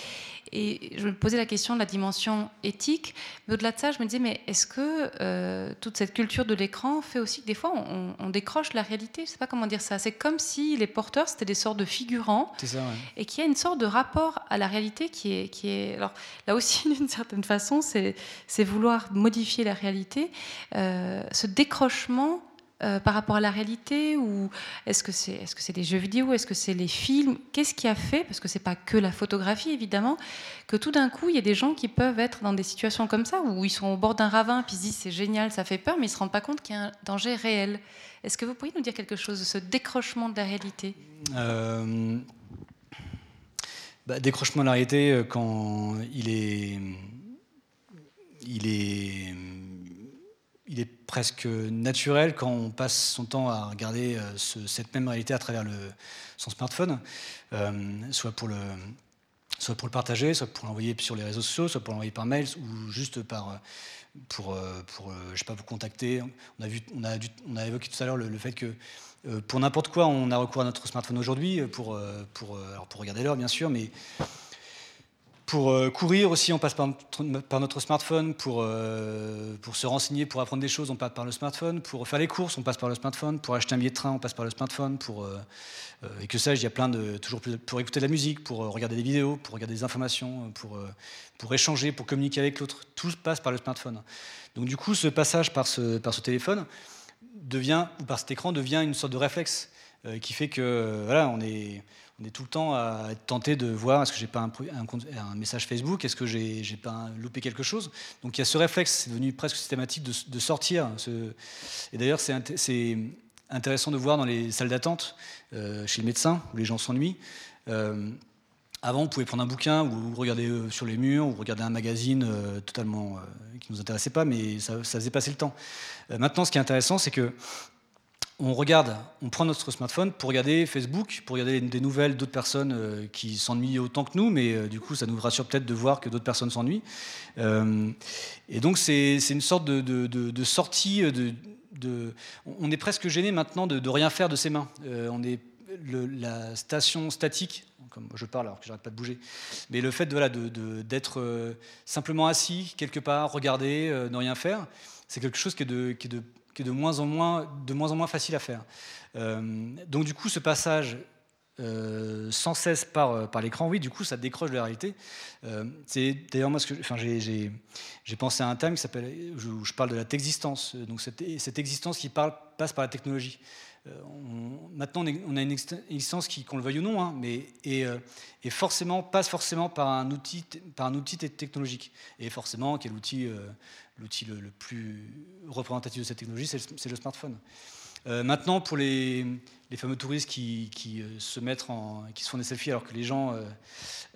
et je me posais la question de la dimension éthique. Mais au-delà de ça, je me disais, mais est-ce que euh, toute cette culture de l'écran fait aussi que des fois, on, on décroche la réalité? Je ne sais pas comment dire ça. C'est comme si les porteurs c'était des sortes de figurants. Ça, Et qui a une sorte de rapport à la réalité qui est. Qui est alors là aussi, d'une certaine façon, c'est vouloir modifier la réalité. Euh, ce décrochement euh, par rapport à la réalité ou est-ce que c'est est-ce que c'est des jeux vidéo est-ce que c'est les films? Qu'est-ce qui a fait parce que c'est pas que la photographie évidemment que tout d'un coup il y a des gens qui peuvent être dans des situations comme ça où ils sont au bord d'un ravin puis ils se disent c'est génial ça fait peur mais ils se rendent pas compte qu'il y a un danger réel. Est-ce que vous pourriez nous dire quelque chose de ce décrochement de la réalité? Euh, bah, décrochement de la réalité euh, quand il est il est il est presque naturel quand on passe son temps à regarder euh, cette même réalité à travers son smartphone, euh, soit, pour le, soit pour le partager, soit pour l'envoyer sur les réseaux sociaux, soit pour l'envoyer par mail, ou juste par, euh, pour, pour je sais pas, vous contacter. On a, vu, on a, on a évoqué tout à l'heure le, fait que pour n'importe quoi, on a recours à notre smartphone aujourd'hui, pour, pour, pour regarder l'heure bien sûr, mais pour euh, courir aussi, on passe par, notre smartphone. Pour, euh, pour se renseigner, pour apprendre des choses, on passe par le smartphone. Pour faire les courses, on passe par le smartphone. Pour acheter un billet de train, on passe par le smartphone. Pour, euh, et que ça, il y a plein de. Toujours pour écouter de la musique, pour regarder des vidéos, pour regarder des informations, pour, pour échanger, pour communiquer avec l'autre. Tout passe par le smartphone. Donc, du coup, ce passage par ce, par ce téléphone devient, ou par cet écran devient une sorte de réflexe qui fait que, voilà, on est on est tout le temps à être tenté de voir est-ce que j'ai pas un, message Facebook, est-ce que j'ai pas loupé quelque chose? Donc il y a ce réflexe, c'est devenu presque systématique de, sortir. Et d'ailleurs, c'est intéressant de voir dans les salles d'attente euh, chez le médecin où les gens s'ennuient. Euh, avant, on pouvait prendre un bouquin ou regarder euh, sur les murs ou regarder un magazine totalement qui ne nous intéressait pas, mais ça faisait passer le temps. maintenant, ce qui est intéressant, c'est que on regarde, on prend notre smartphone pour regarder Facebook, pour regarder des nouvelles d'autres personnes euh, qui s'ennuient autant que nous, mais euh, du coup, ça nous rassure peut-être de voir que d'autres personnes s'ennuient. Euh, et donc, c'est une sorte de, sortie. On est presque gêné maintenant de, rien faire de ses mains. on est la station statique, comme je parle alors que j'arrête pas de bouger, mais le fait d'être simplement assis quelque part, regarder, ne rien faire, c'est quelque chose qui est de qui est de moins en moins, de moins, en moins facile à faire. Euh, donc du coup, ce passage euh, sans cesse par, euh, par l'écran, oui, du coup, ça décroche de la réalité. c'est d'ailleurs moi, ce que, enfin, j'ai, pensé à un thème qui s'appelle, où je parle de la texistence. Donc cette, cette existence qui parle, passe par la technologie. Maintenant, on, a une existence qui, qu'on le veuille ou non, hein, mais et, et, forcément passe forcément par un outil, par un outil technologique. Et forcément, quel outil l'outil le, plus représentatif de cette technologie, c'est le, smartphone. Euh, maintenant, pour les, fameux touristes qui, euh, se mettent en, qui se font des selfies alors que les gens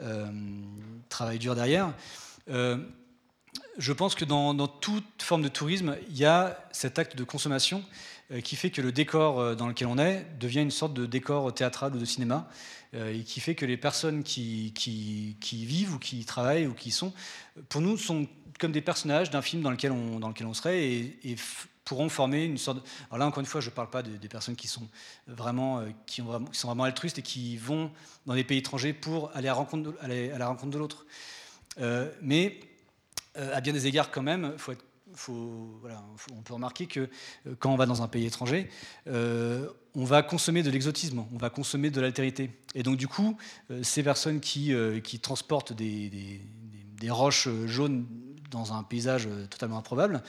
euh, travaillent dur derrière, je pense que dans, toute forme de tourisme, il y a cet acte de consommation qui fait que le décor dans lequel on est devient une sorte de décor théâtral ou de cinéma, et qui fait que les personnes qui, qui, vivent ou qui travaillent ou qui sont, pour nous, sont comme des personnages d'un film dans lequel on, serait et, pourront former une sorte. Alors là, encore une fois, je ne parle pas des personnes qui sont vraiment, euh, qui, ont qui, sont vraiment altruistes et qui vont dans des pays étrangers pour aller à, la rencontre de l'autre. Euh, mais euh, à bien des égards, quand même, faut être, on peut remarquer que quand on va dans un pays étranger, on va consommer de l'exotisme, on va consommer de l'altérité. Et donc, du coup, ces personnes qui, transportent des, roches jaunes dans un paysage euh, totalement improbable,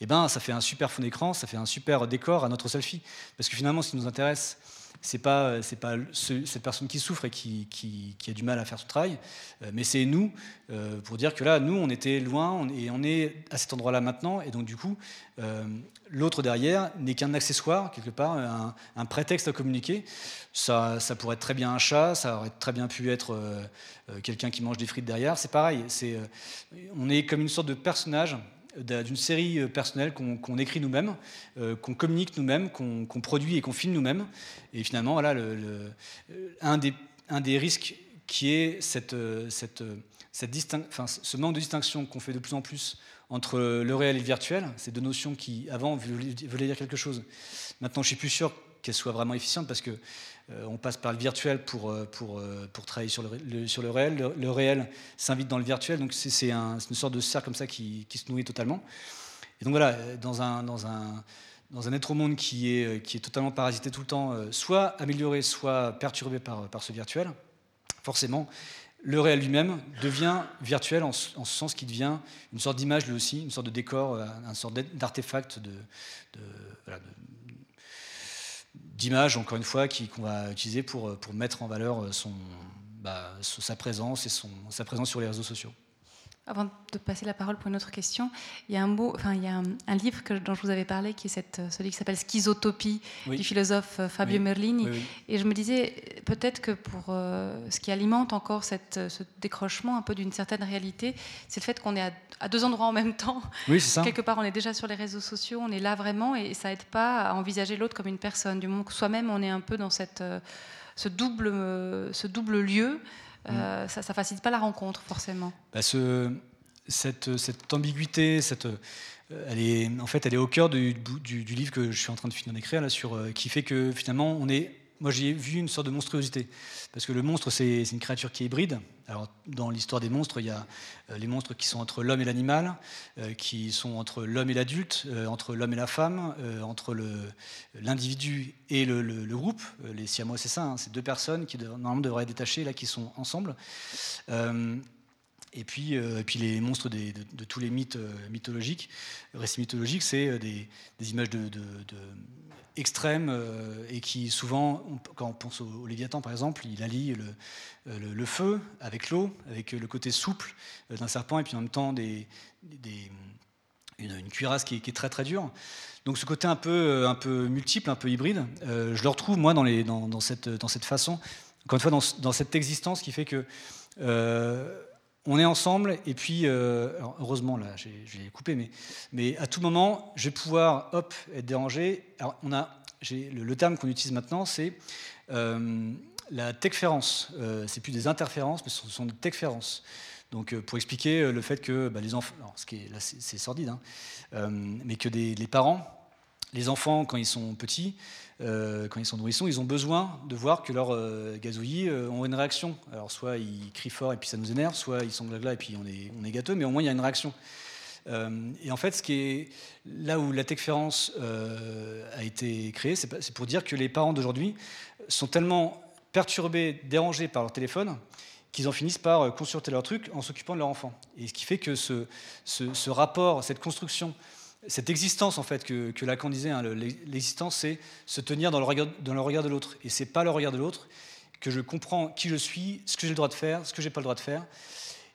eh ben, ça fait un super fond d'écran, ça fait un super décor à notre selfie. Parce que finalement, ce qui nous intéresse, c'est pas c'est pas cette personne qui souffre et qui, a du mal à faire son travail, euh, mais c'est nous euh, pour dire que là, nous, on était loin et on est à cet endroit-là maintenant, et donc du coup, euh, l'autre derrière n'est qu'un accessoire quelque part, un, prétexte à communiquer. Ça, pourrait être très bien un chat, ça aurait très bien pu être quelqu'un qui mange des frites derrière. C'est pareil, on est comme une sorte de personnage d'une série euh, personnelle qu'on écrit nous-mêmes, euh, qu'on communique nous-mêmes, qu'on produit et qu'on filme nous-mêmes. Et finalement, voilà, euh, un, des, un, des, risques qui est cette, cette, cette enfin, ce manque de distinction qu'on fait de plus en plus entre le réel et le virtuel, ces deux notions qui, avant, voulaient dire quelque chose. Maintenant, je suis plus sûr qu'elles soient vraiment efficientes parce que on passe par le virtuel pour, euh, pour, euh, pour travailler sur le, sur le réel. Le, réel s'invite dans le virtuel, donc c'est une sorte de cercle comme ça qui, qui, se nourrit totalement. Et donc voilà, dans un, dans un, dans un être au monde qui est, qui est totalement parasité tout le temps, soit amélioré, soit perturbé par, par ce virtuel, forcément, le réel lui-même devient virtuel en, ce sens qu'il devient une sorte d'image lui aussi, une sorte de décor, une sorte d'artefact de, d'image, encore une fois, qu'on va utiliser pour, pour mettre en valeur son, bah, sa présence et son, sa présence sur les réseaux sociaux. Avant de passer la parole pour une autre question, il y a un, mot, enfin, il y a un, livre que, dont je vous avais parlé, qui est cette, celui qui s'appelle Schizotopie du philosophe euh, Fabio Merlini. et je me disais, peut-être que pour euh, ce qui alimente encore cette, ce décrochement un peu d'une certaine réalité, c'est le fait qu'on est à, deux endroits en même temps. Oui, ça. Quelque part, on est déjà sur les réseaux sociaux, on est là vraiment, et ça aide pas à envisager l'autre comme une personne. Du moment que soi-même, on est un peu dans cette, euh, ce, double, ce double lieu. Euh, ça ne facilite pas la rencontre forcément. Bah, ce, cette, cette, ambiguïté, cette, euh, elle est, en fait, elle est au cœur du, du, livre que je suis en train de finir d'écrire, là, sur, euh, qui fait que finalement, on est moi j'ai vu une sorte de monstruosité. Parce que le monstre, c'est une créature qui est hybride. Alors, dans l'histoire des monstres, il y a euh, les monstres qui sont entre l'homme et l'animal, euh, qui sont entre l'homme et l'adulte, euh, entre l'homme et la femme, entre l'individu et le, groupe. les siamois, c'est ça, hein, c'est deux personnes qui normalement devraient être détachées, là, qui sont ensemble. Et puis, et puis les monstres de, tous les mythes mythologiques, récits mythologiques, c'est des, images de, extrêmes euh, et qui souvent, quand on pense au, Léviathan par exemple, il allie le, feu avec l'eau, avec le côté souple euh, d'un serpent et puis en même temps une, cuirasse qui est, très très dure. Donc ce côté un peu, euh, multiple, un peu hybride, je le retrouve moi dans, cette, façon, encore une fois dans cette existence qui fait que on est ensemble et puis, heureusement là, j'ai coupé, mais, à tout moment, je vais pouvoir, hop, être dérangé. Alors, on a, le, terme qu'on utilise maintenant, c'est euh, la techférence. Euh, c'est plus des interférences, mais ce sont des techférences. Donc, pour expliquer le fait que bah, les enfants, ce qui est là, c'est sordide, hein, mais que les parents, les enfants, quand ils sont petits, euh, quand ils sont nourrissons, ils ont besoin de voir que leurs euh, gazouillis euh, ont une réaction. Alors soit ils crient fort et puis ça nous énerve, soit ils sont glagla et puis on est, on est gâteux, mais au moins il y a une réaction. et en fait, ce qui est là où la techférence a été créée, c'est pour dire que les parents d'aujourd'hui sont tellement perturbés, dérangés par leur téléphone, qu'ils en finissent par consulter leur truc en s'occupant de leur enfant. Et ce qui fait que ce, ce, ce rapport, cette construction cette existence en fait que, Lacan disait, hein, l'existence c'est se tenir dans le regard, dans le regard de l'autre. Et c'est pas le regard de l'autre que je comprends qui je suis, ce que j'ai le droit de faire, ce que j'ai pas le droit de faire.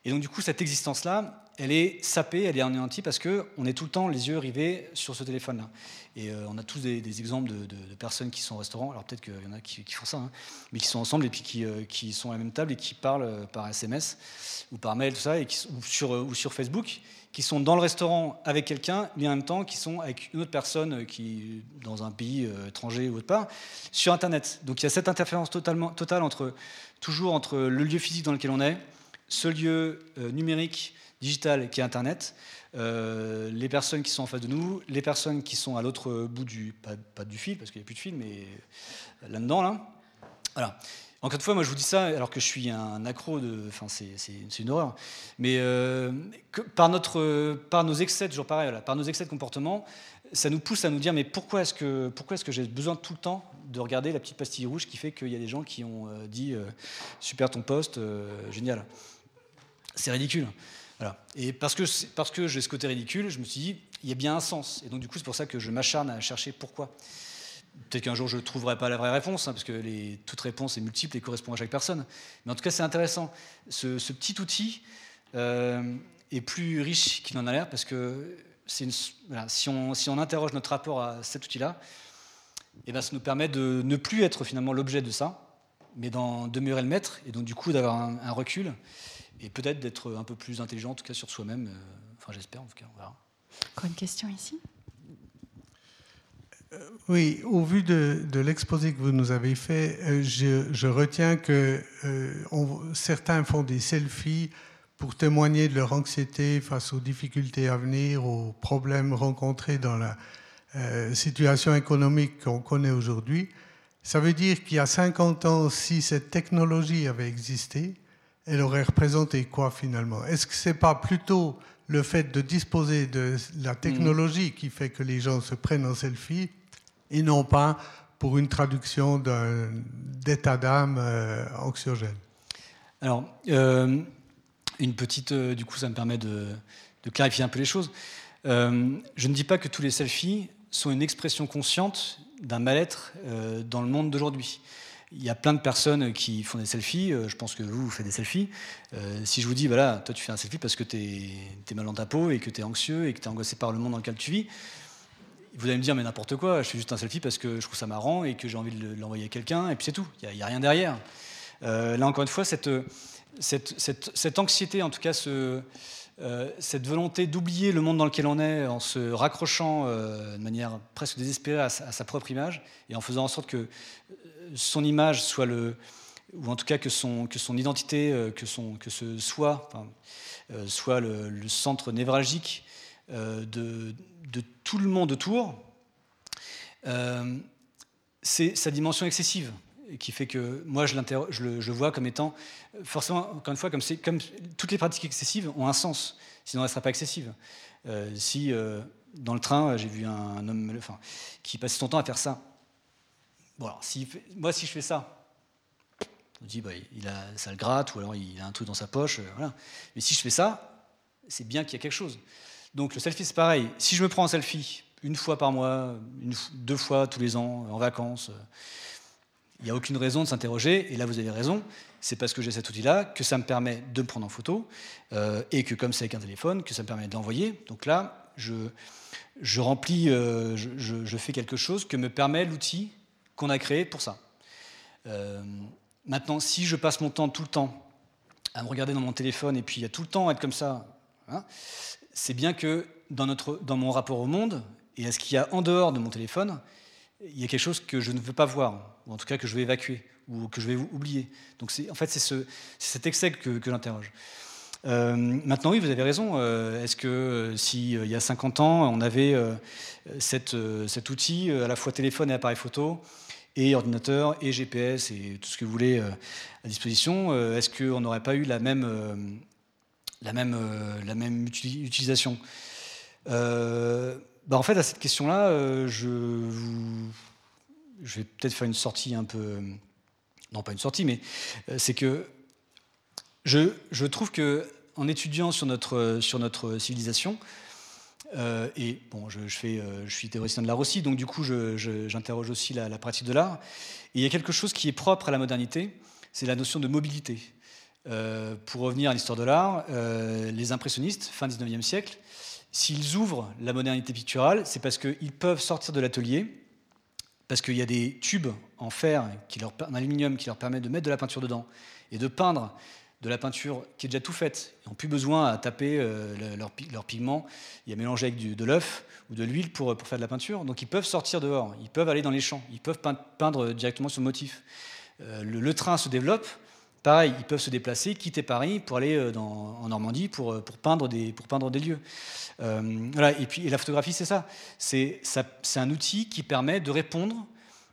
Et donc du coup cette existence-là, elle est sapée, elle est anéantie parce qu'on est tout le temps les yeux rivés sur ce téléphone-là. Et euh, on a tous des, exemples de, personnes qui sont au restaurant, alors peut-être qu'il y en a qui, font ça, hein, mais qui sont ensemble et puis qui, euh, qui, sont à la même table et qui parlent euh, par SMS ou par mail, tout ça, et qui, ou, sur, ou sur Facebook, qui sont dans le restaurant avec quelqu'un, mais en même temps qui sont avec une autre personne qui dans un pays étranger ou autre part, sur Internet. Donc il y a cette interférence totalement, totale entre, toujours entre le lieu physique dans lequel on est, ce lieu numérique digital qui est Internet, euh, les personnes qui sont en face de nous, les personnes qui sont à l'autre bout du, fil, parce qu'il n'y a plus de fil, mais là-dedans, là. Encore une fois, moi je vous dis ça alors que je suis un accro de. Enfin, c'est une horreur. Mais euh, par, notre, par nos excès, toujours pareil, par nos excès de comportement, ça nous pousse à nous dire mais pourquoi est-ce que, pourquoi est que j'ai besoin tout le temps de regarder la petite pastille rouge qui fait qu'il y a des gens qui ont euh, dit super ton poste, génial. C'est ridicule. Et parce que, parce que j'ai ce côté ridicule, je me suis dit, il y a bien un sens. Et donc, du coup, c'est pour ça que je m'acharne à chercher pourquoi. Peut-être qu'un jour, je ne trouverai pas la vraie réponse, hein, parce que toute réponse est multiple et correspond à chaque personne. Mais en tout cas, c'est intéressant. Ce, petit outil euh, est plus riche qu'il n'en a l'air, parce que si, on, si, on, interroge notre rapport à cet outil-là, eh ben, ça nous permet de ne plus être finalement l'objet de ça, mais d'en demeurer le maître, et donc du coup d'avoir un recul et peut-être d'être un peu plus intelligent, en tout cas sur soi-même. Euh, enfin, j'espère, en tout cas. On verra. Encore une question ici? Euh, oui, au vu de, l'exposé que vous nous avez fait, euh, je, retiens que certains font des selfies pour témoigner de leur anxiété face aux difficultés à venir, aux problèmes rencontrés dans la situation économique qu'on connaît aujourd'hui. Ça veut dire qu'il y a 50 ans, si cette technologie avait existé, elle aurait représenté quoi finalement? Est-ce que ce n'est pas plutôt le fait de disposer de la technologie qui fait que les gens se prennent en selfie et non pas pour une traduction d'un d'état d'âme euh, anxiogène? Alors, euh, une petite, euh, du coup, ça me permet de, clarifier un peu les choses. je ne dis pas que tous les selfies sont une expression consciente d'un mal-être dans le monde d'aujourd'hui. Il y a plein de personnes qui font des selfies. Je pense que vous, vous faites des selfies. si je vous dis, voilà, toi, tu fais un selfie parce que tu es, mal dans ta peau et que tu es anxieux et que tu es angoissé par le monde dans lequel tu vis, vous allez me dire, mais n'importe quoi, je fais juste un selfie parce que je trouve ça marrant et que j'ai envie de l'envoyer à quelqu'un, et puis c'est tout, il n'y a, rien derrière. Euh, là, encore une fois, cette, cette, anxiété, en tout cas, ce, euh, cette volonté d'oublier le monde dans lequel on est en se raccrochant euh, de manière presque désespérée à, sa propre image, et en faisant en sorte que son image soit le. ou en tout cas que son, identité, que, soit, le, centre névralgique de tout le monde autour, euh, c'est sa dimension excessive qui fait que moi je, le, vois comme étant forcément encore une fois comme, toutes les pratiques excessives ont un sens sinon elles ne seraient pas excessives euh, si euh, dans le train j'ai vu un, homme qui passait son temps à faire ça bon moi si je fais ça on dit bah, il ça le gratte ou alors il a un truc dans sa poche voilà. mais si je fais ça c'est bien qu'il y a quelque chose donc le selfie, c'est pareil. Si je me prends un selfie une fois par mois, deux fois tous les ans, en vacances, il n'y a aucune raison de s'interroger. Et là, vous avez raison. C'est parce que j'ai cet outil-là que ça me permet de me prendre en photo euh, et que, comme c'est avec un téléphone, que ça me permet de l'envoyer. Donc là, je, remplis, euh, je, fais quelque chose que me permet l'outil qu'on a créé pour ça. Euh, maintenant, si je passe mon temps tout le temps à me regarder dans mon téléphone et puis à tout le temps être comme ça, hein, c'est bien que dans, notre, dans mon rapport au monde et à ce qu'il y a en dehors de mon téléphone, il y a quelque chose que je ne veux pas voir, ou en tout cas que je vais évacuer, ou que je vais oublier. Donc en fait, c'est ce, cet excès que, j'interroge. Euh, maintenant, oui, vous avez raison. Euh, est-ce que euh, s'il y a 50 ans, on avait cet outil à la fois téléphone et appareil photo, et ordinateur, et GPS, et tout ce que vous voulez à disposition, est-ce qu'on n'aurait pas eu la même utilisation? Bah En fait, à cette question-là, euh, je, vais peut-être faire une sortie un peu... Non, pas une sortie, mais c'est que je, trouve que en étudiant sur notre, sur notre civilisation, et bon, je, fais, je suis théoricien de l'art aussi, donc du coup, j'interroge aussi la, pratique de l'art. Il y a quelque chose qui est propre à la modernité, c'est la notion de mobilité. Euh, pour revenir à l'histoire de l'art, euh, les impressionnistes, fin 19e siècle, s'ils ouvrent la modernité picturale, c'est parce qu'ils peuvent sortir de l'atelier, parce qu'il y a des tubes en fer, qui leur, en aluminium, qui leur permettent de mettre de la peinture dedans et de peindre de la peinture qui est déjà tout faite. Ils n'ont plus besoin à taper euh, leur, pigment et à mélanger avec de l'œuf ou de l'huile pour, pour, faire de la peinture. Donc ils peuvent sortir dehors, ils peuvent aller dans les champs, ils peuvent peindre directement sur le motif. le, train se développe, Pareil, ils peuvent se déplacer, quitter Paris pour aller euh, en Normandie pour, euh, pour, peindre des, pour peindre des lieux. Euh, voilà. et, puis, la photographie, c'est ça. C'est un outil qui permet de répondre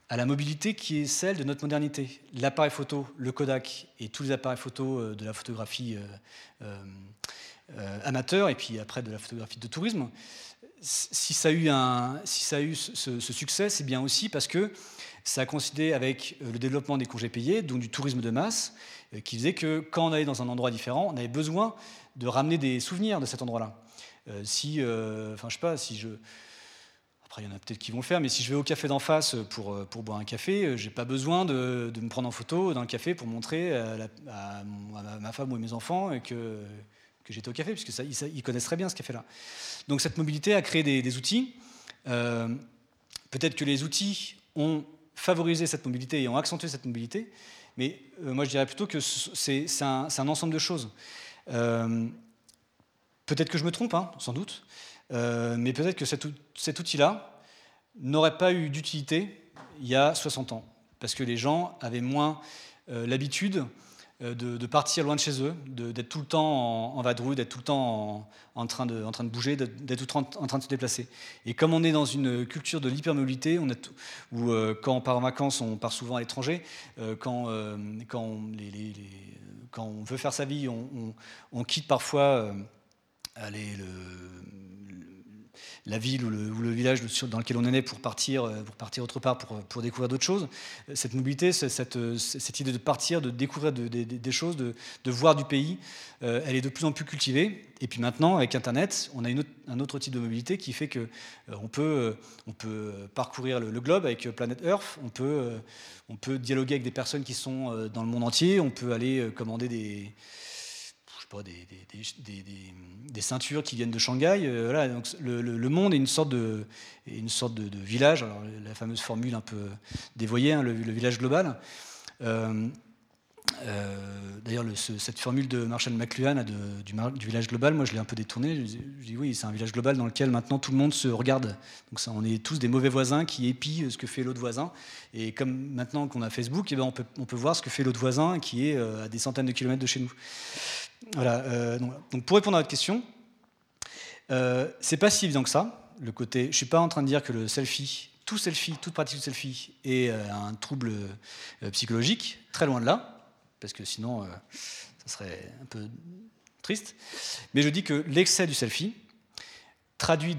à la mobilité qui est celle de notre modernité. L'appareil photo, le Kodak et tous les appareils photo de la photographie amateur et puis après de la photographie de tourisme, si ça a eu, un, si ça a eu ce, ce succès, c'est bien aussi parce que ça a coïncidé avec le développement des congés payés, donc du tourisme de masse, euh, qui faisait que quand on allait dans un endroit différent, on avait besoin de ramener des souvenirs de cet endroit-là. Euh, si, euh, je sais pas, si je. Après, il y en a peut-être qui vont le faire, mais si je vais au café d'en face pour, pour boire un café, j'ai pas besoin de, me prendre en photo dans le café pour montrer à, ma femme ou à mes enfants que, que j'étais au café, puisque ça, ils, connaissent très bien ce café-là. Donc cette mobilité a créé des, outils. Peut-être que les outils ont favorisé cette mobilité et ont accentué cette mobilité, mais euh, moi, je dirais plutôt que c'est un, ensemble de choses. Euh, peut-être que je me trompe, hein, sans doute, euh, mais peut-être que cet outil-là n'aurait pas eu d'utilité il y a 60 ans, parce que les gens avaient moins l'habitude euh, de, partir loin de chez eux, d'être tout le temps en, vadrouille, d'être tout le temps en, train, de, en train de bouger, d'être tout le temps en train de se déplacer. Et comme on est dans une culture de l'hypermobilité, où euh, quand on part en vacances, on part souvent à l'étranger, euh, quand, quand, on, veut faire sa vie, on, quitte parfois le, la ville ou le, village dans lequel on est né pour partir, euh, pour partir autre part, pour, pour découvrir d'autres choses. Cette mobilité, cette, cette, idée de partir, de découvrir des choses, de, voir du pays, euh, elle est de plus en plus cultivée. Et puis maintenant, avec Internet, on a une un autre type de mobilité qui fait euh, on peut, peut parcourir le, globe avec Planet Earth, on peut, on peut dialoguer avec des personnes qui sont dans le monde entier, on peut aller commander des des, ceintures qui viennent de Shanghai. Euh, voilà, donc le, monde est une sorte de, village, alors, la fameuse formule un peu dévoyée, hein, le, village global. Euh, euh, d'ailleurs, cette formule de Marshall McLuhan du, village global, moi je l'ai un peu détournée. Je, dis oui, c'est un village global dans lequel maintenant tout le monde se regarde. Donc on est tous des mauvais voisins qui épient ce que fait l'autre voisin. Et comme maintenant qu'on a Facebook, eh ben on, peut, voir ce que fait l'autre voisin qui est à des centaines de kilomètres de chez nous. Voilà, euh, donc, pour répondre à votre question, euh, c'est pas si évident que ça. Le côté, je suis pas en train de dire que le selfie, tout selfie, toute pratique de selfie est euh, un trouble psychologique, très loin de là, parce que sinon, ça serait un peu triste. Mais je dis que l'excès du selfie traduit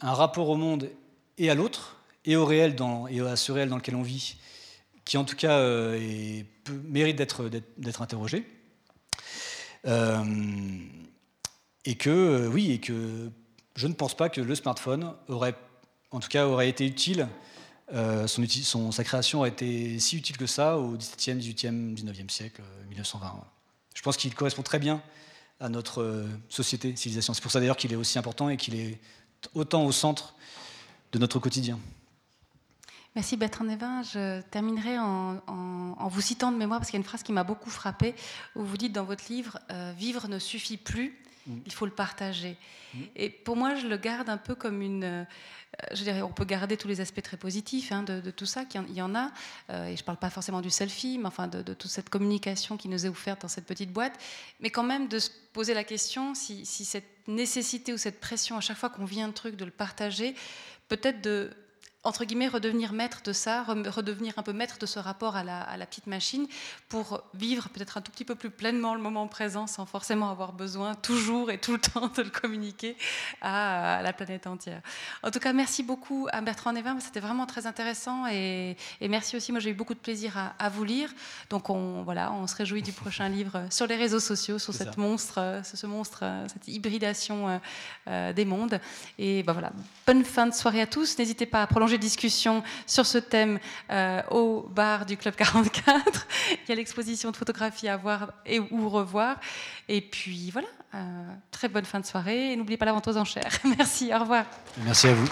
un rapport au monde et à l'autre, et au réel et à ce réel dans lequel on vit, qui en tout cas mérite d'être interrogé. Euh, et que, euh, oui, et que je ne pense pas que le smartphone aurait, en tout cas, aurait été utile. Euh, sa création aurait été si utile que ça au XVIIe, XVIIIe, XIXe siècle, 1920. Je pense qu'il correspond très bien à notre société, civilisation. C'est pour ça d'ailleurs qu'il est aussi important et qu'il est autant au centre de notre quotidien. Merci Bertrand Nevin. Je terminerai en, vous citant de mémoire, parce qu'il y a une phrase qui m'a beaucoup frappée, où vous dites dans votre livre euh, Vivre ne suffit plus, mm. il faut le partager. Mm. Et pour moi, je le garde un peu comme une. Euh, je dirais, on peut garder tous les aspects très positifs hein, de, tout ça, qu'il y en a. Euh, et je ne parle pas forcément du selfie, mais enfin de, toute cette communication qui nous est offerte dans cette petite boîte. Mais quand même de se poser la question si, si cette nécessité ou cette pression, à chaque fois qu'on vit un truc, de le partager, peut-être de entre guillemets, redevenir maître de ça, redevenir un peu maître de ce rapport à la, petite machine pour vivre peut-être un tout petit peu plus pleinement le moment présent sans forcément avoir besoin toujours et tout le temps de le communiquer à, la planète entière. En tout cas, merci beaucoup à Bertrand Nevin, c'était vraiment très intéressant et, merci aussi, moi j'ai eu beaucoup de plaisir à, vous lire. Donc on, voilà, on se réjouit du prochain livre sur les réseaux sociaux, sur cette monstre, ce monstre, cette hybridation euh, euh, des mondes. Et ben voilà, bonne fin de soirée à tous. N'hésitez pas à prolonger discussion sur ce thème euh, au bar du Club 44. Il y a l'exposition de photographie à voir et ou revoir. Et puis voilà, euh, très bonne fin de soirée. Et n'oubliez pas la vente aux enchères. Merci, au revoir. Merci à vous.